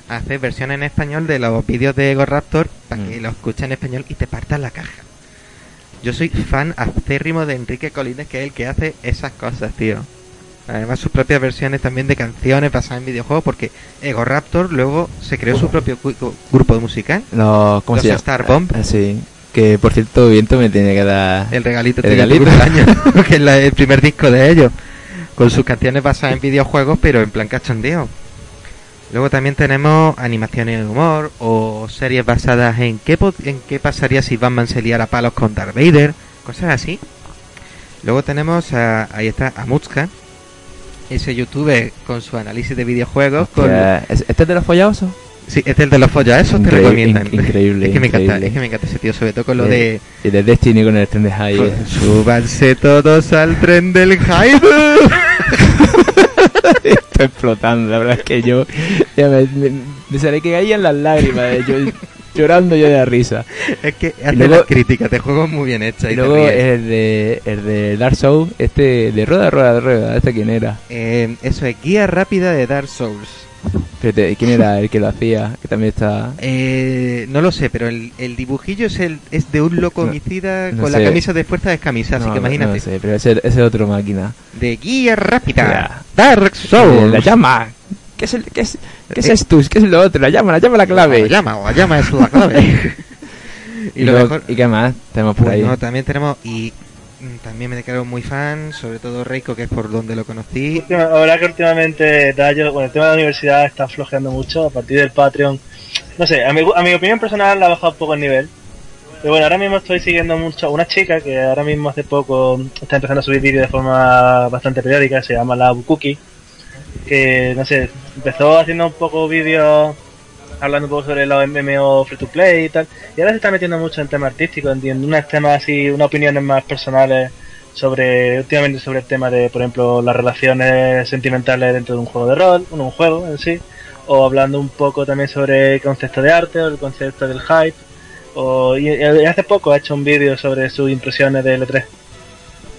a hacer versiones en español de los vídeos de Ego Raptor para que Mm. los escuchen en español y te partan la caja. Yo soy fan acérrimo de Enrique Colines, que es el que hace esas cosas, tío. Además, sus propias versiones también de canciones basadas en videojuegos, porque Ego Raptor luego se creó su propio grupo musical. Los, ¿Cómo Los se llama? Star Bomb. Ah, sí. Que por cierto, Viento me tiene que dar. El regalito, El regalito. cumpleaños, [laughs] que es la- el primer disco de ellos, con sus canciones basadas en videojuegos, pero en plan cachondeo. Luego también tenemos animaciones de humor o series basadas en qué, en qué pasaría si Batman se liara palos con Darth Vader, cosas así. Luego tenemos a, ahí está, a Mutska, ese youtuber con su análisis de videojuegos. Con, Hostia, ¿es- ¿Este es de los follaosos? Sí, este es el de los follas, esos te Increíble, recomiendan. in- increíble, [laughs] Es que me encanta, es que me encanta ese tío, sobre todo con lo de Y de Destiny con el tren de eh. Súbanse todos al tren del hype. [laughs] Estoy explotando, la verdad es que yo ya me, me, me sale que caían las lágrimas, eh, yo, llorando yo de la risa. es que hace luego- las críticas de juegos muy bien hechas. Y Y te luego el de, el de Dark Souls, este de Rueda, Rueda, Rueda, ¿este quién era? Eh, eso es guía rápida de Dark Souls. Espérate, ¿quién era el que lo hacía? Que también está... Eh, no lo sé, pero el, el dibujillo es el es de un loco No, homicida no con sé. la camisa de fuerza descamisada, así no, que imagínate. No sé, pero ese, es otro máquina. De guía rápida. Dark Souls. La llama. ¿Qué es, el, qué es, qué es Eh. esto? ¿Qué es lo otro? La llama, la llama la clave. La llama, la llama es la clave. y, [laughs] y lo luego- mejor... ¿y qué más tenemos por ahí? Bueno, también tenemos... Y también me declaro muy fan, sobre todo Reiko, que es por donde lo conocí. Ahora que últimamente Dayo, bueno, el tema de la universidad está flojeando mucho a partir del Patreon. No sé, a mi, a mi opinión personal la ha bajado un poco el nivel. Pero bueno, ahora mismo estoy siguiendo mucho a una chica que ahora mismo hace poco está empezando a subir vídeos de forma bastante periódica, se llama la Bukuki. Que no sé, Empezó haciendo un poco vídeos hablando un poco sobre los MMO free to play y tal. Y ahora se está metiendo mucho en temas artísticos, entiendo, unos temas así, unas opiniones más personales sobre, últimamente sobre el tema de, por ejemplo, las relaciones sentimentales dentro de un juego de rol, bueno, un juego en sí, o hablando un poco también sobre el concepto de arte o el concepto del hype. O, y hace poco ha hecho un vídeo sobre sus impresiones de L3.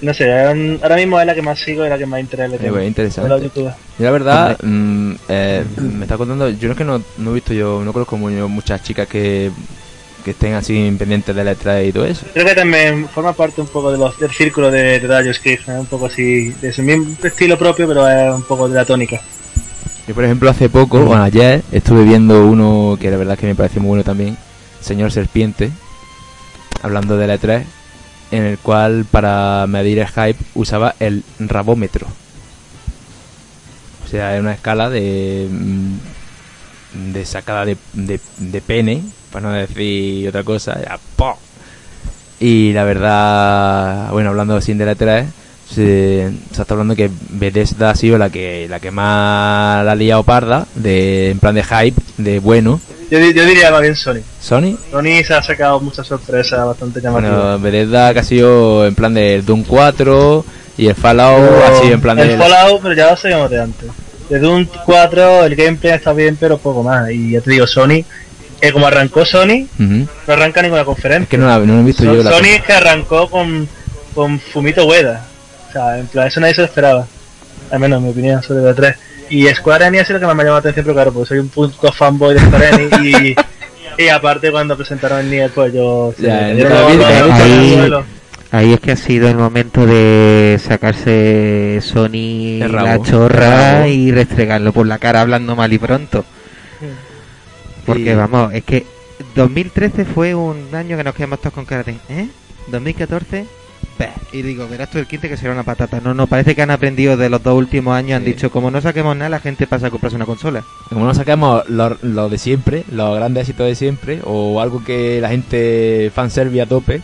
No sé, ahora mismo es la que más sigo y la que más interés le tengo. interesante. Con los youtubers. Yo la verdad, mm, eh, me está contando, yo no es que no, no he visto yo, no conozco mu- muchas chicas que, que estén así pendientes de letras y todo eso. Creo que también forma parte un poco de los, del círculo de, de Dario Script, ¿eh? un poco así, de su mismo estilo propio, pero es un poco de la tónica. Yo por ejemplo hace poco, bueno ayer, estuve viendo uno que la verdad es que me pareció muy bueno también, Señor Serpiente, hablando de la E3, en el cual para medir el hype usaba el rabómetro. O sea, es una escala de mm, de sacada de, de, pene, para no decir otra cosa. Y la verdad, bueno, hablando así de la E3, se, se está hablando que Bethesda ha sido la que la que más la ha liado parda, de, en plan de hype, de bueno. Yo, yo diría más bien Sony. Sony, Sony se ha sacado muchas sorpresas bastante llamativas. bueno, Bethesda que ha sido en plan de Doom 4 y el Fallout Pero ha sido en plan de... El Fallout, pero ya lo sabíamos de antes. De Doom 4 el gameplay está bien, pero poco más. Y ya te digo, Sony, eh, como arrancó Sony, no arranca ninguna conferencia. Es que no, no lo he visto So- yo la Sony es que arrancó con, con Fumito Ueda. O sea, en plan, eso nadie se lo esperaba. Al menos en mi opinión sobre la 3. Y Square Enix es lo que más me llama la atención, pero claro, pues soy un punto fanboy de Square Enix y, y aparte cuando presentaron el Nier, pues yo... Ya, ahí- es que ha sido el momento de sacarse Sony la chorra y restregarlo por la cara hablando mal y pronto. Porque vamos, es que 2013 fue un año que nos quedamos todos con cara de, ¿eh? 2014, Y digo, verás tú el 15 que será una patata. No, no, parece que han aprendido de los dos últimos años. Han Sí. dicho, como no saquemos nada, la gente pasa a comprarse una consola. Como no saquemos lo, lo de siempre, los grandes éxitos de siempre, o algo que la gente fanservice a tope,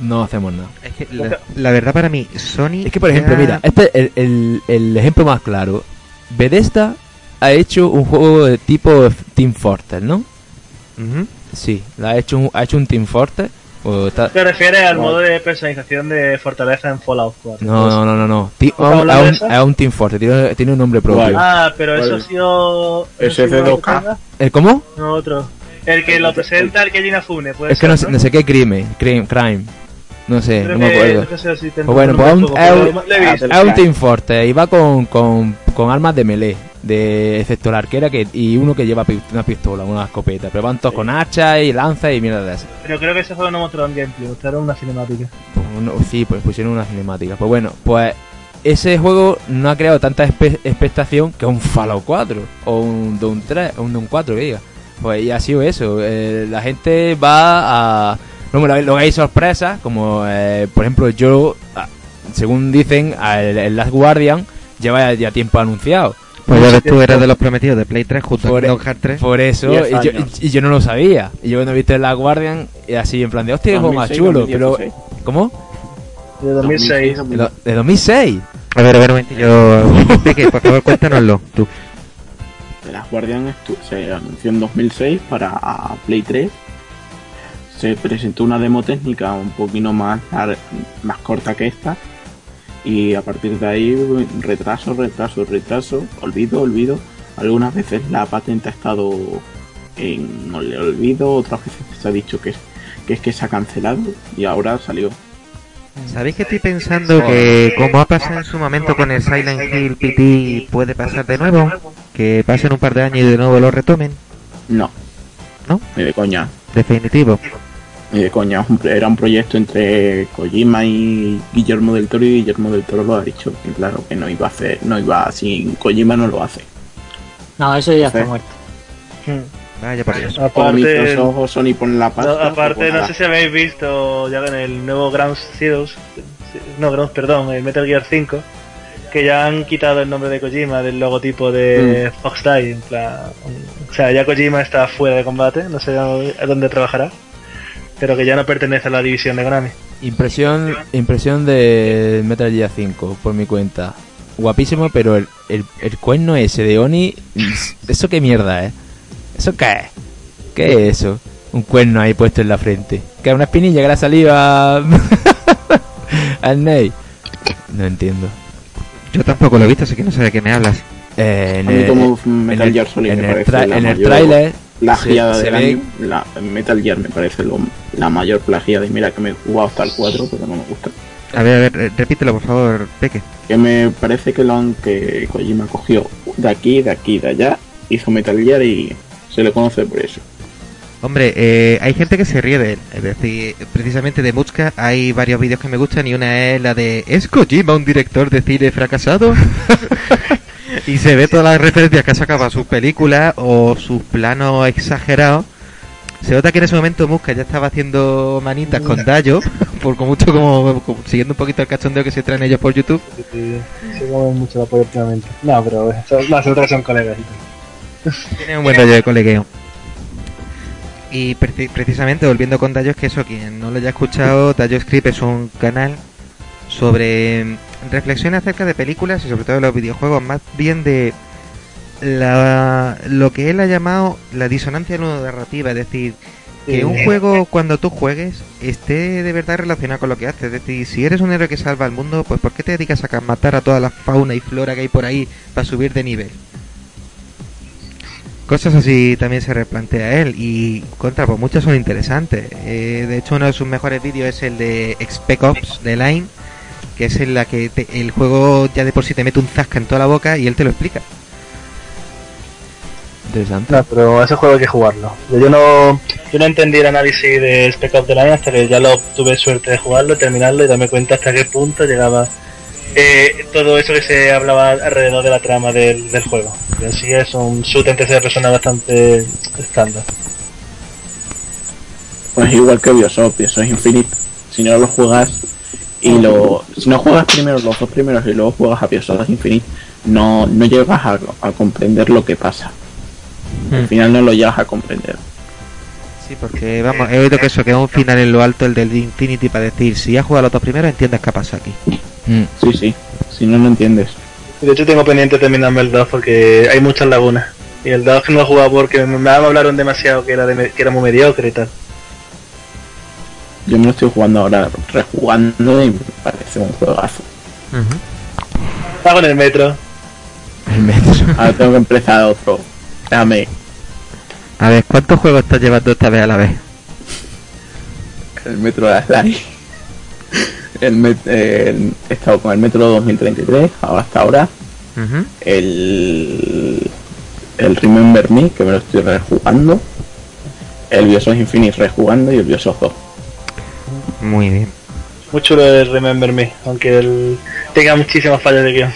no hacemos nada. Es que la, la verdad para mí, Sony... Es que, por ejemplo, ya- mira, este es el, el- el ejemplo más claro. Bethesda ha hecho un juego de tipo Team Fortress, ¿no? Ujú. Sí, la ha hecho un, ha hecho un Team Fortress. O está- Te refieres al modo de personalización de Fortaleza en Fallout 4. No, no, no, no, no. Ti- ¿Estás a un- hablando a de un, eso? a un Team Fortress, tiene, tiene un nombre propio. Ah, pero eso Vale. ha sido... Ese ¿eso ha sido de 2K. Bethesda? ¿El cómo? No, otro. El que lo presenta el Keiji Inafune, puede Es que ser, no, sé- no sé qué crime, crime, crime. No sé, Creo no me que- acuerdo. no sé si te Pues bueno, no pues un Team Fortress y va con, con, con armas de melee, de, excepto la arquera que, y uno que lleva una pistola, una escopeta. Pero van todos con hacha y lanza y mierda de esas. Pero creo que ese juego no mostraron gameplay, mostraron una cinemática. Pues no- sí, pues pusieron una cinemática. Pues bueno, pues ese juego no ha creado tanta expectación que un Fallout 4 o un Doom 3 o un Doom 4 que diga. Pues y ha sido eso. eh, la gente va a. Lo- luego hay sorpresas, como eh, por ejemplo, yo, según dicen, el, el Last Guardian lleva ya, ya tiempo anunciado. Pues ya ves tú, eras de los prometidos de Play 3 junto Por- a Kingdom Hearts 3. Por eso, y yo, años. y yo no lo sabía. Y yo cuando he visto el Last Guardian, y así en plan de, hostia, juego más 2006, chulo. Pero, 2016. ¿cómo? De 2006. De, lo- de 2006. A ver, a ver, un momentillo. Peque, por favor, cuéntanoslo. Tú. The Last Guardian se anunció en 2006 para Play 3. Se presentó una demo técnica un poquito más, más corta que esta. Y a partir de ahí, retraso, retraso, retraso, olvido, olvido. Algunas veces la patente ha estado en ol- olvido, otras veces se ha dicho que es, que es que se ha cancelado y ahora salió. ¿Sabéis que estoy pensando que como ha pasado en su momento con el Silent Hill PT puede pasar de nuevo? Que pasen un par de años y de nuevo lo retomen. No. ¿No? Ni de coña. Definitivo. Ni de coña. un- Era un proyecto entre Kojima y Guillermo del Toro y Guillermo del Toro lo ha dicho. Y claro que no iba a hacer, no iba sin Kojima no lo hace. No, eso ya está muerto. Hmm. Vaya por Dios. Como Aparte, Microsoft o Sony pone la pasta. no, aparte no sé si habéis visto ya en el nuevo Ground Zeroes, no Ground, perdón, el Metal Gear 5, que ya han quitado el nombre de Kojima del logotipo de Mm. Fox Die, en plan, o sea, ya Kojima está fuera de combate, no sé a dónde trabajará, pero que ya no pertenece a la división de Konami. Impresión, impresión de Metal Gear 5, por mi cuenta. guapísimo, pero el, el, el cuerno ese de Oni, ¿eso qué mierda es? ¿Eso qué es? ¿Qué es eso? Un cuerno ahí puesto en la frente. ¿Que es una espinilla que le ha salido a... [laughs] al Ney? No entiendo. Yo tampoco lo he visto, así que no sé de qué me hablas. Eh, en el, como en el- Gear Solid en me el parece tra- en el mayor tráiler plagiada se- se del ve- año. La, Metal Gear me parece lo- la mayor plagiada y mira que me he jugado hasta el 4 pero no me gusta. A ver, a ver, re- repítelo por favor, Peque. Que me parece que lo han que Kojima cogió de aquí, de aquí, de allá, hizo Metal Gear y se le conoce por eso. Hombre, eh, hay gente que se ríe de él. Es decir, precisamente de Mutzka hay varios vídeos que me gustan y una es la de ¿Es Kojima un director de cine fracasado? [laughs] [laughs] y se ve todas las referencias que ha sacado a sus películas o sus planos exagerados. Se nota que en ese momento Muska ya estaba haciendo manitas con Dayo, [laughs] por mucho como, como siguiendo un poquito el cachondeo que se traen ellos por YouTube. Sí, se comen mucho la polla últimamente. No, pero eso- las otras son colegas. Tiene un buen rollo de colegueo. Y preci- precisamente volviendo con Dayo, es que eso, quien no lo haya escuchado, Dayo Script es un canal sobre reflexiones acerca de películas y sobre todo de los videojuegos, más bien de la, lo que él ha llamado la disonancia narrativa, es decir, que un juego cuando tú juegues esté de verdad relacionado con lo que haces. Es decir, si eres un héroe que salva al mundo, pues ¿por qué te dedicas a matar a toda la fauna y flora que hay por ahí para subir de nivel? Cosas así también se replantea él y contra, pues muchas son interesantes. Eh, de hecho, uno de sus mejores vídeos es el de Spec Ops de Line, que es en la que te- el juego ya de por sí te mete un zasca en toda la boca y él te lo explica. Interesante. No, pero ese juego hay que jugarlo. Yo no, yo no entendí el análisis de Spec Ops the Line hasta que ya lo tuve suerte de jugarlo, terminarlo y darme cuenta hasta qué punto llegaba eh, todo eso que se hablaba alrededor de la trama del, del juego. Y así es un shooter en tercera persona bastante estándar. Pues igual que Bioshock, Bioshock Infinite. Si no lo juegas y lo. Si no juegas primero los dos primeros y luego juegas a Bioshock Infinite, no, no llegas a, a comprender lo que pasa. Al Hmm. final no lo llegas a comprender. Sí, porque vamos, he oído que eso, que es un final en lo alto el del Infinity para decir, si has jugado los dos primeros, entiendes qué pasa aquí. Mm. Sí, sí. Si no, no entiendes. De hecho tengo pendiente terminarme el 2 porque hay muchas lagunas. Y el 2 que no lo he jugado porque me, me hablaron demasiado que era, de que era muy mediocre y tal. Yo me lo estoy jugando ahora, rejugando y me parece un juegazo. Hago en el metro. El metro. [laughs] Ahora tengo que empezar otro. Dame A ver, ¿cuántos juegos estás llevando esta vez a la vez? el metro de Slime. El met- he estado con el metro 2033, ahora hasta ahora. El, el Remember Me, que me lo estoy rejugando. El Bioshock Infinite rejugando y el Bioshock 2. Muy bien. Muy chulo el Remember Me, aunque el, tenga muchísimas fallas de guion.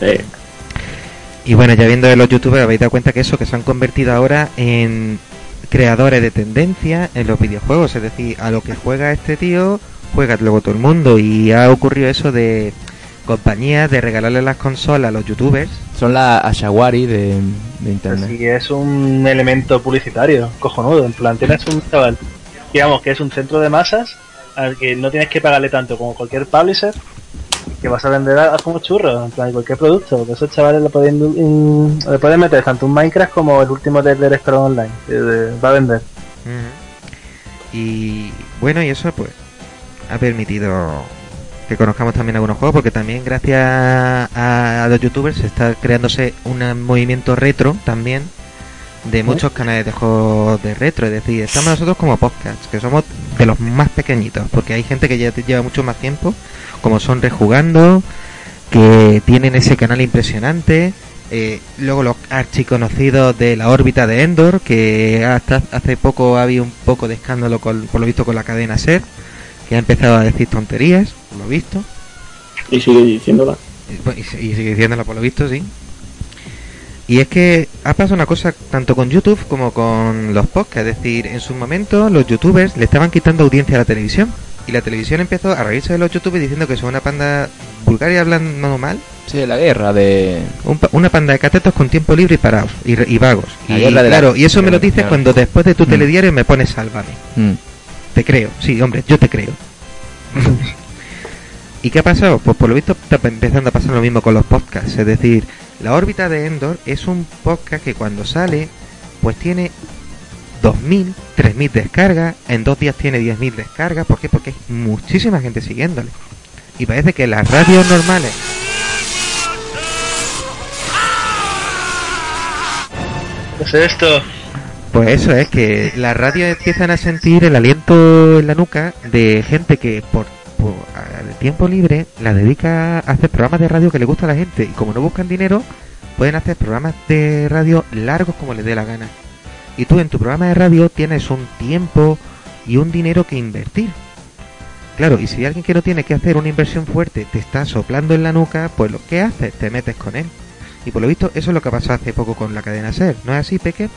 Sí. Y bueno, ya viendo de los youtubers habéis dado cuenta que eso, que se han convertido ahora en creadores de tendencia en los videojuegos. Es decir, a lo que juega este tío, juega luego todo el mundo. Y ha ocurrido eso de compañías de regalarle las consolas a los youtubers. Son la Ashawari de, de internet. Así es un elemento publicitario, cojonudo. En plan, tienes un chaval, digamos que es un centro de masas al que no tienes que pagarle tanto como cualquier publisher que vas a vender a, como churro, en cualquier producto. Que esos chavales le pueden, le pueden meter tanto un Minecraft como el último de Elder Scrolls Online, que eh, va a vender. Y bueno, y eso pues ha permitido que conozcamos también algunos juegos, porque también gracias a, a los youtubers se está creándose un movimiento retro también de muchos canales de juegos de retro, es decir, estamos nosotros como podcast, que somos de los más pequeñitos, porque hay gente que ya te- lleva mucho más tiempo, como son Rejugando, que tienen ese canal impresionante, eh, luego los archiconocidos de la órbita de Endor, que hasta hace poco había un poco de escándalo con, por lo visto con la cadena SER, que ha empezado a decir tonterías, por lo visto, Y sigue diciéndola. y, y sigue diciéndolo por lo visto, sí. Y es que ha pasado una cosa tanto con YouTube como con los podcasts, es decir, en su momento los youtubers le estaban quitando audiencia a la televisión y la televisión empezó a reírse de los youtubers diciendo que son una panda vulgar y hablando mal, Sí, la guerra de. un pa- una panda de catetos con tiempo libre y parados y, y vagos. La y guerra de la- claro, y eso me lo de la- dices claro. cuando después de tu Mm. telediario me pones sálvame. Mm. Te creo, sí, hombre, yo te creo. [laughs] ¿Y qué ha pasado? Pues por lo visto está empezando a pasar lo mismo con los podcasts. Es decir, la órbita de Endor es un podcast que cuando sale, pues tiene 2.000, 3.000 descargas. En dos días tiene 10.000 descargas. ¿Por qué? Porque hay muchísima gente siguiéndole. Y parece que las radios normales ¿Qué es esto? Pues eso es que las radios empiezan a sentir el aliento en la nuca de gente que por, por al tiempo libre la dedica a hacer programas de radio que le gusta a la gente y como no buscan dinero pueden hacer programas de radio largos como les dé la gana. Y tú en tu programa de radio tienes un tiempo y un dinero que invertir. Claro, y si alguien que no tiene que hacer una inversión fuerte te está soplando en la nuca, pues lo que haces, te metes con él. Y por lo visto eso es lo que pasó hace poco con la cadena SER, ¿no es así, Peque?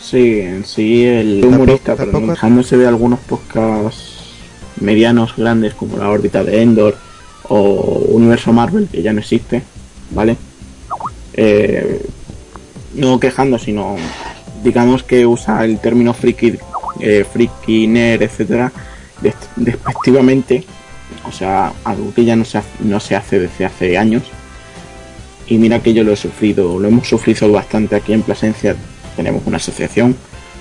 Sí, en sí el Tampoco- humorista, pero tampoco- dejándose de algunos podcasts medianos, grandes, como la órbita de Endor o Universo Marvel, que ya no existe, ¿vale? Eh, no quejando, sino digamos que usa el término friki, eh, friki nerd, etcétera, des- despectivamente, o sea, algo que ya no se, hace, no se hace desde hace años. Y mira que yo lo he sufrido, lo hemos sufrido bastante aquí en Plasencia. Tenemos una asociación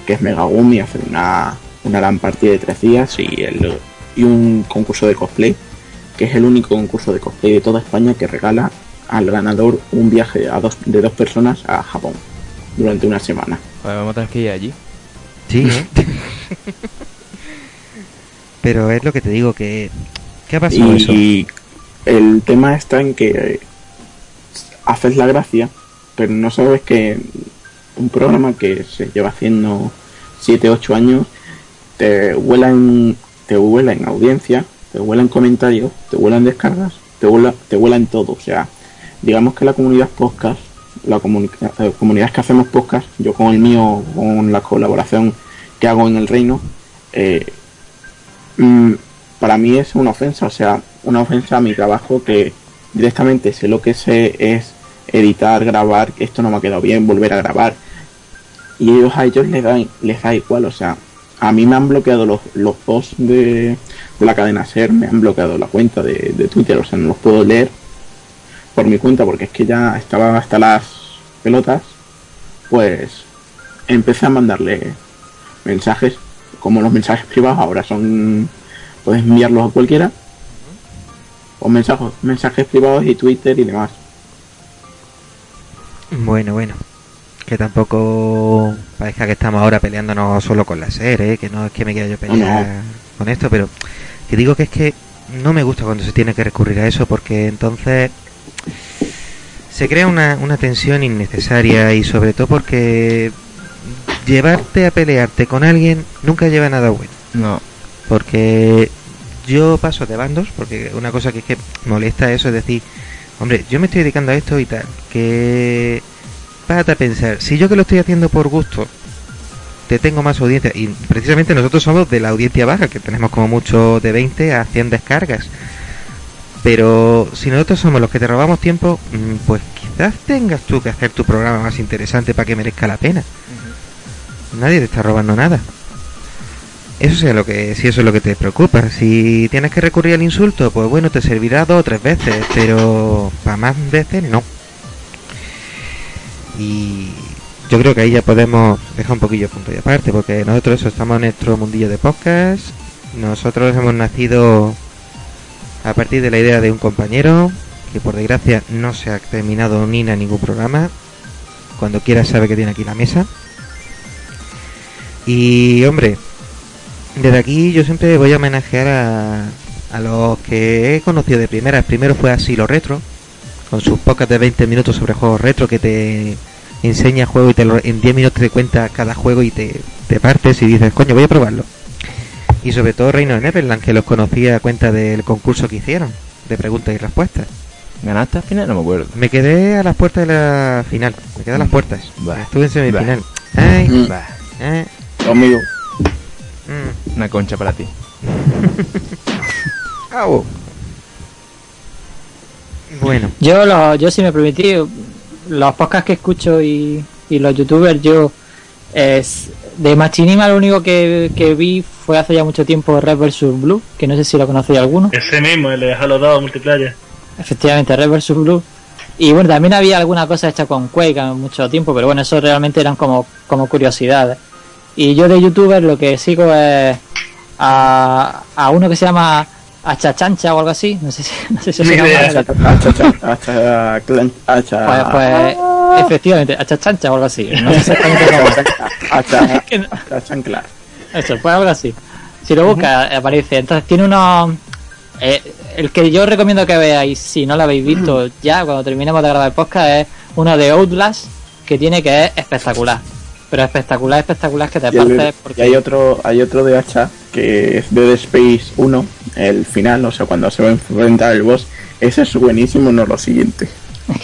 que es Megagumi, hacer una, una gran partida de tres días y, el, y un concurso de cosplay, que es el único concurso de cosplay de toda España que regala al ganador un viaje a dos, de dos personas a Japón durante una semana. Joder, vamos a tener que ir allí. Sí, ¿eh? [laughs] Pero es lo que te digo, que... ¿Qué ha pasado eso? Y el tema está en que haces la gracia, pero no sabes que un programa que se lleva haciendo 7, 8 años te vuela en, te vuela en audiencia, te vuela en comentarios, te vuela en descargas, te vuela, te vuela en todo. O sea, digamos que la comunidad podcast, la comuni- eh, comunidad que hacemos podcast, yo con el mío, con la colaboración que hago en el reino, eh, mm, para mí es una ofensa, o sea, una ofensa a mi trabajo que directamente sé lo que sé es editar, grabar, esto no me ha quedado bien, volver a grabar. Y ellos a ellos les da, les da igual, o sea, a mí me han bloqueado los, los posts de, de la cadena SER, me han bloqueado la cuenta de, de Twitter, o sea, no los puedo leer por mi cuenta porque es que ya estaba hasta las pelotas, pues empecé a mandarle mensajes, como los mensajes privados ahora son puedes enviarlos a cualquiera. O mensajes mensajes privados y Twitter y demás. Bueno, bueno. Que tampoco parezca que estamos ahora peleándonos solo con la serie, que no es que me quiera yo pelear con esto, pero que digo que es que no me gusta cuando se tiene que recurrir a eso porque entonces se crea una, una tensión innecesaria y sobre todo porque llevarte a pelearte con alguien nunca lleva nada bueno. No. Porque yo paso de bandos, porque una cosa que es que molesta eso es decir, hombre, yo me estoy dedicando a esto y tal, que párate a pensar, si yo que lo estoy haciendo por gusto, te tengo más audiencia, y precisamente nosotros somos de la audiencia baja, que tenemos como mucho de 20 a 100 descargas, pero si nosotros somos los que te robamos tiempo, mm, pues quizás tengas tú que hacer tu programa más interesante para que merezca la pena. Nadie te está robando nada. Eso sea lo que, si eso es lo que te preocupa. Si tienes que recurrir al insulto, pues bueno, te servirá dos o tres veces, pero para más veces no. Y yo creo que ahí ya podemos dejar un poquillo punto y aparte, porque nosotros estamos en nuestro mundillo de podcast. Nosotros hemos nacido a partir de la idea de un compañero que por desgracia no se ha terminado ni en ningún programa. Cuando quiera sabe que tiene aquí la mesa. Y hombre, desde aquí yo siempre voy a homenajear a, a los que he conocido de primeras. Primero fue Asilo Retro, con sus pocas de 20 minutos sobre juegos retro que te enseña juego y te lo- en 10 minutos te cuenta cada juego y te, te partes y dices, coño, voy a probarlo. Y sobre todo Reino de Neverland, que los conocí a cuenta del concurso que hicieron, de preguntas y respuestas. ¿Ganaste al final? No me acuerdo. Me quedé a las puertas de la final, me quedé a las puertas. Va. Estuve en semifinal. Ay, Mm. Eh, conmigo mm. una concha para ti. [laughs] Au. Bueno, Yo, lo, yo si me permití, los podcasts que escucho y, y los youtubers, yo es de Machinima lo único que, que vi fue hace ya mucho tiempo Red vs Blue, que no sé si lo conocéis alguno. Ese mismo, el de Halo 2 multiplayer. Efectivamente, Red vs Blue. Y bueno, también había alguna cosa hecha con Quake hace mucho tiempo, pero bueno, eso realmente eran como, como curiosidades. Y yo de youtuber lo que sigo es a, a uno que se llama Achachancha o algo así, no sé si, [laughs] no sé si hacha, clan- hacha, Pues, pues, efectivamente, Achachancha o algo así. No sé exactamente cómo. [laughs] Eso, pues algo así. Si lo buscas, aparece. Entonces tiene unos. eh, el que yo recomiendo que veáis, si no lo habéis visto ya, cuando terminemos de grabar el podcast, es uno de Outlast que tiene que es espectacular. Pero espectacular, espectacular que te Y, partes y porque. hay otro, hay otro de hacha que es Dead Space 1, el final, o sea, cuando se va a enfrentar el boss. Ese es buenísimo, no lo siguiente.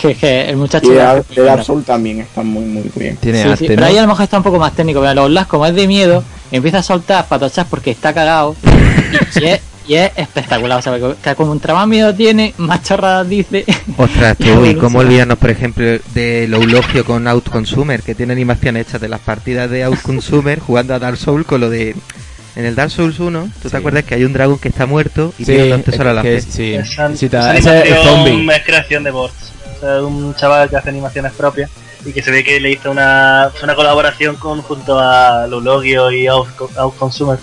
que, que el muchacho. Y de, de Dark Souls también está muy, muy bien. Tiene Sí, pero ahí a lo mejor está un poco más técnico. Pero los Outlast, como es de miedo, empieza a soltar patochas porque está cagado. [laughs] y, es, y es espectacular. O sea, que como un más miedo tiene, más chorradas dice. Ostras, [laughs] tú, y cómo olvidarnos, por ejemplo, del eulogio con Outconsumer, que tiene animaciones hechas de las partidas de Outconsumer jugando a Dark Souls con lo de. En el Dark Souls 1, ¿tú Sí. te acuerdas que hay un dragón que está muerto y Sí, tiene dos tesoros a la que- vez? sí, Esa, sí, esa es zombie. es creación de bots. O sea, un chaval que hace animaciones propias y que se ve que le hizo una, una colaboración con, junto a Lulogio y Out- Outconsumer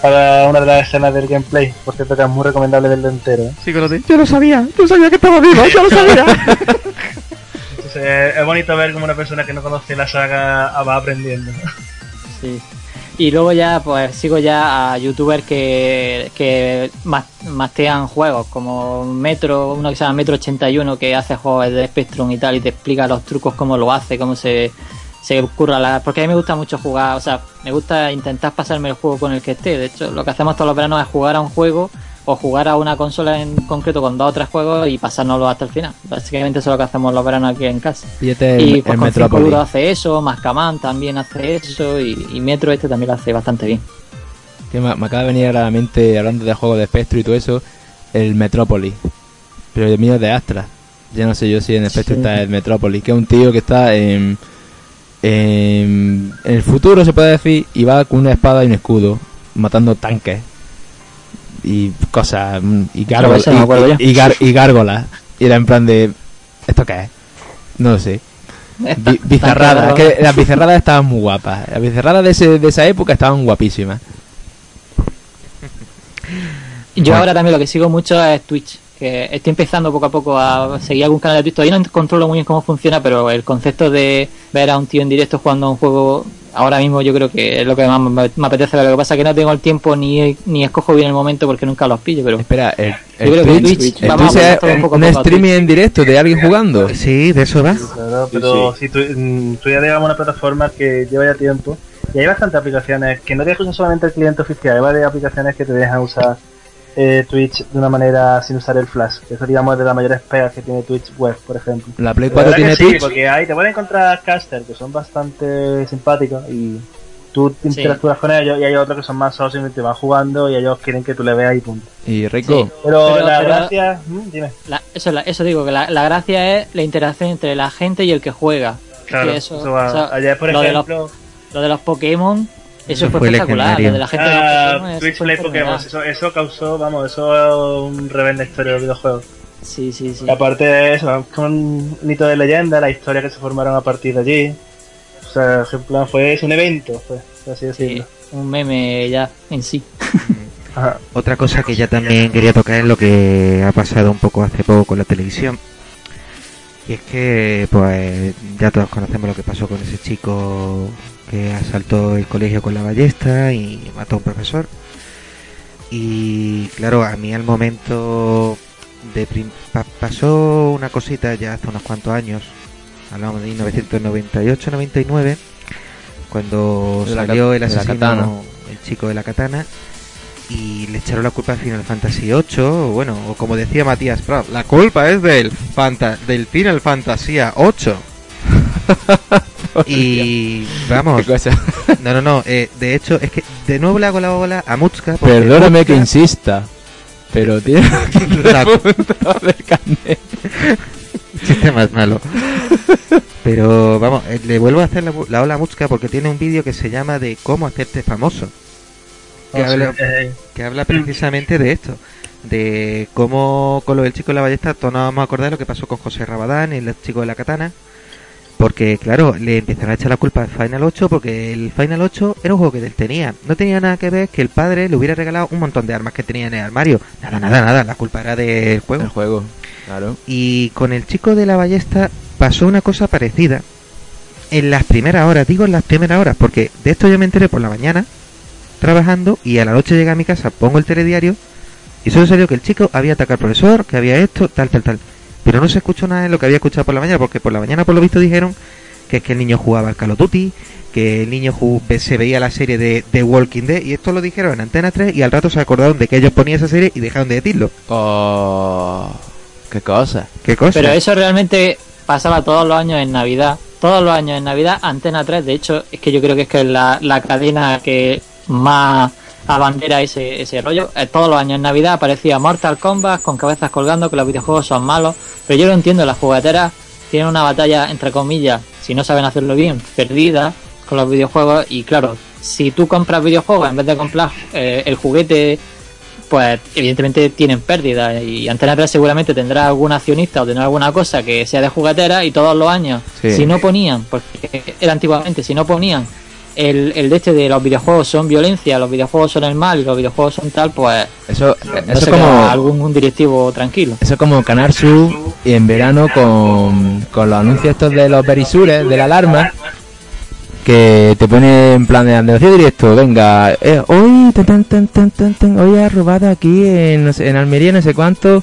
para una de las escenas del gameplay. Por cierto, que es muy recomendable verlo entero. ¿eh? Sí, con lo de, Yo lo sabía, yo sabía que estaba vivo, yo lo sabía. Entonces, es bonito ver como una persona que no conoce la saga va aprendiendo. Sí. Y luego ya, pues sigo ya a youtubers que, que mas- mastean juegos, como Metro, uno que se llama Metro 81, que hace juegos de Spectrum y tal, y te explica los trucos, cómo lo hace, cómo se, se curra la. Porque a mí me gusta mucho jugar, o sea, me gusta intentar pasarme el juego con el que esté. De hecho, lo que hacemos todos los veranos es jugar a un juego o jugar a una consola en concreto con dos o tres juegos y pasárnoslo hasta el final. Básicamente eso es lo que hacemos los veranos aquí en casa. Y este es Y pues el con hace eso, Mascaman también hace eso y, y Metro este también lo hace bastante bien. Que me, me acaba de venir a la mente, hablando de juegos de espectro y todo eso, el Metrópolis. Pero el mío es de Astra. Ya no sé yo si en espectro Sí. está el Metrópolis, que es un tío que está en, en, en el futuro, se puede decir, y va con una espada y un escudo, matando tanques. Y cosas, mm, y gárgolas. no y, y gar- y gárgolas. Y era en plan de... ¿Esto qué es? No lo sé. Bi- [laughs] bizarradas, que las bizarradas estaban muy guapas. Las bizarradas de, ese- de esa época estaban guapísimas. Yo Bueno. ahora también lo que sigo mucho es Twitch, que estoy empezando poco a poco a seguir algún canal de Twitch. Todavía no controlo muy bien cómo funciona, pero el concepto de ver a un tío en directo jugando a un juego, ahora mismo yo creo que es lo que más me, me apetece ver. Lo que pasa es que no tengo el tiempo ni, ni escojo bien el momento porque nunca los pillo, pero Espera, el, el yo creo que Twitch, vamos Twitch un poco un streaming en directo de alguien jugando. Sí, de eso va. Claro, pero si tú, mm, tú ya digamos una plataforma que lleva ya tiempo y hay bastantes aplicaciones que no dejan usar solamente el cliente oficial, hay varias aplicaciones que te dejan usar eh, Twitch de una manera sin usar el flash. que Eso digamos de las mayores pegas que tiene Twitch web, por ejemplo. La Play La 4 verdad tiene sí, Twitch. porque ahí te pueden encontrar casters que son bastante simpáticos y tú te Sí. interactúas con ellos y hay otros que son más sosos y te van jugando y ellos quieren que tú le veas y punto. Y Rico, Sí. Pero, Pero- la pero- gracia, mm, dime. La- eso, es la- eso digo, que la, la gracia es la interacción entre la gente y el que juega. Claro, Que eso, eso- va. o sea, Ayer, por lo de los- ejemplo, Lo de los Pokémon, eso, Eso fue, fue espectacular. legendario. Lo de la gente de los ah, Pokémon, eso Twitch Play Pokémon, eso, eso causó, vamos, eso es un la historia de los videojuegos. Sí, sí, sí. Y aparte de eso, con un hito de leyenda, la historia que se formaron a partir de allí. O sea, en plan, fue es un evento, fue, por así Sí, decirlo. un meme ya en sí. [laughs] Ajá. Otra cosa que ya también quería tocar es lo que ha pasado un poco hace poco con la televisión. Y es que, pues, ya todos conocemos lo que pasó con ese chico que asaltó el colegio con la ballesta y mató a un profesor. Y claro, a mí al momento de pa- pasó una cosita ya hace unos cuantos años, hablamos de 1998-99, cuando De salió el asesino, el chico de la katana, y le echaron la culpa al Final Fantasy VIII, o bueno, o como decía Matías Prat, la culpa es del, Fanta del Final Fantasy VIII. [laughs] [laughs] y vamos, qué cosa. [laughs] no, no, no, eh, de hecho es que de nuevo le hago la bola a Mutska. Perdóname que insista, pero tiene [laughs] La- carnet. chiste más malo. Pero vamos, eh, le vuelvo a hacer la, la ola a Mutska porque tiene un vídeo que se llama de cómo hacerte famoso. que, Oh, sí, habla, eh, que habla precisamente de esto. De cómo con lo del chico de la ballesta, todos nos vamos a acordar de lo que pasó con José Rabadán y el chico de la katana. Porque, claro, le empezaron a echar la culpa al Final 8 porque el Final 8 era un juego que él tenía. No tenía nada que ver que el padre le hubiera regalado un montón de armas que tenía en el armario. Nada, nada, nada. La culpa era del juego. El juego, claro. Y con el chico de la ballesta pasó una cosa parecida. En las primeras horas, digo en las primeras horas, porque de esto yo me enteré por la mañana, trabajando, y a la noche llegué a mi casa, pongo el telediario, y solo salió que el chico había atacado al profesor, que había esto, tal, tal, tal. Pero no se escuchó nada de lo que había escuchado por la mañana, porque por la mañana, por lo visto, dijeron que es que el niño jugaba al Call of Duty, que el niño se veía la serie de The Walking Dead, y esto lo dijeron en Antena 3, y al rato se acordaron de que ellos ponían esa serie y dejaron de decirlo. Oh, qué cosa. ¿Qué cosa? Pero eso realmente pasaba todos los años en Navidad. Todos los años en Navidad, Antena 3, de hecho, es que yo creo que es que es la, la cadena que más abandera ese, ese rollo. Eh, todos los años en Navidad aparecía Mortal Kombat con cabezas colgando, que los videojuegos son malos. Pero yo lo entiendo, las jugueteras tienen una batalla, entre comillas, si no saben hacerlo bien, perdida con los videojuegos. Y claro, si tú compras videojuegos en vez de comprar eh, el juguete pues evidentemente tienen pérdida y Antena 3 seguramente tendrá algún accionista o tendrá alguna cosa que sea de juguetera y todos los años Sí. si no ponían porque era antiguamente si no ponían el, el de este de los videojuegos son violencia los videojuegos son el mal y los videojuegos son tal pues Eso, no eso se como. queda algún un directivo tranquilo Eso es como Canal Sur y en verano con, con los anuncios estos de los berisures, de la alarma, que te pone en plan de anuncio directo, venga, eh, hoy, tan, tan, tan, tan, tan, tan, hoy ha robado aquí en, no sé, en Almería no sé cuánto,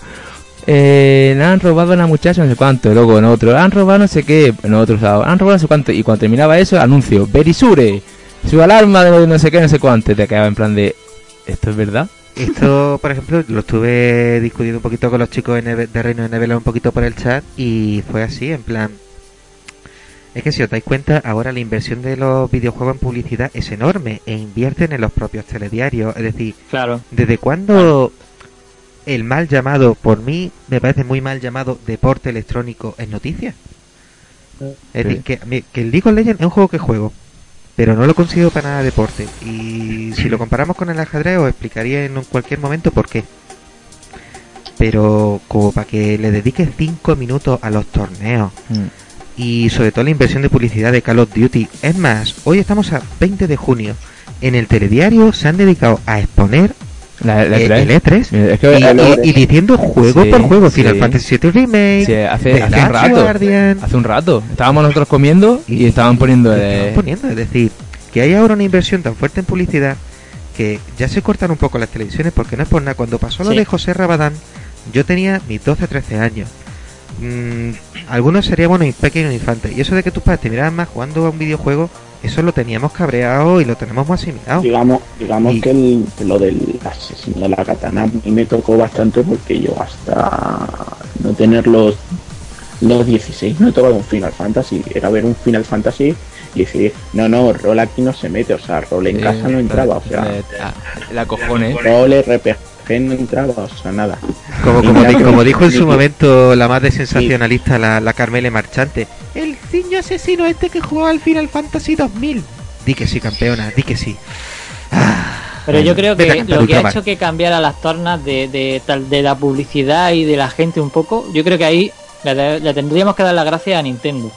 eh, han robado a una muchacha no sé cuánto, y luego en otro, han robado no sé qué, en otro, o sea, han robado no sé cuánto, y cuando terminaba eso, anuncio, berisure, su alarma de no sé qué, no sé cuánto, y te quedaba en plan de, ¿esto es verdad? Esto, por ejemplo, lo estuve discutiendo un poquito con los chicos de Reino de Nevela un poquito por el chat y fue así, en plan... Es que si os dais cuenta, ahora la inversión de los videojuegos en publicidad es enorme e invierten en los propios telediarios. Es decir, claro ¿desde cuándo el mal llamado, por mí me parece muy mal llamado, deporte electrónico es noticia? Es decir, que, el League of Legends es un juego que juego, pero no lo considero para nada deporte. Y si lo comparamos con el ajedrez, os explicaría en cualquier momento por qué. Pero como para que le dediques 5 minutos a los torneos y sobre todo la inversión de publicidad de Call of Duty. Es más, hoy estamos a 20 de junio. En el telediario se han dedicado a exponer La, la eh, E3. el E3 Es que y, eh, y- y diciendo juego Sí, por juego, sí. Final Fantasy VII Remake, Sí, hace, un rato. Guardian, Hace un rato. Estábamos nosotros comiendo y, estaban poniendo. y eh, estaban poniendo, es decir, que hay ahora una inversión tan fuerte en publicidad que ya se cortan un poco las televisiones porque no es por nada. Cuando pasó lo Sí. de José Rabadán, yo tenía mis 12, 13 años. Mm, algunos seríamos pequeños infantes. Y eso de que tus padres te miraban más jugando a un videojuego, eso lo teníamos cabreado y lo tenemos más asimilado. Digamos, digamos Y- que el- lo del asesino de la katana a mí me tocó bastante porque yo hasta no tener los, los 16 no he tocado un Final Fantasy. Era ver un Final Fantasy y decir, no, no, rol aquí no se mete, o sea, rol en casa no entraba, o sea, la cojones. rol RPG no entraba, o sea, nada. Como, como, mira di- que- como dijo en su momento la más de sensacionalista, la, la Carmele Marchante. El ciño asesino este que jugaba al Final Fantasy 2000. Di que sí, campeona, di que sí. Pero yo creo que lo que ha hecho que cambiara las tornas de, de, tal- de la publicidad y de la gente un poco, yo creo que ahí le, de- le tendríamos que dar las gracias a Nintendo.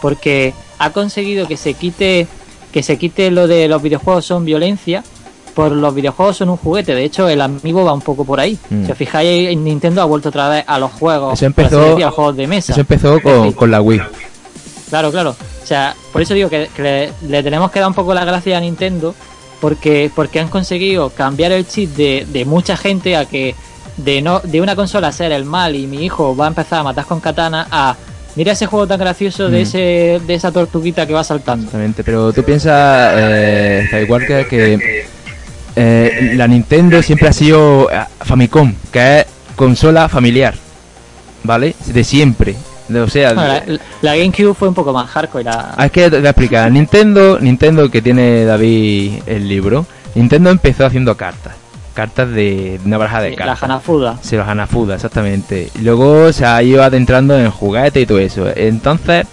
Porque ha conseguido que se quite que se quite lo de los videojuegos son violencia por los videojuegos son un juguete. De hecho, el amigo va un poco por ahí. Mm. Si os fijáis, en Nintendo ha vuelto otra vez a los juegos, Eso empezó- decir, a los juegos de mesa. Eso empezó con, con la Wii. Claro, claro. O sea, por eso digo que, que le, le tenemos que dar un poco la gracia a Nintendo porque porque han conseguido cambiar el chip de, de mucha gente a que de no de una consola ser el mal y mi hijo va a empezar a matar con katana a mira ese juego tan gracioso de Mm. ese de esa tortuguita que va saltando. Exactamente, pero tú piensas, eh, igual que, que eh, la Nintendo siempre ha sido eh, Famicom, que es consola familiar, ¿vale? De siempre. O sea, la, la GameCube fue un poco más hardcore. La, Ah, es que te voy a explicar. Nintendo, Nintendo que tiene David el libro, Nintendo empezó haciendo cartas. Cartas de una baraja de sí, la cartas. Hanafuda. Sí, los Hanafuda, exactamente. Y luego se ha ido adentrando en juguetes y todo eso. Entonces,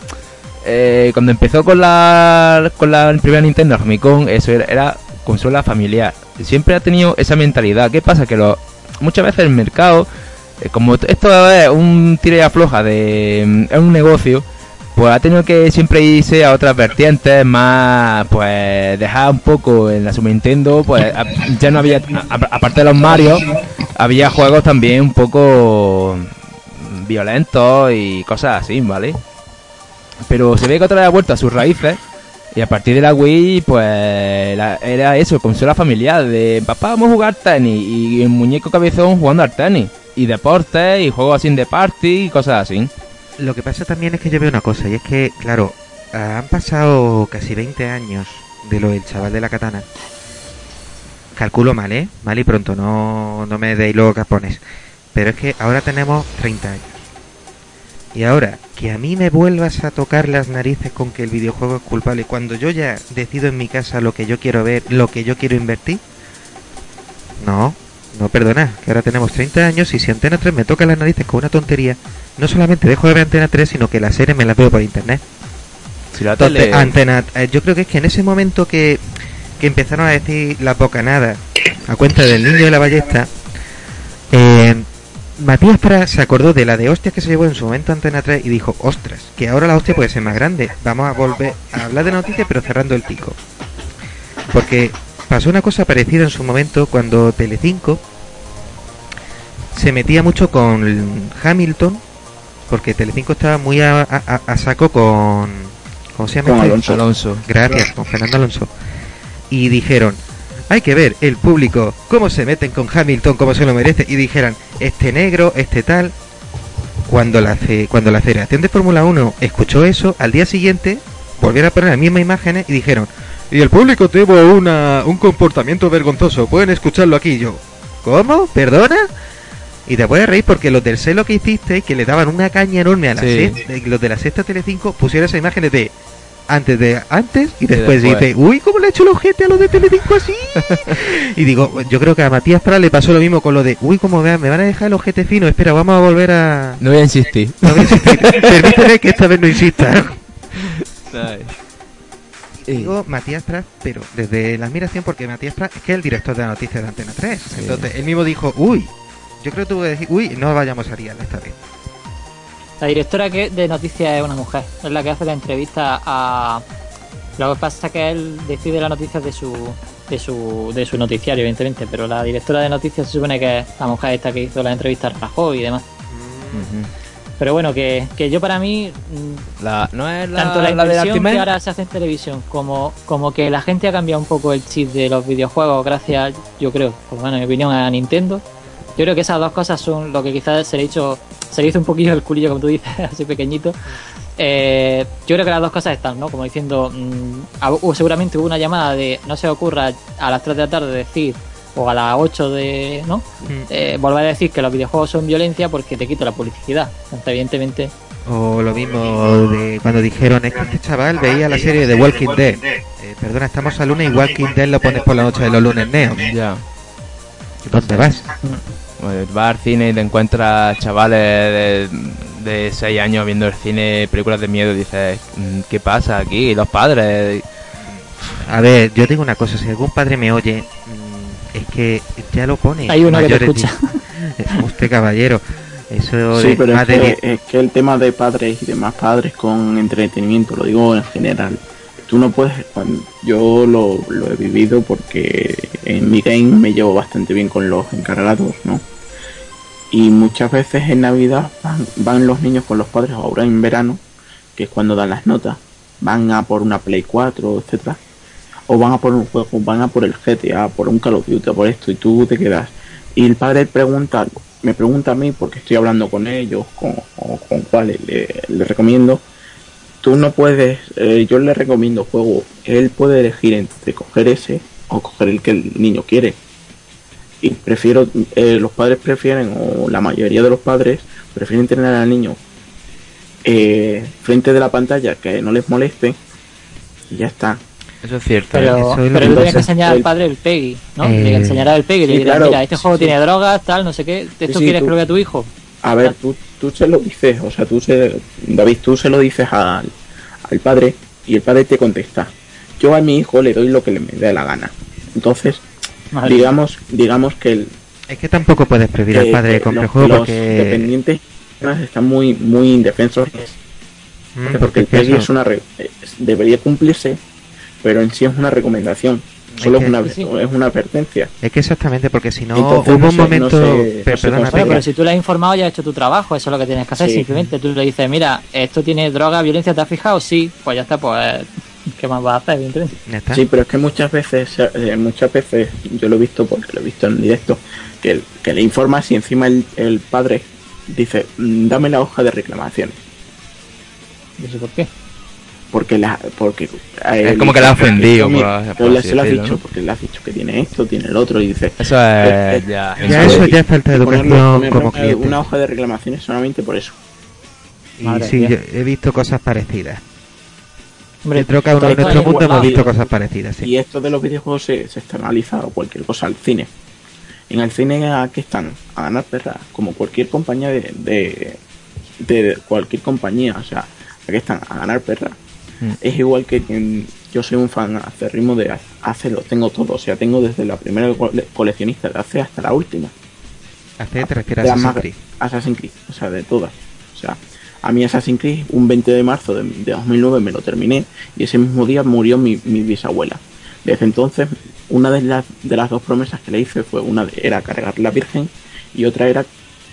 eh, cuando empezó con la, con la primera Nintendo Famicom, eso era, era consola familiar. Siempre ha tenido esa mentalidad. ¿Qué pasa? Que lo, muchas veces el mercado, eh, como esto es un tira y afloja de mm, es un negocio, pues ha tenido que siempre irse a otras vertientes más, pues dejar un poco en la Super Nintendo, pues ya no había, aparte de los Mario, había juegos también un poco mm, violentos y cosas así, ¿vale? Pero se ve que otra vez ha vuelto a sus raíces. Y a partir de la Wii, pues era eso, consola familiar. De papá, vamos a jugar tenis. Y el muñeco cabezón jugando al tenis. Y deportes, y juegos así de party, y cosas así. Lo que pasa también es que yo veo una cosa, y es que, claro, han pasado casi 20 años de lo del chaval de la katana. Calculo mal, ¿eh? Mal y pronto, no, no me deis luego capones. Pero es que ahora tenemos 30 años. Y ahora, que a mí me vuelvas a tocar las narices con que el videojuego es culpable, cuando yo ya decido en mi casa lo que yo quiero ver, lo que yo quiero invertir. No, no perdona, que ahora tenemos 30 años y si Antena 3 me toca las narices con una tontería, no solamente dejo de ver Antena 3, sino que las series me las veo por internet. Si la Entonces, tele... Antena, eh, yo creo que es que en ese momento que, que empezaron a decir la bocanada a cuenta del niño de la ballesta, eh, Matías Pras se acordó de la de hostias que se llevó en su momento Antena 3 y dijo, ostras, que ahora la hostia puede ser más grande. Vamos a volver a hablar de noticias pero cerrando el pico. Porque pasó una cosa parecida en su momento cuando Telecinco se metía mucho con Hamilton, porque Telecinco estaba muy a, a- saco con... ¿Cómo se llama? Con este? Alonso. Alonso. Gracias, con Fernando Alonso. Y dijeron, hay que ver el público, cómo se meten con Hamilton, cómo se lo merece. Y dijeran, este negro, este tal. Cuando la, cuando la Federación de Fórmula 1 escuchó eso, al día siguiente volvieron a poner las mismas imágenes y dijeron, y el público tuvo una, un comportamiento vergonzoso, pueden escucharlo aquí. Y yo, ¿cómo? ¿Perdona? Y te puedes reír porque los del celo que hiciste, que le daban una caña enorme a la Sí. sexta- los de la sexta Telecinco, pusieron esas imágenes de antes de antes y después, después. dice, uy, ¿cómo le ha hecho el ojete a los de Telecinco así? [laughs] y digo, yo creo que a Matías Prat le pasó lo mismo con lo de, uy, como vean, me van a dejar el ojete fino, espera, vamos a volver a... No voy a insistir. No voy a insistir. [laughs] Permíteme que esta vez no insista. Eh, Digo Matías Prat, pero desde la admiración porque Matías Prat es que es el director de la noticia de Antena 3. Entonces, él mismo dijo, uy, yo creo que tuve que decir, uy, no vayamos a liar esta vez. La directora que de noticias es una mujer, es la que hace la entrevista a. Lo que pasa es que él decide las noticias de su, de su, de su noticiario, evidentemente, pero la directora de noticias se supone que es la mujer esta que hizo la entrevista a Rajoy y demás. Pero bueno, que, que yo para mí, mm, La, ¿No es la, tanto la, la inversión que ahora se hace en televisión como, como que la gente ha cambiado un poco el chip de los videojuegos gracias, yo creo, lo menos en mi opinión, a Nintendo. Yo creo que esas dos cosas son lo que quizás se le hizo, se le hizo un poquillo el culillo, como tú dices, [laughs] así pequeñito. Eh, yo creo que las dos cosas están, ¿no? Como diciendo, mm, hubo- seguramente hubo una llamada de no se ocurra a las 3 de la tarde decir, o a las 8 de, ¿no? Eh, volver a decir que los videojuegos son violencia porque te quito la publicidad. Entonces, evidentemente, O lo mismo de cuando dijeron, es que este chaval veía la serie de Walking Dead. Eh, perdona, estamos a lunes y Walking Dead lo pones por la noche de los lunes neo. Ya. ¿Dónde vas? Vas al cine y te encuentras chavales de, de 6 años viendo el cine, películas de miedo y dices, mm, ¿qué pasa aquí? Los padres. A ver, yo digo una cosa, si algún padre me oye, mm, es que ya lo pone. Hay uno que te escucha. di- [laughs] Usted caballero, eso Sí, de pero es que, es que el tema de padres y demás padres con entretenimiento, lo digo en general, tú no puedes, yo lo, lo he vivido porque en mi game me llevo bastante bien con los encargados, ¿no? Y muchas veces en Navidad van, van los niños con los padres, ahora en verano, que es cuando dan las notas, van a por una Play 4, etcétera, o van a por un juego, van a por el GTA, por un Call of Duty, por esto, y tú te quedas. Y el padre pregunta, me pregunta a mí porque estoy hablando con ellos, con, o con cuáles le, recomiendo. Tú no puedes, eh, yo le recomiendo juego, él puede elegir entre coger ese o coger el que el niño quiere. Y prefiero, eh, los padres prefieren, o la mayoría de los padres prefieren tener al niño eh, frente de la pantalla que no les moleste y ya está. Eso es cierto. Pero, Eso es lo pero que tú tienes que enseñar al padre el PEGI, ¿no? Eh, Le enseñará el PEGI y le sí, dirás, claro. mira, este juego Sí, tiene sí. drogas, tal, no sé qué. ¿Esto sí, quieres tú- que lo vea tu hijo? A ver, tú, tú se lo dices, o sea, tú se, David, tú se lo dices al, al padre y el padre te contesta. Yo a mi hijo le doy lo que le me dé la gana. Entonces, Madre digamos, digamos que el, Es que tampoco puedes prohibir al padre que de comprar los, juego los porque... dependientes están muy muy indefensos Mm, porque el PEGI es una re- debería cumplirse pero en sí es una recomendación solo Es que- una sí. es una advertencia Es que exactamente, porque si no, Entonces hubo no un momento... no no perdona, pero si tú le has informado ya has hecho tu trabajo, eso es lo que tienes que hacer. Sí. Simplemente tú le dices, mira, esto tiene droga, violencia, ¿te has fijado? Sí, pues ya está, pues, ¿qué más vas a hacer? Sí, pero es que muchas veces, eh, muchas veces, yo lo he visto porque lo he visto en directo, que, que le informas y encima el, el padre dice, "Mm, dame la hoja de reclamaciones. No sé por qué. Porque la, porque Es como que le ha ofendido, así se lo has dicho, ¿no? porque le has dicho que tiene esto, tiene el otro, y dice, Eso es ya. Ya eso eso es- ya es falta de y educación como una- cliente. una hoja de reclamaciones solamente por eso. Y Madre sí, he visto cosas parecidas. Hombre, uno de todo nuestro mundo hemos visto cosas parecidas, sí. Y esto de los videojuegos se, se externaliza o cualquier cosa al cine. En el cine aquí están a ganar perras, como cualquier compañía de, de, de cualquier compañía, o sea, aquí están a ganar perras. Mm. Es igual que en- yo soy un fan ritmo de hace lo tengo todo, o sea, tengo desde la primera cole- coleccionista de hace hasta la última. Hace te refieres a Assassin's Creed. Assassin's Creed, o sea, de todas. O sea, a mí Assassin's Creed, un 20 de marzo de, de 2009 me lo terminé y ese mismo día murió mi, bisabuela. Desde entonces, una de las, de las dos promesas que le hice fue una de, era cargar la Virgen y otra era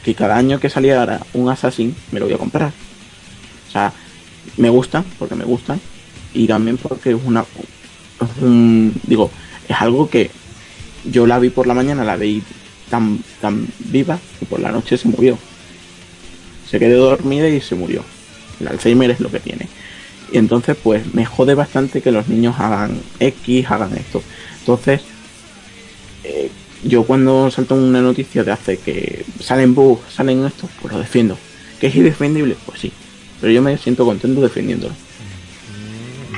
que cada año que saliera un Assassin me lo voy a comprar. O sea, me gustan, porque me gustan, y también porque es una digo, es algo que yo la vi por la mañana, la vi tan, tan viva y por la noche se murió. Se quedó dormida y se murió. El Alzheimer es lo que tiene. Y entonces, pues me jode bastante que los niños hagan X, hagan esto. Entonces, eh, yo cuando salto una noticia de hace que salen bugs, salen esto, pues lo defiendo. ¿Que es indefendible? Pues sí. Pero yo me siento contento defendiéndolo.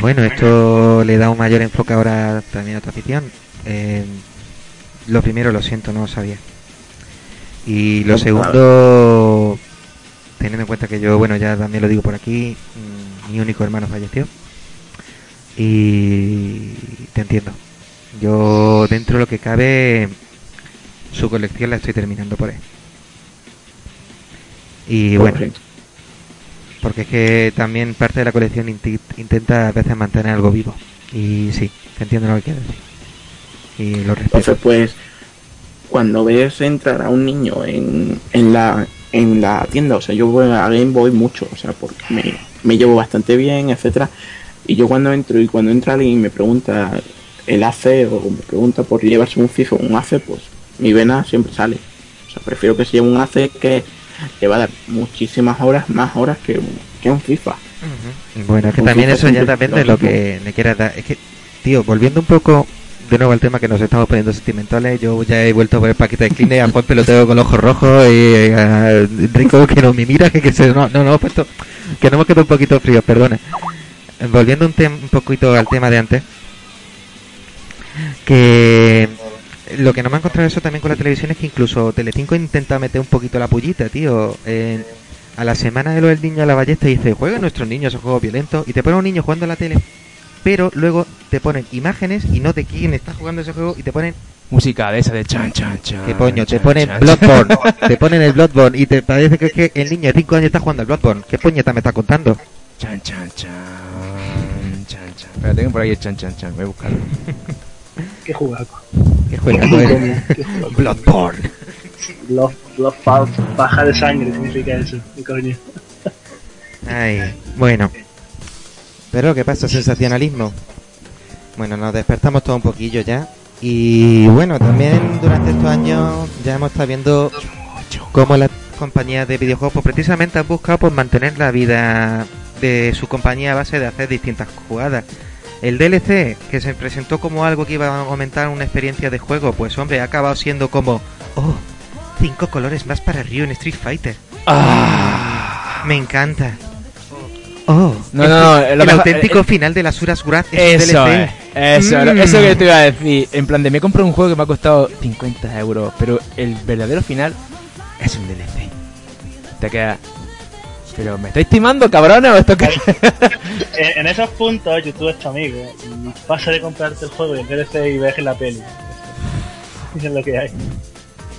Bueno, esto le da un mayor enfoque ahora también a tu afición. Eh, lo primero, lo siento, no lo sabía. Y lo No, segundo, teniendo en cuenta que yo, bueno, ya también lo digo por aquí, mm, mi único hermano falleció. Y te entiendo. Yo, dentro de lo que cabe, su colección la estoy terminando por él. Y bueno, porque es que también parte de la colección intenta a veces mantener algo vivo. Y sí, te entiendo lo que quieres decir. Y lo respeto. Entonces, pues, cuando ves entrar a un niño en, en, la, en la tienda, o sea, yo voy a Game Boy mucho, o sea, porque me, me llevo bastante bien, etcétera Y yo cuando entro y cuando entra alguien y me pregunta el AC o me pregunta por llevarse un FIFA o un AC, pues mi vena siempre sale. O sea, prefiero que se lleve un AC que le va a dar muchísimas horas, más horas que, un- que un FIFA. Bueno, es que Un también FIFA eso ya depende de lo que le quieras dar. Es que, tío, volviendo un poco de nuevo al tema que nos estamos poniendo sentimentales, yo ya he vuelto a el paquete de Kleenex, a Juan lo tengo con los ojos rojos y a Rico que no me mira, que, que se, no, no, no, puesto, que no hemos quedado un poquito fríos, perdona. Volviendo un, un poquito al tema de antes, que lo que no me ha encontrado eso también con la televisión es que incluso Telecinco intenta meter un poquito la pullita, tío. En- a la semana de lo del niño a la ballesta dice, juega nuestros niños esos juegos violentos y te pone un niño jugando a la tele, pero luego te ponen imágenes y no de quién está jugando ese juego y te ponen, Música de esa de chan chan chan. ¿qué coño? Te ponen chan, Bloodborne, [laughs] te ponen el Bloodborne y te parece que, es que el niño de 5 años está jugando al Bloodborne. ¿Qué puñeta me está contando? Chan chan chan. Chan chan. Espera, tengo por ahí el chan chan chan. Voy a buscarlo. [laughs] Qué jugaco. ¿Qué juega? Qué jugaco. Bloodborne. Love Pulse, baja de sangre significa eso. ¿Qué coño? Ay, bueno. Pero ¿qué pasa? Sensacionalismo. Bueno, nos despertamos todo un poquillo ya. Y bueno, también durante estos años ya hemos estado viendo cómo las compañías de videojuegos pues, precisamente han buscado pues, mantener la vida de su compañía a base de hacer distintas jugadas. El DLC, que se presentó como algo que iba a aumentar una experiencia de juego, pues hombre, ha acabado siendo como, oh, cinco colores más para Ryu en Street Fighter. Ah. Me encanta. Oh, No, el, no, no, el auténtico eh, final de las Suras Gurat es Eso un es, DLC. eso, Mm. eso que te iba a decir. En plan de me compro un juego que me ha costado 50 euros, pero el verdadero final es un DLC. Te queda. Pero me estáis timando, cabrones, o esto qué? [laughs] En, en esos puntos, YouTube es tu amigo. Y pasa de comprarte el juego y el DLC y ves la peli. es lo que hay.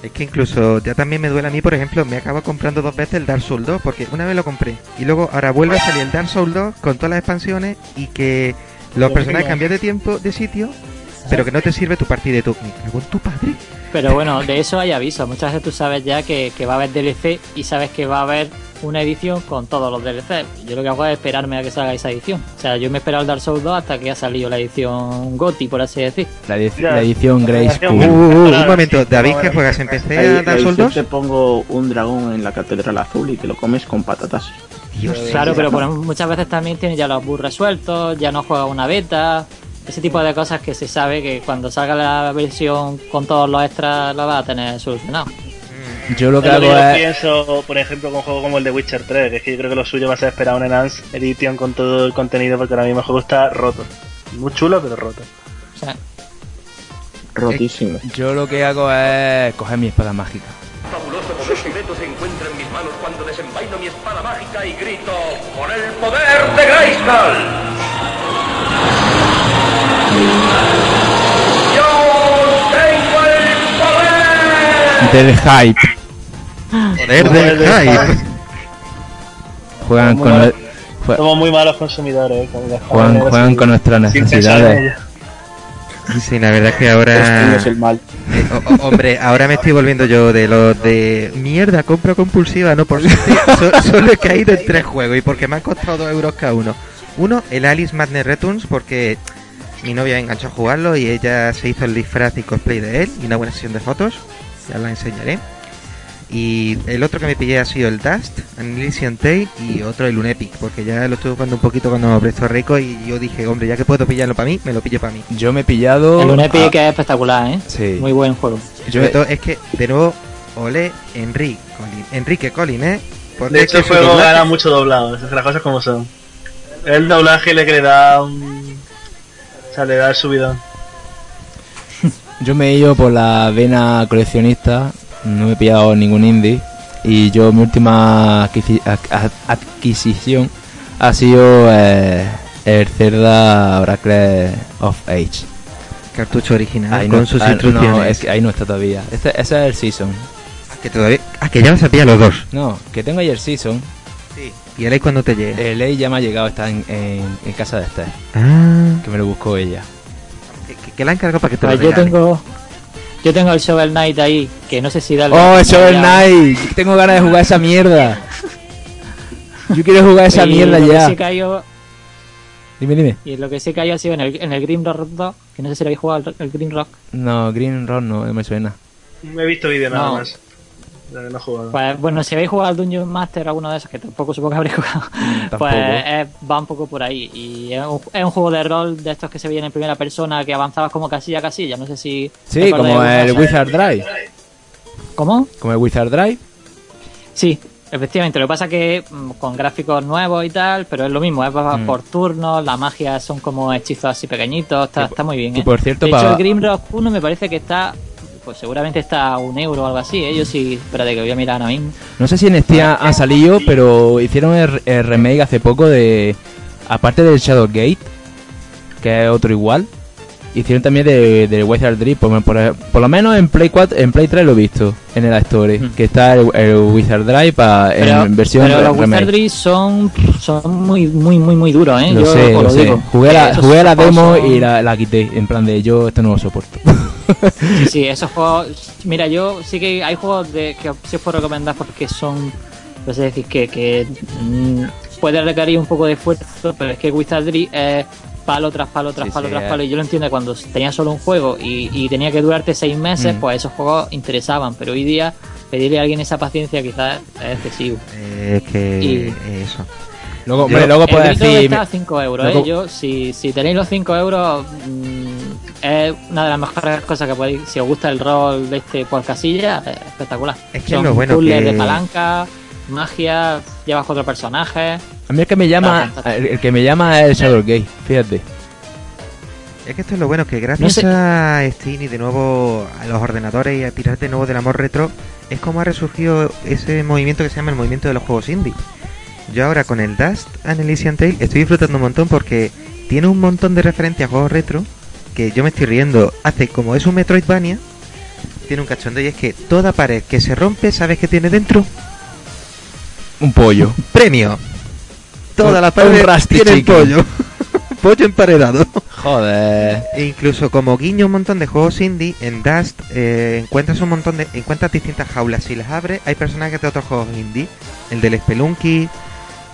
Es que incluso ya también me duele a mí, por ejemplo, me acabo comprando dos veces el Dark Souls 2 porque una vez lo compré y luego ahora vuelve a salir el Dark Souls 2 con todas las expansiones y que los Pero personajes cambian de tiempo, de sitio, pero que no te sirve tu partida de cago en tu padre. Pero bueno, de eso hay aviso. Muchas veces tú sabes ya que, que va a haber DLC y sabes que va a haber una edición con todos los DLC. Yo lo que hago es esperarme a que salga esa edición. O sea, yo me he esperado el Dark Souls 2 hasta que ha salido la edición GOTI, por así decir. La, edi- Ya, la edición la Grey edición- Uh, uh, uh, un momento, sí, David, ver. juegas en PC Ahí, a Dark Souls yo 2? te pongo un dragón en la catedral azul y te lo comes con patatas. Dios, Claro, pero por- muchas veces también tiene ya los bugs resueltos, ya no juega una beta. Ese tipo de cosas que se sabe que cuando salga la versión con todos los extras lo va a tener solucionado. Yo lo que Es lo que hago es. pienso, por ejemplo, con un juego como el de Witcher 3, que es que yo creo que lo suyo va a ser esperar una Enhanced Edition con todo el contenido, porque ahora mismo el juego está roto. Muy chulo, pero roto. O sea, Rotísimo. Yo lo que hago es coger mi espada mágica. fabuloso poder secreto se encuentra en mis manos cuando desenvaino mi espada mágica y grito ¡Por el poder de Grayskull! Del hype. Del hype. Juegan con, jue- Somos muy malos consumidores, ¿eh? Juegan, con nuestras necesidades. Sí, la verdad es que ahora... es el mal. Eh, hombre, ahora me estoy volviendo yo de los de mierda, compra compulsiva, no por suerte, so- solo he caído en tres juegos y porque me han costado dos euros cada uno. Uno, el Alice Madness Returns, porque mi novia me enganchó a jugarlo y ella se hizo el disfraz y cosplay de él y una buena sesión de fotos, ya la enseñaré. Y el otro que me pillé ha sido el Dust, Annihilation Tale y otro el Unepic, porque ya lo estuve jugando un poquito cuando me prestó Rico y yo dije, hombre, ya que puedo pillarlo para mí, me lo pillo para mí. Yo me he pillado. el Unepic a- es espectacular, ¿eh? Sí. Muy buen juego. Yo es que, de nuevo, ole Enrique Colin, Enrique Colin, ¿eh? Porque De hecho, el juego doblaje- gana mucho doblado, esas las cosas como son. El doblaje le que le da un. O sea, le da el subidón. Yo me he ido por la vena coleccionista, no me he pillado ningún indie y yo mi última adquisi- ad- ad- adquisición ha sido eh, el Cerda Oracle of Age. cartucho original Ahí con no, sus ah, instrucciones. No, es que ahí no está todavía. Este- ese es el Season. Ah, que todavía... ah, que ya vas a pillar los dos. No, que tengo ahí el Season. Y el cuando te llegue. El ley ya me ha llegado, está en, en- en casa de Esther, Ah, que me lo buscó ella. Que, que- que la han cargado para que te Pues lo yo tengo yo tengo el Shovel Knight ahí, que no sé si darle... ¡Oh, el Shovel ya- Knight! Tengo ganas de jugar esa mierda. Yo quiero jugar esa [laughs] y mierda lo que ya. sí cayó- Dime, dime. y lo que sí cayó ha sido en el, en el Grim Rock 2, que no sé si lo habéis jugado el, el Grim Rock. No, Green Rock no, no me suena. Me he visto vídeo nada No. No he jugado. Pues bueno, si habéis jugado al Dungeon Master, alguno de esos, que tampoco supongo que habréis jugado, tampoco. pues eh, va un poco por ahí. Y es un, es un juego de rol de estos que se veían en primera persona, que avanzabas como casilla a casilla. No sé si. Sí, como el. Wizard Drive. ¿Cómo? Como el Wizard Drive. Sí, efectivamente. Lo que pasa que mm, con gráficos nuevos y tal, pero es lo mismo, es va Mm. por turnos, las magias son como hechizos así pequeñitos, está, muy bien. y ¿eh? por cierto, de hecho, pa- el Grimrock 1 me parece que está. Pues seguramente está a un euro o algo así, ¿eh? Yo sí, espérate que voy a mirar ahora mismo. No sé si en Steam ha, ha salido, pero hicieron el, el remake hace poco de. Aparte del Shadowgate, que es otro igual. Hicieron también de, de Wizard por, por- por lo menos en Play 4, en Play 3 lo he visto, en el Store, Mm. que está el, el Wizard Drive pa- Pero, en versión pero los remake. Wizardry son, son muy, muy, muy, muy duros, ¿eh? Lo Yo sé, lo sé. digo. Jugué la, jugué la demo son- y la, la quité, en plan de yo esto no lo soporto. [laughs] Sí, sí, [laughs] esos juegos. Mira, yo sí que hay juegos de, que sí os puedo recomendar porque son. No sé decir que, que mm, puede requerir un poco de esfuerzo, pero es que Wizardry es palo tras palo tras Sí, palo sí, tras es- palo. Y yo lo entiendo cuando tenía solo un juego y, y tenía que durarte seis meses, Mm. pues esos juegos interesaban. Pero hoy día pedirle a alguien esa paciencia quizás es excesivo. Eh, es que Y- eso. luego, Yo- hombre, luego puedes decir. está a 5 euros, luego- ¿eh? Yo, si, si tenéis los 5 euros, mm, es una de las mejores cosas que podéis. Si os gusta el rol de este por casilla, es espectacular. Es que Son es lo bueno puzzles que- de palanca, magia, llevas cuatro personajes. A mí el que me llama, Ah, el, el que me llama es el Shadowgate, fíjate. Es que esto es lo bueno, que gracias No sé- a Steam y de nuevo a los ordenadores y a tirar de nuevo del amor retro, es como ha resurgido ese movimiento que se llama el movimiento de los juegos indie. Yo ahora con el Dust and Elysian Tale estoy disfrutando un montón porque tiene un montón de referencias a juegos retro que yo me estoy riendo. Hace como es un Metroidvania, tiene un cachondo y es que toda pared que se rompe, ¿sabes qué tiene dentro? Un pollo. Premio. Un- pared un Rusty tiene Chicken. pollo. [laughs] pollo emparedado. Joder. E incluso como guiño un montón de juegos indie, en Dust eh, encuentras un montón de... encuentras distintas jaulas. Si las abres, hay personajes de otros juegos indie. El del Spelunky,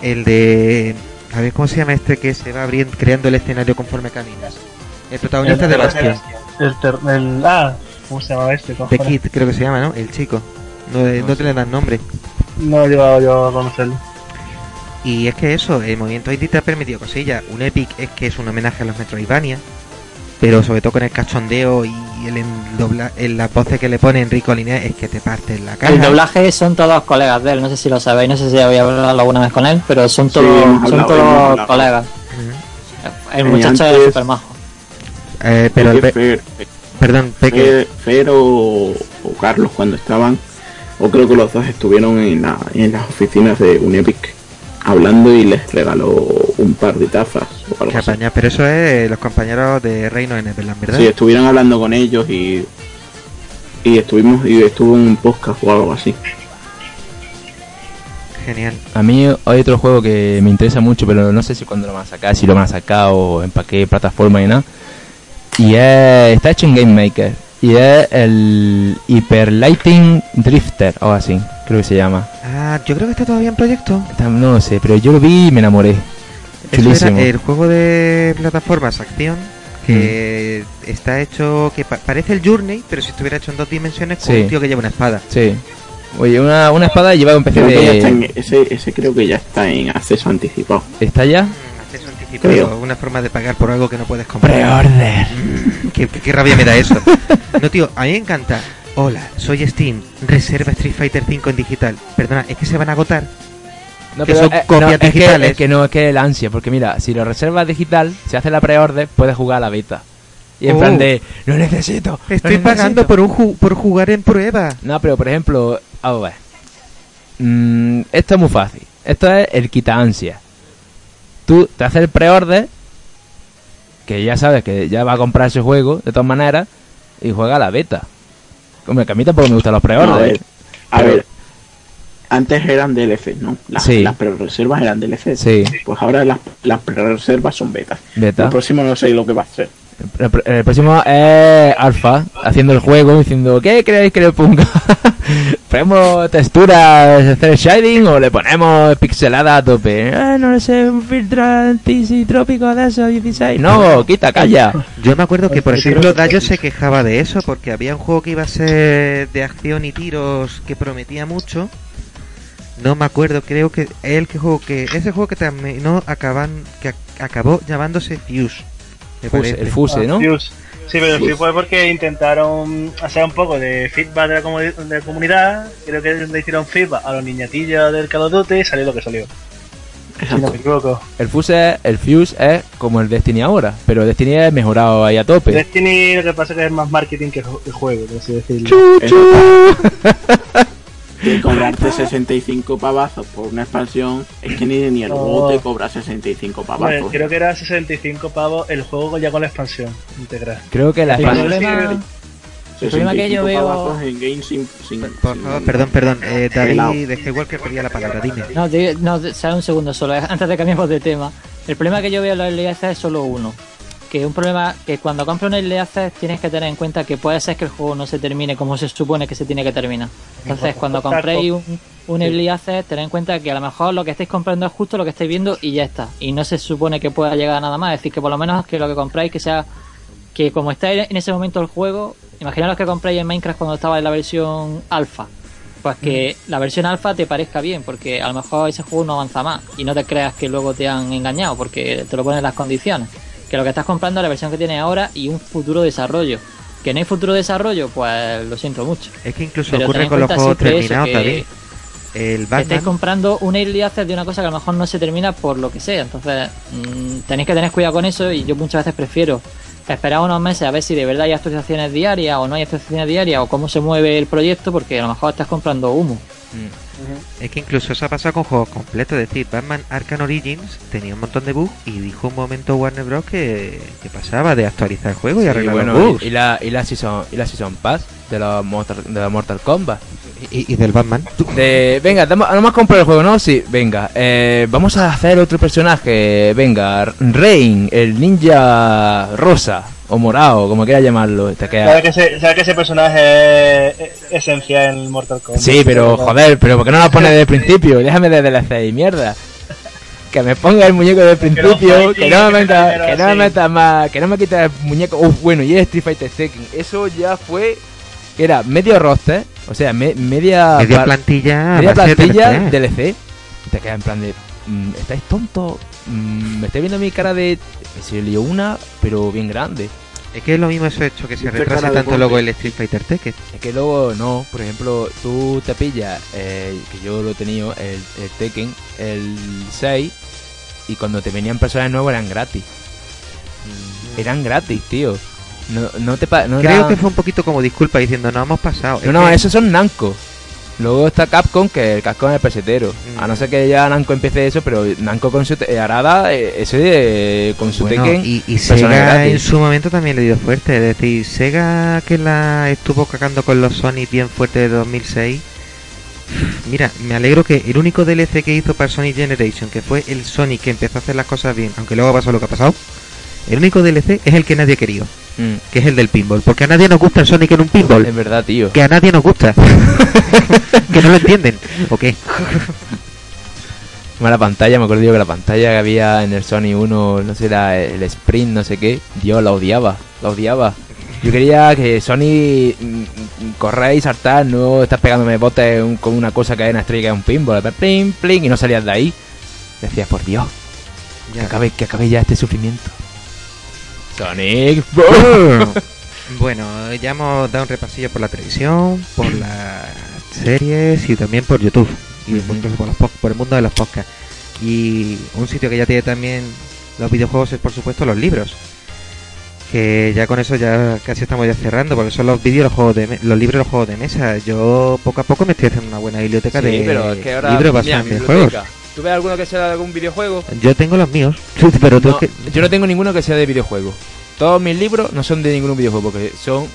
el de... A ver, ¿cómo se llama este que se va abriendo, creando el escenario conforme caminas? El protagonista de Bastion. El, ter- el- ah, ¿cómo se llamaba este? The? Kid, creo que se llama, ¿no? El chico. No, eh, no te le dan nombre. No he llegado yo a conocerlo. Y es que eso, el movimiento indie te ha permitido cosillas. Un Epic es que es un homenaje a los Metroidvania, pero sobre todo con el cachondeo y el endobla, en las voces que le pone Enrico Linea es que te parten la cara. El doblaje son todos colegas de él, no sé si lo sabéis, no sé si había hablado alguna vez con él, pero son Sí, todos, hemos son todos colegas. El muchacho antes- es súper majo. Eh, pero, el Fer, perdón, Peque, Fer- Fer o, o Carlos cuando estaban, o creo que los dos estuvieron en, la- en las oficinas de Unepic hablando y les regaló un par de tazas o algo que así. pero eso es los compañeros de Reino en Neverland, ¿verdad? Sí, estuvieron hablando con ellos y y estuvimos y estuvo en un podcast o algo así. Genial. A mí hay otro juego que me interesa mucho, pero no sé si cuándo lo van a sacar, si lo van a sacar o en qué plataforma y nada. Y es, está hecho en Game Maker. Y es el Hyper Lighting Drifter, o así, creo que se llama. Ah, yo creo que está todavía en proyecto. Está- No lo sé, pero yo lo vi y me enamoré. Eso Chulísimo. era el juego de plataformas acción que está hecho que pa- parece el Journey, pero si estuviera hecho en dos dimensiones con Sí. un tío que lleva una espada. Sí. Oye, una, una espada llevada un PC en, de... ese, ese creo que ya está en acceso anticipado. ¿Está ya? Mm, Acceso anticipado, Creo. una forma de pagar por algo que no puedes comprar. Preorder. ¿Qué, qué, qué rabia me da eso. [laughs] No, tío, a mí me encanta. Hola, soy Steam. Reserva Street Fighter 5 en digital. Perdona, es que se van a agotar. No, Que pero, son eh, copias no, es que- digitales. Es que, no, es que el ansia, porque mira, si lo reservas digital, si haces la preorden, puedes jugar a la beta. Y en Oh. plan de, lo necesito. lo Estoy pagando necesito". por un ju- por jugar en prueba. No, pero por ejemplo, a ver. Mm, esto es muy fácil. Esto es el quita ansia. Tú te haces el preorden, que ya sabes que ya va a comprar ese juego, de todas maneras, y juega a la beta. Hombre, que a mí tampoco me gustan los No, a ver, a Pero- ver, antes eran DLC, ¿no? Las, Sí. las pre-reservas eran DLC. Sí, Pues ahora las, las pre-reservas son betas. beta. El próximo no sé lo que va a ser. El, pr- el próximo es Alpha, haciendo el juego, diciendo, ¿qué queréis que le ponga? [laughs] ¿Ponemos texturas, hacer shading o le ponemos pixelada a tope? Eh, no lo sé, un filtro antisitrópico de eso, 16. No, quita, calla. Yo me acuerdo que, por ejemplo. Dayo se quejaba de eso porque había un juego que iba a ser de acción y tiros que prometía mucho. No me acuerdo, creo que el que juego que ese juego que terminó acaban que ac- acabó llamándose Fuse. Me Fuse, parece. el Fuse, ¿no? Fuse. Sí, pero sí fue porque intentaron hacer un poco de feedback de la, comu- de la comunidad. Creo que le hicieron feedback a los niñatillos del Call of Duty y salió lo que salió. Si no Exacto. me equivoco. El Fuse, el Fuse es como el Destiny ahora, pero Destiny es mejorado ahí a tope. Destiny lo que pasa es que es más marketing que que juego, por así decirlo. [laughs] [laughs] Y cobrarte 65 pavazos por una expansión es que ni, ni el juego te cobra 65 Hombre, pavazos. creo que era 65 pavos el juego ya con la expansión integral. Creo que la El expansión... problema, el problema que yo 65 veo- pavazos en game sin, sin- Por sin- perdón, perdón. Eh. David de Skywalker pedía la palabra, dime. No, no, sale un segundo solo, [laughs] antes de cambiemos de tema. El problema que yo veo en los LS es solo uno. Que un problema que cuando compras un LS tienes que tener en cuenta que puede ser que el juego no se termine como se supone que se tiene que terminar. Entonces, cuando compréis un, un Early Access, tened en cuenta que a lo mejor lo que estáis comprando es justo lo que estáis viendo y ya está. Y no se supone que pueda llegar a nada más. Es decir, que por lo menos que lo que compráis que sea que como está en ese momento el juego, imaginaros que compráis en Minecraft cuando estaba en la versión alfa. Pues que la versión alfa te parezca bien, porque a lo mejor ese juego no avanza más y no te creas que luego te han engañado, porque te lo ponen las condiciones. Que lo que estás comprando es la versión que tiene ahora y un futuro desarrollo. Que no hay futuro desarrollo, pues lo siento mucho. Es que incluso Pero ocurre con los juegos eso, terminados, que- David. El Que estáis Batman. comprando un early access de una cosa que a lo mejor no se termina por lo que sea. Entonces, mm, tenéis que tener cuidado con eso y yo muchas veces prefiero esperar unos meses a ver si de verdad hay actualizaciones diarias o no hay actualizaciones diarias o cómo se mueve el proyecto porque a lo mejor estás comprando humo. Es que incluso eso ha pasado con juegos completos. Es decir, Batman Arkham Origins tenía un montón de bugs y dijo un momento Warner Bros. que, que pasaba de actualizar el juego y Sí, arreglar bueno, los bugs. y, y la, y, la season, y la Season Pass, de los Mortal, de los Mortal Kombat. Y, y del Batman. De, venga, damos- no más comprar el juego, ¿no? Sí, venga. eh, vamos a hacer otro personaje. Venga, Rain, el ninja rosa o morado, como quieras llamarlo. Te queda- Sabes que, ese, que ese personaje es, es esencial en Mortal Kombat. Sí, pero joder, pero ¿por qué no lo pones desde el principio? Déjame de DLC y mierda. Que me ponga el muñeco desde el Que no principio, fighting, que no me meta, que no me meta más, que no me quite el muñeco. Uf, bueno, y el Street Fighter Tekken. Eso ya fue, era medio roster, o sea, me- media, plantilla. media plantilla DLC. DLC. Y te queda en plan de, mm, ¿estáis tontos? Mm, me estáis viendo mi cara de, se lió una, pero bien grande. Es que es lo mismo eso hecho que se de tanto luego el Street Fighter Tekken. Es que luego no, por ejemplo, tú te pillas, eh, que yo lo he tenido, el, el Tekken, el 6, y cuando te venían personajes nuevos eran gratis. Eran gratis, tío. No, no te no Creo era- que fue un poquito como disculpa diciendo, no hemos pasado. No, no, que- esos son Namco. Luego está Capcom, que el Capcom es el pesetero. A no ser que ya Namco empiece eso, pero Namco con su te- Arada, eh, ese eh, con su Bueno, Tekken. y, y Sega en su momento también le dio fuerte. Es decir, Sega que la estuvo cagando con los Sonic bien fuerte de 2006. Mira, me alegro que el único DLC que hizo para Sonic Generation, que fue el Sonic que empezó a hacer las cosas bien, aunque luego pasó lo que ha pasado, el único DLC es el que nadie ha querido, Mm, que es el del pinball. Porque a nadie nos gusta el Sonic en un pinball. es verdad, tío. Que a nadie nos gusta. [laughs] que no lo entienden. ¿O qué? La pantalla, me acuerdo yo que la pantalla que había en el Sony 1, no sé, era el Sprint, no sé qué. Dios, la odiaba, la odiaba. Yo quería que Sony mm, mm, correr y saltar, no estar pegándome botes un- con una cosa que es una estrella que es un pinball, plin, plin, y no salías de ahí. Decías, por Dios, que acabe, que acabe ya este sufrimiento. Sonic, [laughs] Bueno, ya hemos dado un repasillo por la televisión, por las series y también por YouTube. Y Ujú. incluso por, los por el mundo de los podcasts. Y un sitio que ya tiene también los videojuegos es por supuesto los libros. Que ya con eso ya casi estamos ya cerrando, porque son los vídeos, los juegos de los libros y los juegos de mesa. Yo poco a poco me estoy haciendo una buena biblioteca Sí, de pero es que ahora libros basados en videojuegos. ¿Tú ves alguno que sea de algún videojuego? Yo tengo los míos, [laughs] pero No, que- Yo no tengo ninguno que sea de videojuego. Todos mis libros no son de ningún videojuego, porque son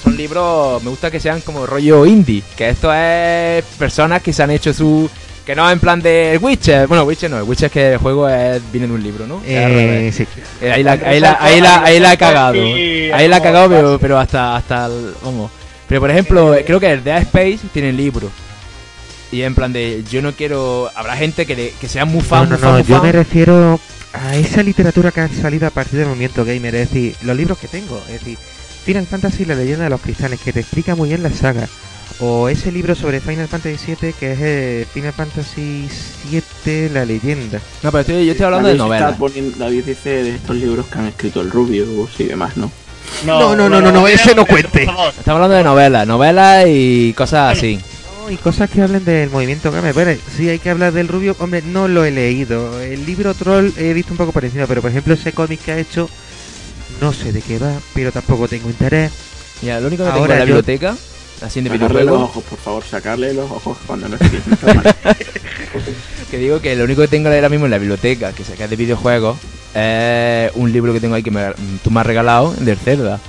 son libros, me gusta que sean como rollo indie, que esto es personas que se han hecho su que no en plan de Witcher, bueno, Witcher no, el Witcher es que el juego es, viene de un libro, ¿no? Eh, sí. Eh, ahí la, ahí la, ahí la, ahí la ha cagado. Ahí la ha cagado, pero, pero hasta, hasta el- vamos. Pero por ejemplo, creo que el Dead Space tiene libro. Y en plan de, yo no quiero, habrá gente que, le- que sea muy No, fan, no, muy fan, no, muy yo fan. me refiero a esa literatura que ha salido a partir del movimiento gamer, es decir, los libros que tengo, es decir, Final Fantasy la leyenda de los cristales, que te explica muy bien la saga, o ese libro sobre Final Fantasy VII, que es eh, Final Fantasy VII, la leyenda. No, pero estoy- yo estoy hablando de David está novelas. poniendo- David dice de estos libros que han escrito el Rubius y demás, ¿no? No, no, no, no, no, ese no cuente. por favor. Estamos hablando de novelas, novelas y cosas así. No, y cosas que hablen del movimiento gamer. Bueno, sí hay que hablar del Rubio, hombre, no lo he leído. El libro Troll he visto un poco por encima, pero por ejemplo ese cómic que ha hecho, no sé de qué va, pero tampoco tengo interés. Mira, lo único que tengo Ahora en la yo- biblioteca, así de Sacarle los ojos, por favor, sacarle los ojos cuando no esté. [laughs] que digo que lo único que tengo ahora mismo en la biblioteca, que se queda de videojuegos, es un libro que tengo ahí que me, tú me has regalado, del Cerda.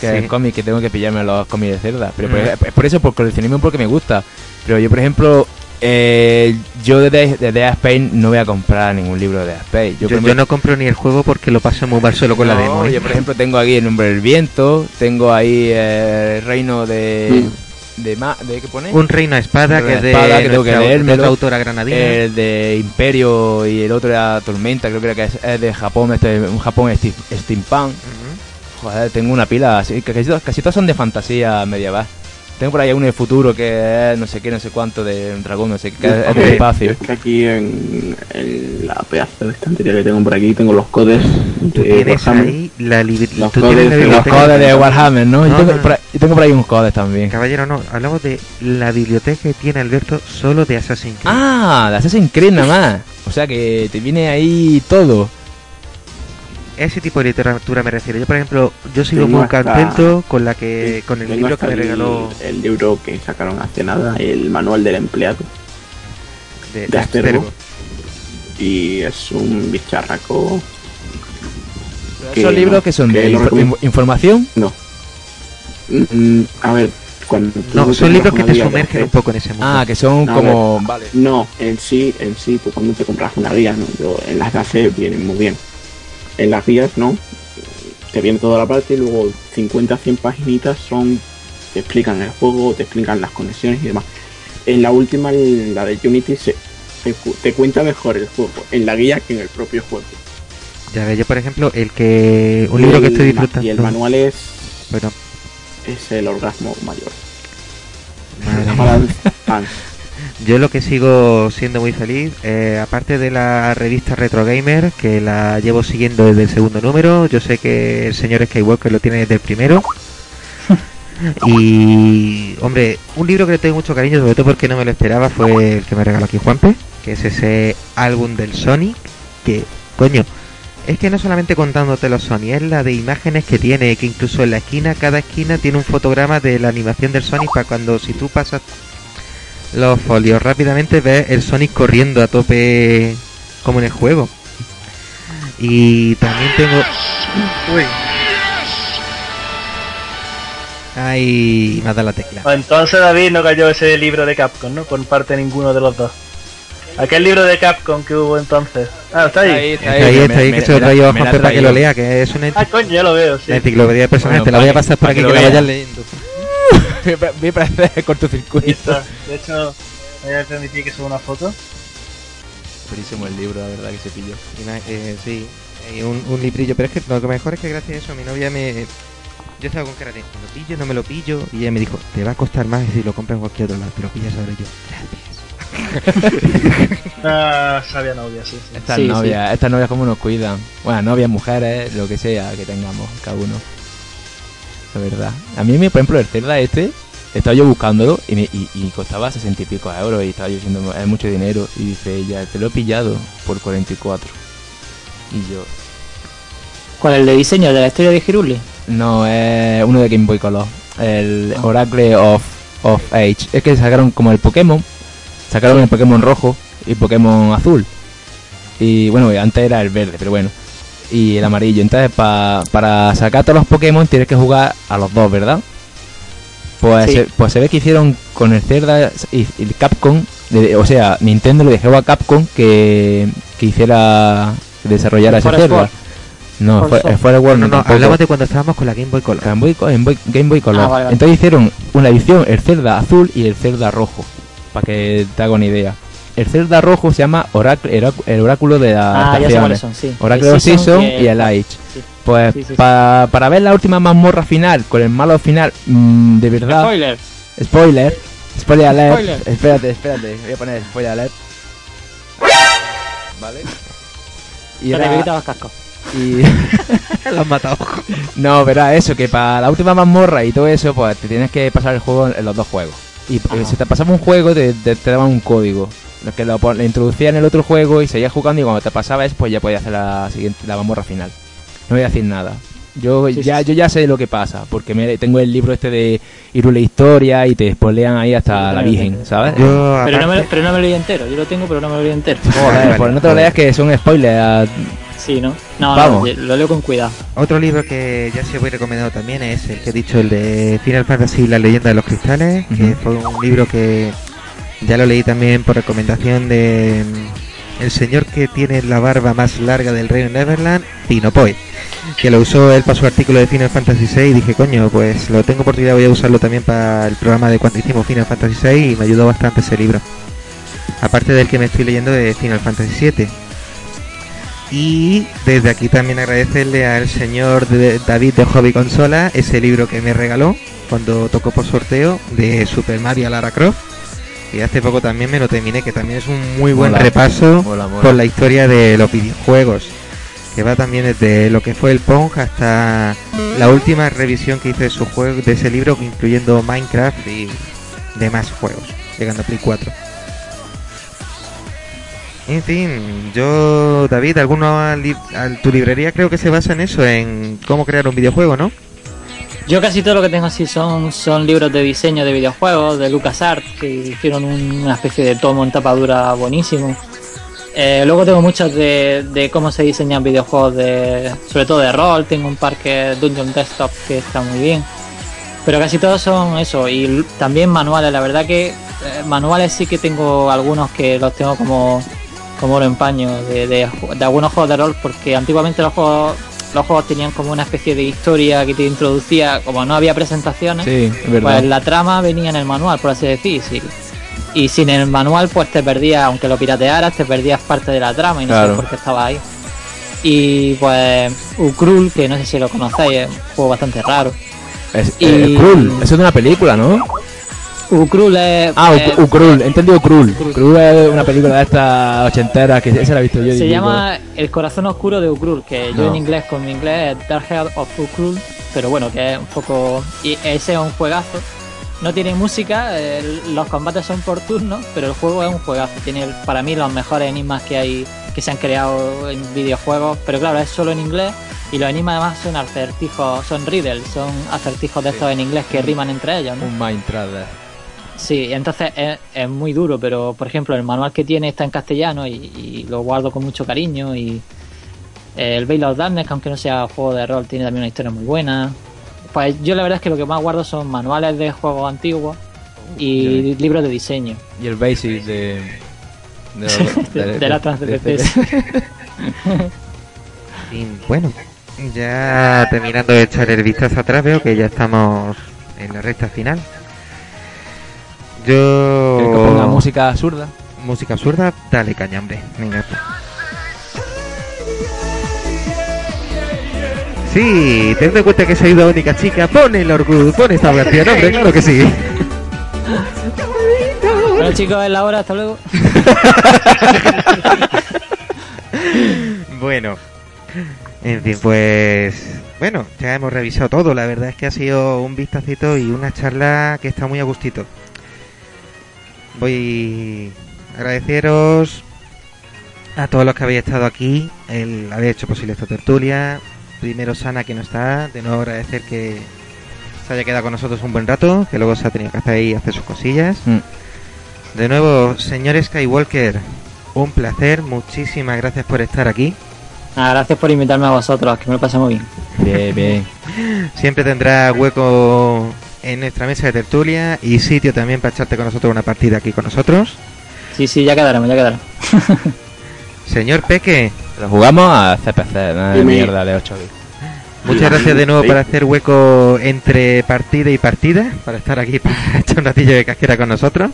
Que Sí. es el cómic, que tengo que pillarme los cómics de Cerda. Pero por, Mm. es por eso, por coleccionismo, porque me gusta. Pero yo, por ejemplo, eh, yo de, Dead- de Dead Space no voy a comprar ningún libro de Dead Space. Yo, por yo no compro ni el juego porque lo paso muy mal solo con la demo. ¿eh? Yo, por ejemplo, tengo aquí el nombre del viento, tengo ahí eh, el reino de. de, ma- ¿De qué pone? Un reino a espada que es de, espada que tengo que nuestra- de autora granadina. El de Imperio y el otro era Tormenta, creo que era que es, es de Japón, este, un Japón steam- steampunk. Ujú. Joder, tengo una pila así, que casi, todas- casi todas son de fantasía medieval. Tengo por ahí uno de futuro que es no sé qué, no sé cuánto, de un dragón, no sé qué, es, del espacio. Es que aquí en, en la pedazo de estantería que tengo por aquí tengo los codes Tú de tienes Warhammer. ahí la, Los tú codes tienes la de Los biblioteca. codes de Warhammer, ¿no? Yo No, tengo, no, no. por ahí- yo tengo por ahí unos codes también. Caballero, no, hablamos de la biblioteca que tiene Alberto solo de Assassin's Creed. Ah, de Assassin's Creed nada más. O sea que te viene ahí todo. Ese tipo de literatura me refiero. Yo, por ejemplo, yo sigo Tengo muy hasta- contento con la que con el Tengo libro que me regaló El, libro que sacaron hace nada, el manual del empleado. de, de. Y es un bicharraco. Que Esos no, libros que son que de información. No. Mm, a ver, cuando tú No, son libros que te sumergen un poco en ese mundo. Ah, que son A como. Vale. No, en sí, en sí, tú cuando te compras una guía, no, yo, en las de vienen muy bien. En las guías, no, te viene toda la parte y luego 50, 100 paginitas son, te explican el juego, te explican las conexiones y demás. En la última, la de Unity, se, te, cu- te cuenta mejor el juego en la guía que en el propio juego. Ya ves, yo por ejemplo, el que. Un libro que estoy disfrutando. Y el manual es, Bueno, es el orgasmo mayor. madre. Yo lo que sigo siendo muy feliz, eh, aparte de la revista Retro Gamer, que la llevo siguiendo desde el segundo número, yo sé que el señor Skywalker lo tiene desde el primero. [laughs] Y, hombre, un libro que le tengo mucho cariño, sobre todo porque no me lo esperaba, fue el que me regaló aquí Juanpe, que es ese álbum del Sonic, que, coño, es que no solamente contándote los Sonic, es la de imágenes que tiene, que incluso en la esquina, cada esquina tiene un fotograma de la animación del Sonic para cuando si tú pasas los folios rápidamente ves el Sonic corriendo a tope como en el juego. Y también tengo... Uy. Ay, me ha dado la tecla. O entonces David no cayó ese libro de Capcom, ¿no? Por parte de ninguno de los dos. Aquel libro de Capcom que hubo entonces. Ah, está ahí. Está ahí, está ahí, que se lo traigo a Juanpe para que lo lea, que es una Ah, coño, ya lo veo, sí. la enciclopedia de personajes. Bueno, te la voy a pasar por para aquí que que lo la vayas leyendo. Me parece [laughs] cortocircuito. De hecho, voy a permitir que suba una foto. Buenísimo el libro, la verdad que se pilló. Eh, sí, eh, un, un librillo, pero es que lo que mejor es que gracias a eso mi novia me... Yo estaba con cara de, ¿me lo pillo, no me lo pillo? Y ella me dijo, te va a costar más si lo compras en cualquier otro lado, te lo pillas ahora yo. Gracias. [laughs] Ah, sabia novia, sí. sí. Estas Sí, sí. novias, estas novias como nos cuidan. Bueno, novias, mujeres, lo que sea que tengamos cada uno. La verdad. A mí, por ejemplo, el Zelda este, estaba yo buscándolo y, me, y, y costaba 60 y pico euros y estaba yo diciendo, es mucho dinero. Y dice ella, te lo he pillado por 44. Y yo, ¿Cuál es el de diseño de la historia de Hiruli? no, es uno de Game Boy Color. El Oracle of, of Age. Es que sacaron como el Pokémon. Sacaron el Pokémon rojo y Pokémon azul. Y bueno, antes era el verde, pero bueno. Y el amarillo. Entonces, pa- para sacar todos los Pokémon tienes que jugar a los dos, ¿verdad? Pues, Sí. se, pues se ve que hicieron con el Zelda y el Capcom. de- o sea, Nintendo le dejó a Capcom que, que hiciera. que desarrollara ese Zelda. No, fue, World. fue el No, World, no, hablamos de cuando estábamos con la Game Boy Color. Game Boy, Game Boy, Game Boy Color. Ah, vale, vale. Entonces hicieron una edición, el Zelda azul y el Zelda rojo. Para que te haga una idea. El Zelda rojo se llama Oracle, el oráculo- el oráculo de las Ah, estaciones. son, sí. Oracle of Season que- y el Age. Sí. Pues Sí, sí, sí. pa- para ver la última mazmorra final con el malo final, mm, de verdad. Spoiler. Spoiler. Spoiler alert. Spoiler. Espérate, espérate. Voy a poner spoiler alert. Vale. [laughs] Y Espera, era- los cascos. y [laughs] [laughs] Lo has matado. No, verá eso, que para la última mazmorra y todo eso, pues te tienes que pasar el juego en los dos juegos. Y Ajá. si te pasaba un juego, te, te, te daban un código. Lo que lo, lo introducía en el otro juego y seguías jugando y cuando te pasabas, pues ya podías hacer la siguiente, la mazmorra final. No voy a decir nada. Yo Sí, ya sí. yo ya sé lo que pasa, porque me, tengo el libro este de Irule Historia y te spoilean ahí hasta Sí, la Virgen. ¿sabes? Yo, Pero no, me, pero no me lo leí entero. Yo lo tengo, pero no me lo leí entero. [laughs] Joder, pues no te lo leas que son spoilers. Sí, ¿no? No, Vamos. no, lo leo con cuidado. Otro libro que ya se voy recomendado también es el que he dicho, el de Final Fantasy La leyenda de los cristales, que fue un libro que ya lo leí también por recomendación de mm, el señor que tiene la barba más larga del reino Neverland, Pino Poe, que lo usó él para su artículo de Final Fantasy VI y dije, coño, pues lo tengo oportunidad, voy a usarlo también para el programa de cuando hicimos Final Fantasy VI y me ayudó bastante ese libro. Aparte del que me estoy leyendo de Final Fantasy VII. Y desde aquí también agradecerle al señor David de Hobby Consola ese libro que me regaló cuando tocó por sorteo de Super Mario Lara Croft. Y hace poco también me lo terminé, que también es un muy buen Mola. repaso Mola, mola. por la historia de los videojuegos. Que va también desde lo que fue el Pong hasta la última revisión que hice de su juego, de ese libro, incluyendo Minecraft y demás juegos, llegando a Play 4. En fin, yo, David, alguno li- al- tu librería creo que se basa en eso, en cómo crear un videojuego, ¿no? Yo casi todo lo que tengo así son, son libros de diseño de videojuegos, de LucasArts, que hicieron un- una especie de tomo en tapadura buenísimo. Eh, luego tengo muchos de, de cómo se diseñan videojuegos, de, sobre todo de rol. Tengo un par que Dungeon Desktop que está muy bien. Pero casi todos son eso, y también manuales. La verdad que eh, manuales sí que tengo algunos que los tengo como, como oro en paño de, de, de algunos juegos de rol, porque antiguamente los juegos, los juegos tenían como una especie de historia que te introducía, como no había presentaciones, Sí, pues la trama venía en el manual, por así decir. sí. Y sin el manual, pues te perdías, aunque lo piratearas, te perdías parte de la trama y no Claro. sé por qué estaba ahí. Y pues Ukrul, que no sé si lo conocéis, es un juego bastante raro. Es, y- eh, Krull, eso es de una película, ¿no? Ukrul es. Ah, eh, U- Ukrul, he entendido Krull. Krull es una película de estas ochenteras que esa la he visto yo. y se digo, llama El corazón oscuro de Ukrul, que yo en inglés con mi inglés es Dark Heart of Ukrul, pero bueno, que es un poco. Y ese es un juegazo. No tiene música, el- los combates son por turnos, pero el juego es un juegazo. Tiene para mí los mejores enigmas que hay que se han creado en videojuegos, pero claro, es solo en inglés y los enigmas además son acertijos, son riddles, son acertijos de estos en inglés que riman entre ellos, ¿no? Un Minecraft. Sí, entonces es, es muy duro, pero por ejemplo el manual que tiene está en castellano y, y lo guardo con mucho cariño y eh, el Veil of Darkness, que aunque no sea juego de rol, tiene también una historia muy buena. Pues yo la verdad es que lo que más guardo son manuales de juegos antiguos y libros de diseño. Y el Basic de. De- [laughs] de la trans de [laughs] bueno, ya terminando de echar el vistazo atrás, veo que ya estamos en la recta final. Yo. ¿Quieres que ponga música absurda? Música absurda, dale cañambre. Venga. Sí, teniendo en cuenta que soy la única chica, pone el orgullo, pone esta canción, hombre, [laughs] claro que sí. Bueno chicos, es la hora, hasta luego. [laughs] Bueno, en fin, pues bueno, ya hemos revisado todo. La verdad es que ha sido un vistacito y una charla que está muy a gustito. Voy a agradeceros a todos los que habéis estado aquí, el haber hecho posible esta tertulia. Primero Sana que no está, de nuevo agradecer que se haya quedado con nosotros un buen rato, que luego se ha tenido que hacer ahí y hacer sus cosillas. Mm. De nuevo, señor Skywalker, un placer, muchísimas gracias por estar aquí. Nada, gracias por invitarme a vosotros, que me lo pasamos bien. Bien, bien. [laughs] Siempre tendrá hueco en nuestra mesa de tertulia y sitio también para echarte con nosotros una partida aquí con nosotros. Sí, sí, ya quedaremos, ya quedaremos. [laughs] Señor Peque, Pero jugamos a CPC, nada de mierda de 8 bits. muchas gracias de nuevo Sí. por hacer hueco entre partida y partida, para estar aquí [laughs] para echar un ratillo de casquera con nosotros.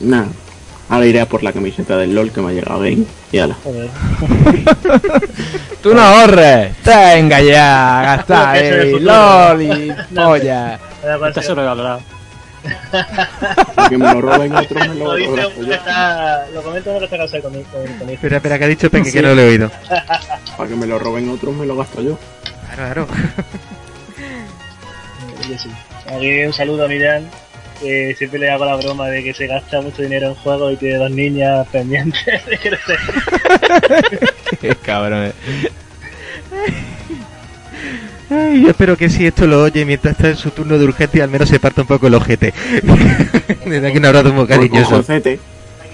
Nada. Ahora iré a por la camiseta del LOL que me ha llegado bien. Y ala. Joder. [laughs] ¡Tú no ahorres! ¡Venga ya! ¡Gasta Que se ve ahí! futuro. ¡LOL y [laughs] polla! Está sobrevalorado. [laughs] Que me lo roben otros, me lo roben. Lo uno que está casado con. Espera, espera, que ha dicho Peque Sí. que no lo he oído. Para que me lo roben otros, me lo gasto yo. Claro, claro. Yo sí. Aquí un saludo a Millán, que siempre le hago la broma de que se gasta mucho dinero en juegos y tiene dos niñas pendientes [laughs] de crecer. [laughs] ¡Qué cabrón! eh. Ay, yo espero que si esto lo oye mientras está en su turno de urgencia, al menos se parta un poco el ojete. [laughs] Desde aquí un abrazo muy cariñoso. Hay que,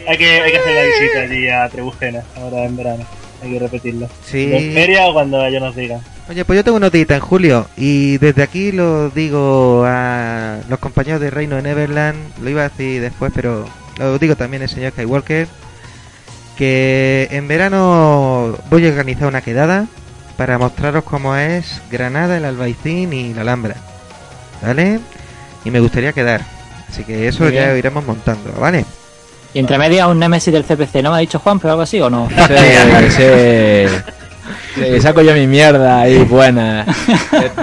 hay que hacer la visita allí a Trebujena, ahora en verano. Hay que repetirlo. Sí. ¿En feria o cuando ellos nos digan? Oye, pues yo tengo una notita en julio y desde aquí lo digo a los compañeros de Reino de Neverland, lo iba a decir después, pero lo digo también el señor Skywalker, que en verano voy a organizar una quedada para mostraros cómo es Granada, el Albaicín y la Alhambra, ¿vale? Y me gustaría quedar, así que eso ya iremos montando, ¿vale? Y entre medias un Nemesis del CPC, ¿no me ha dicho Juan, pero algo así o no? [laughs] Sí, sí. Sí, saco yo mi mierda ahí buena.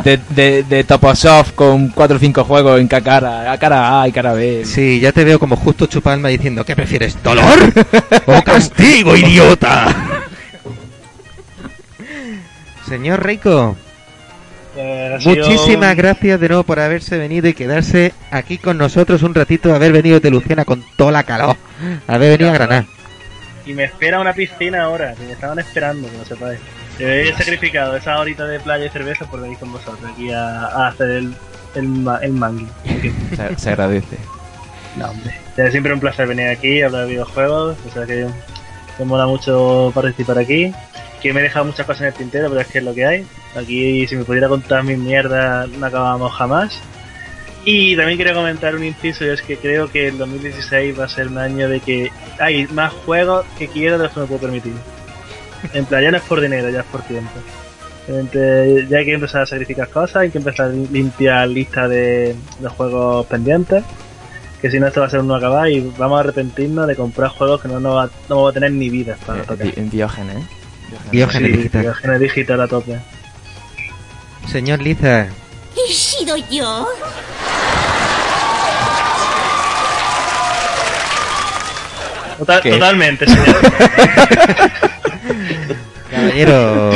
De, de, de, de Toposoft con 4 o 5 juegos en cara. A cara A y cara B. Sí, ya te veo como justo chupalma diciendo, ¿qué prefieres, dolor o [laughs] castigo, idiota? Señor Reiko, Eh, sido muchísimas un- gracias de nuevo por haberse venido y quedarse aquí con nosotros un ratito, haber venido de Luciana con toda la calor, haber venido a Granada. Y me espera una piscina ahora, que me estaban esperando, que lo sepáis. He sacrificado esa horita de playa y cerveza por venir con vosotros aquí a, a hacer el, el, ma- el mangui. Ok. Se, se agradece. No, hombre. Es siempre un placer venir aquí a hablar de videojuegos. O sea que me mola mucho participar aquí. Que me he dejado muchas cosas en el tintero, pero es que es lo que hay. Aquí, si me pudiera contar mis mierdas, no acabábamos jamás. Y también quería comentar un inciso, y es que creo que el 2016 va a ser un año de que hay más juegos que quiero de los que me puedo permitir. En plan, ya no es por dinero, ya es por tiempo. Realmente, ya hay que empezar a sacrificar cosas, hay que empezar a limpiar lista de, de juegos pendientes. Que si no, esto va a ser un no acabar y vamos a arrepentirnos de comprar juegos que no, no, va, no vamos a tener ni vida para tocar. Eh, En Diógenes. Diógenes Sí, digital. Diógenes digital a tope. Señor Liza, ¿He sido yo? Totalmente, señor. [laughs] caballero.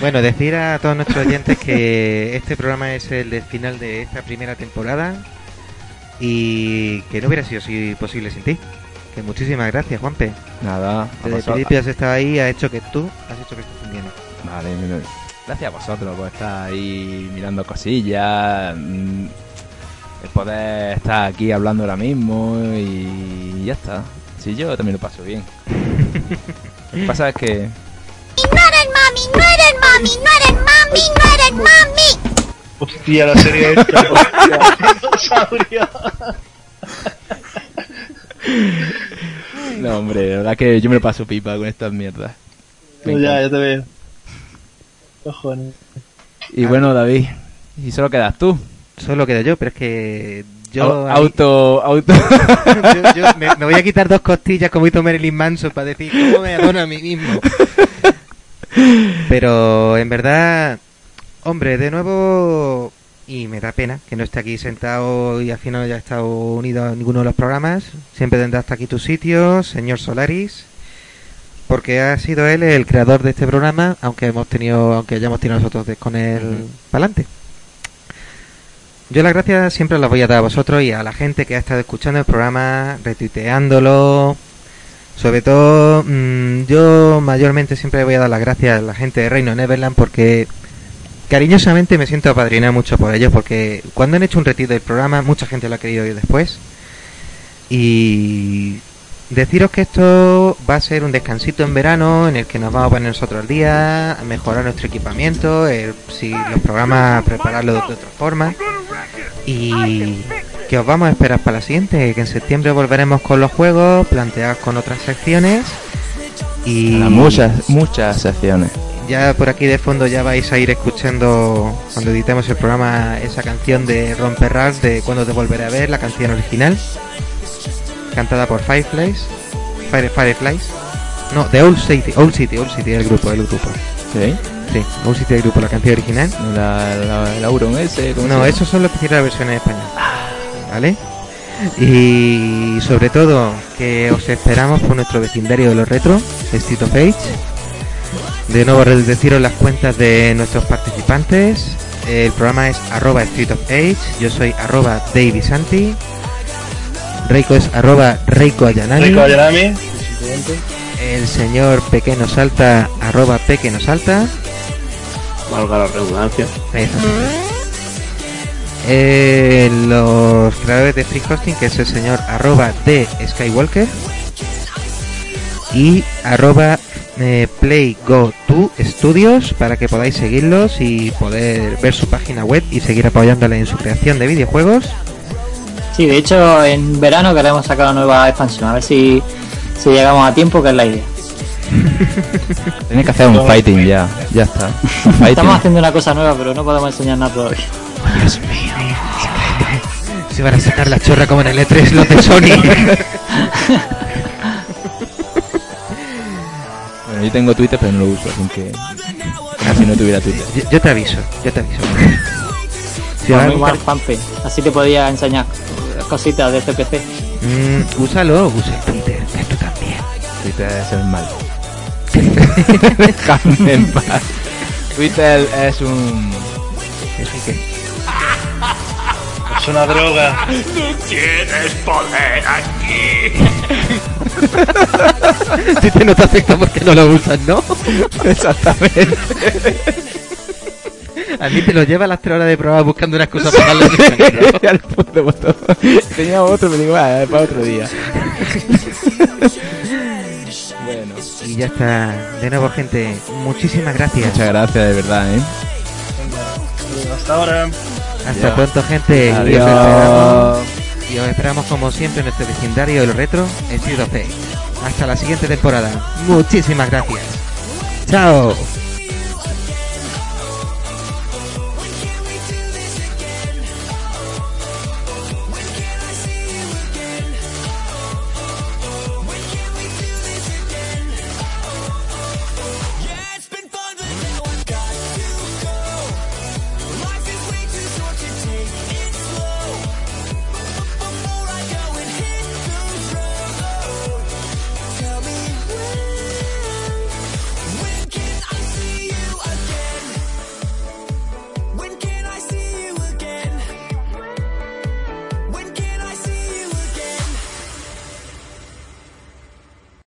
bueno, decir a todos nuestros oyentes que este programa es el del final de esta primera temporada y que no hubiera sido así posible sin ti. Que muchísimas gracias, Juanpe. Nada, Desde el principio has estado ahí, ha hecho que tú has hecho que esto funcione. Vale, mira, gracias a vosotros por estar ahí mirando cosillas, mm, el poder estar aquí hablando ahora mismo y ya está. Si yo también lo paso bien. [laughs] Lo que pasa es que No eres mami, no eres mami, no eres mami, no eres mami. Hostia, la serie esta. [laughs] Dinosaurio. [laughs] no, hombre, la verdad que yo me lo paso pipa con estas mierdas. Me ya, ya te veo. Cojones. Y bueno, David, y solo quedas tú. Solo queda yo, pero es que yo, ahí- auto, auto. [laughs] yo, yo me, me voy a quitar dos costillas como hizo Marilyn Manson para decir cómo me adoro a mí mismo. [laughs] Pero en verdad, hombre, de nuevo, y me da pena que no esté aquí sentado y al final no haya estado unido a ninguno de los programas. Siempre tendrá hasta aquí tu sitio, señor Solaris, porque ha sido él el creador de este programa, aunque hemos tenido, aunque hayamos tenido nosotros de- con él Ujú. para adelante. Yo las gracias siempre las voy a dar a vosotros y a la gente que ha estado escuchando el programa, retuiteándolo. Sobre todo, mm, yo mayormente siempre voy a dar las gracias a la gente de Reino Neverland porque cariñosamente me siento apadrinado mucho por ellos porque cuando han hecho un retiro del programa mucha gente lo ha querido ir después. Y deciros que esto va a ser un descansito en verano en el que nos vamos a poner nosotros al día, a mejorar nuestro equipamiento, si los programas prepararlo de otra forma y que os vamos a esperar para la siguiente, que en septiembre volveremos con los juegos, planteados con otras secciones y muchas, muchas secciones. Ya por aquí de fondo ya vais a ir escuchando cuando editemos el programa esa canción de Romperras de Cuando te volveré a ver, la canción original, cantada por Fireflies, Fire, Fireflies, no, de Old City, Old City, Old City el grupo, el grupo, ¿Sí? sí, Old City el grupo, la canción original. La, la, ese. ¿cómo se No, esos son los que hicieron la versión en español. ¿Vale? Y sobre todo que os esperamos por nuestro vecindario de los retro, Street of Age. De nuevo deciros las cuentas de nuestros participantes. El programa es arroba Street of Age. Yo soy arroba Davey Santi. Reiko es arroba Reiko Ayanami. Rico Ayanami. El señor Pequeño Salta arroba Pequeño Salta. Valga la redundancia. Eh, los creadores de Free Hosting, que es el señor arroba de Skywalker y arroba eh, Play Go To Studios para que podáis seguirlos y poder ver su página web y seguir apoyándole en su creación de videojuegos. Sí, de hecho en verano queremos sacar una nueva expansión, a ver si, si llegamos a tiempo, que es la idea. [laughs] Tenéis que hacer un fighting ya. Ya está. [laughs] Estamos haciendo una cosa nueva, pero no podemos enseñar nada todavía. Dios mío. Se van a sacar la chorra como en el E3 los de Sony. [laughs] Bueno, yo tengo Twitter, pero no lo uso, así que. Como si no tuviera Twitter. yo, yo te aviso, yo te aviso. [laughs] Si a muy mal, buscar- Juanpe. Así te podía enseñar cositas de CPC. Mm, úsalo, usa el Twitter, que tú también. Twitter es el mal. [laughs] [laughs] Déjame en paz. Twitter es un. Eso y qué. Es una droga. Tienes poder aquí. [laughs] Si te no te afecta porque no lo usas, ¿no? Exactamente. A mí te lo lleva a las 3 horas de prueba buscando una excusa para darle. [laughs] Tenía otro, pero digo, ah, para otro día. [laughs] bueno, Y ya está. De nuevo, gente, muchísimas gracias. muchas gracias de verdad, ¿eh? Hasta ahora. Hasta Adiós. pronto, gente. Y os, Adiós. esperamos, y os esperamos, como siempre, en nuestro vecindario el retro, en Fate. Hasta la siguiente temporada. Muchísimas gracias. Chao.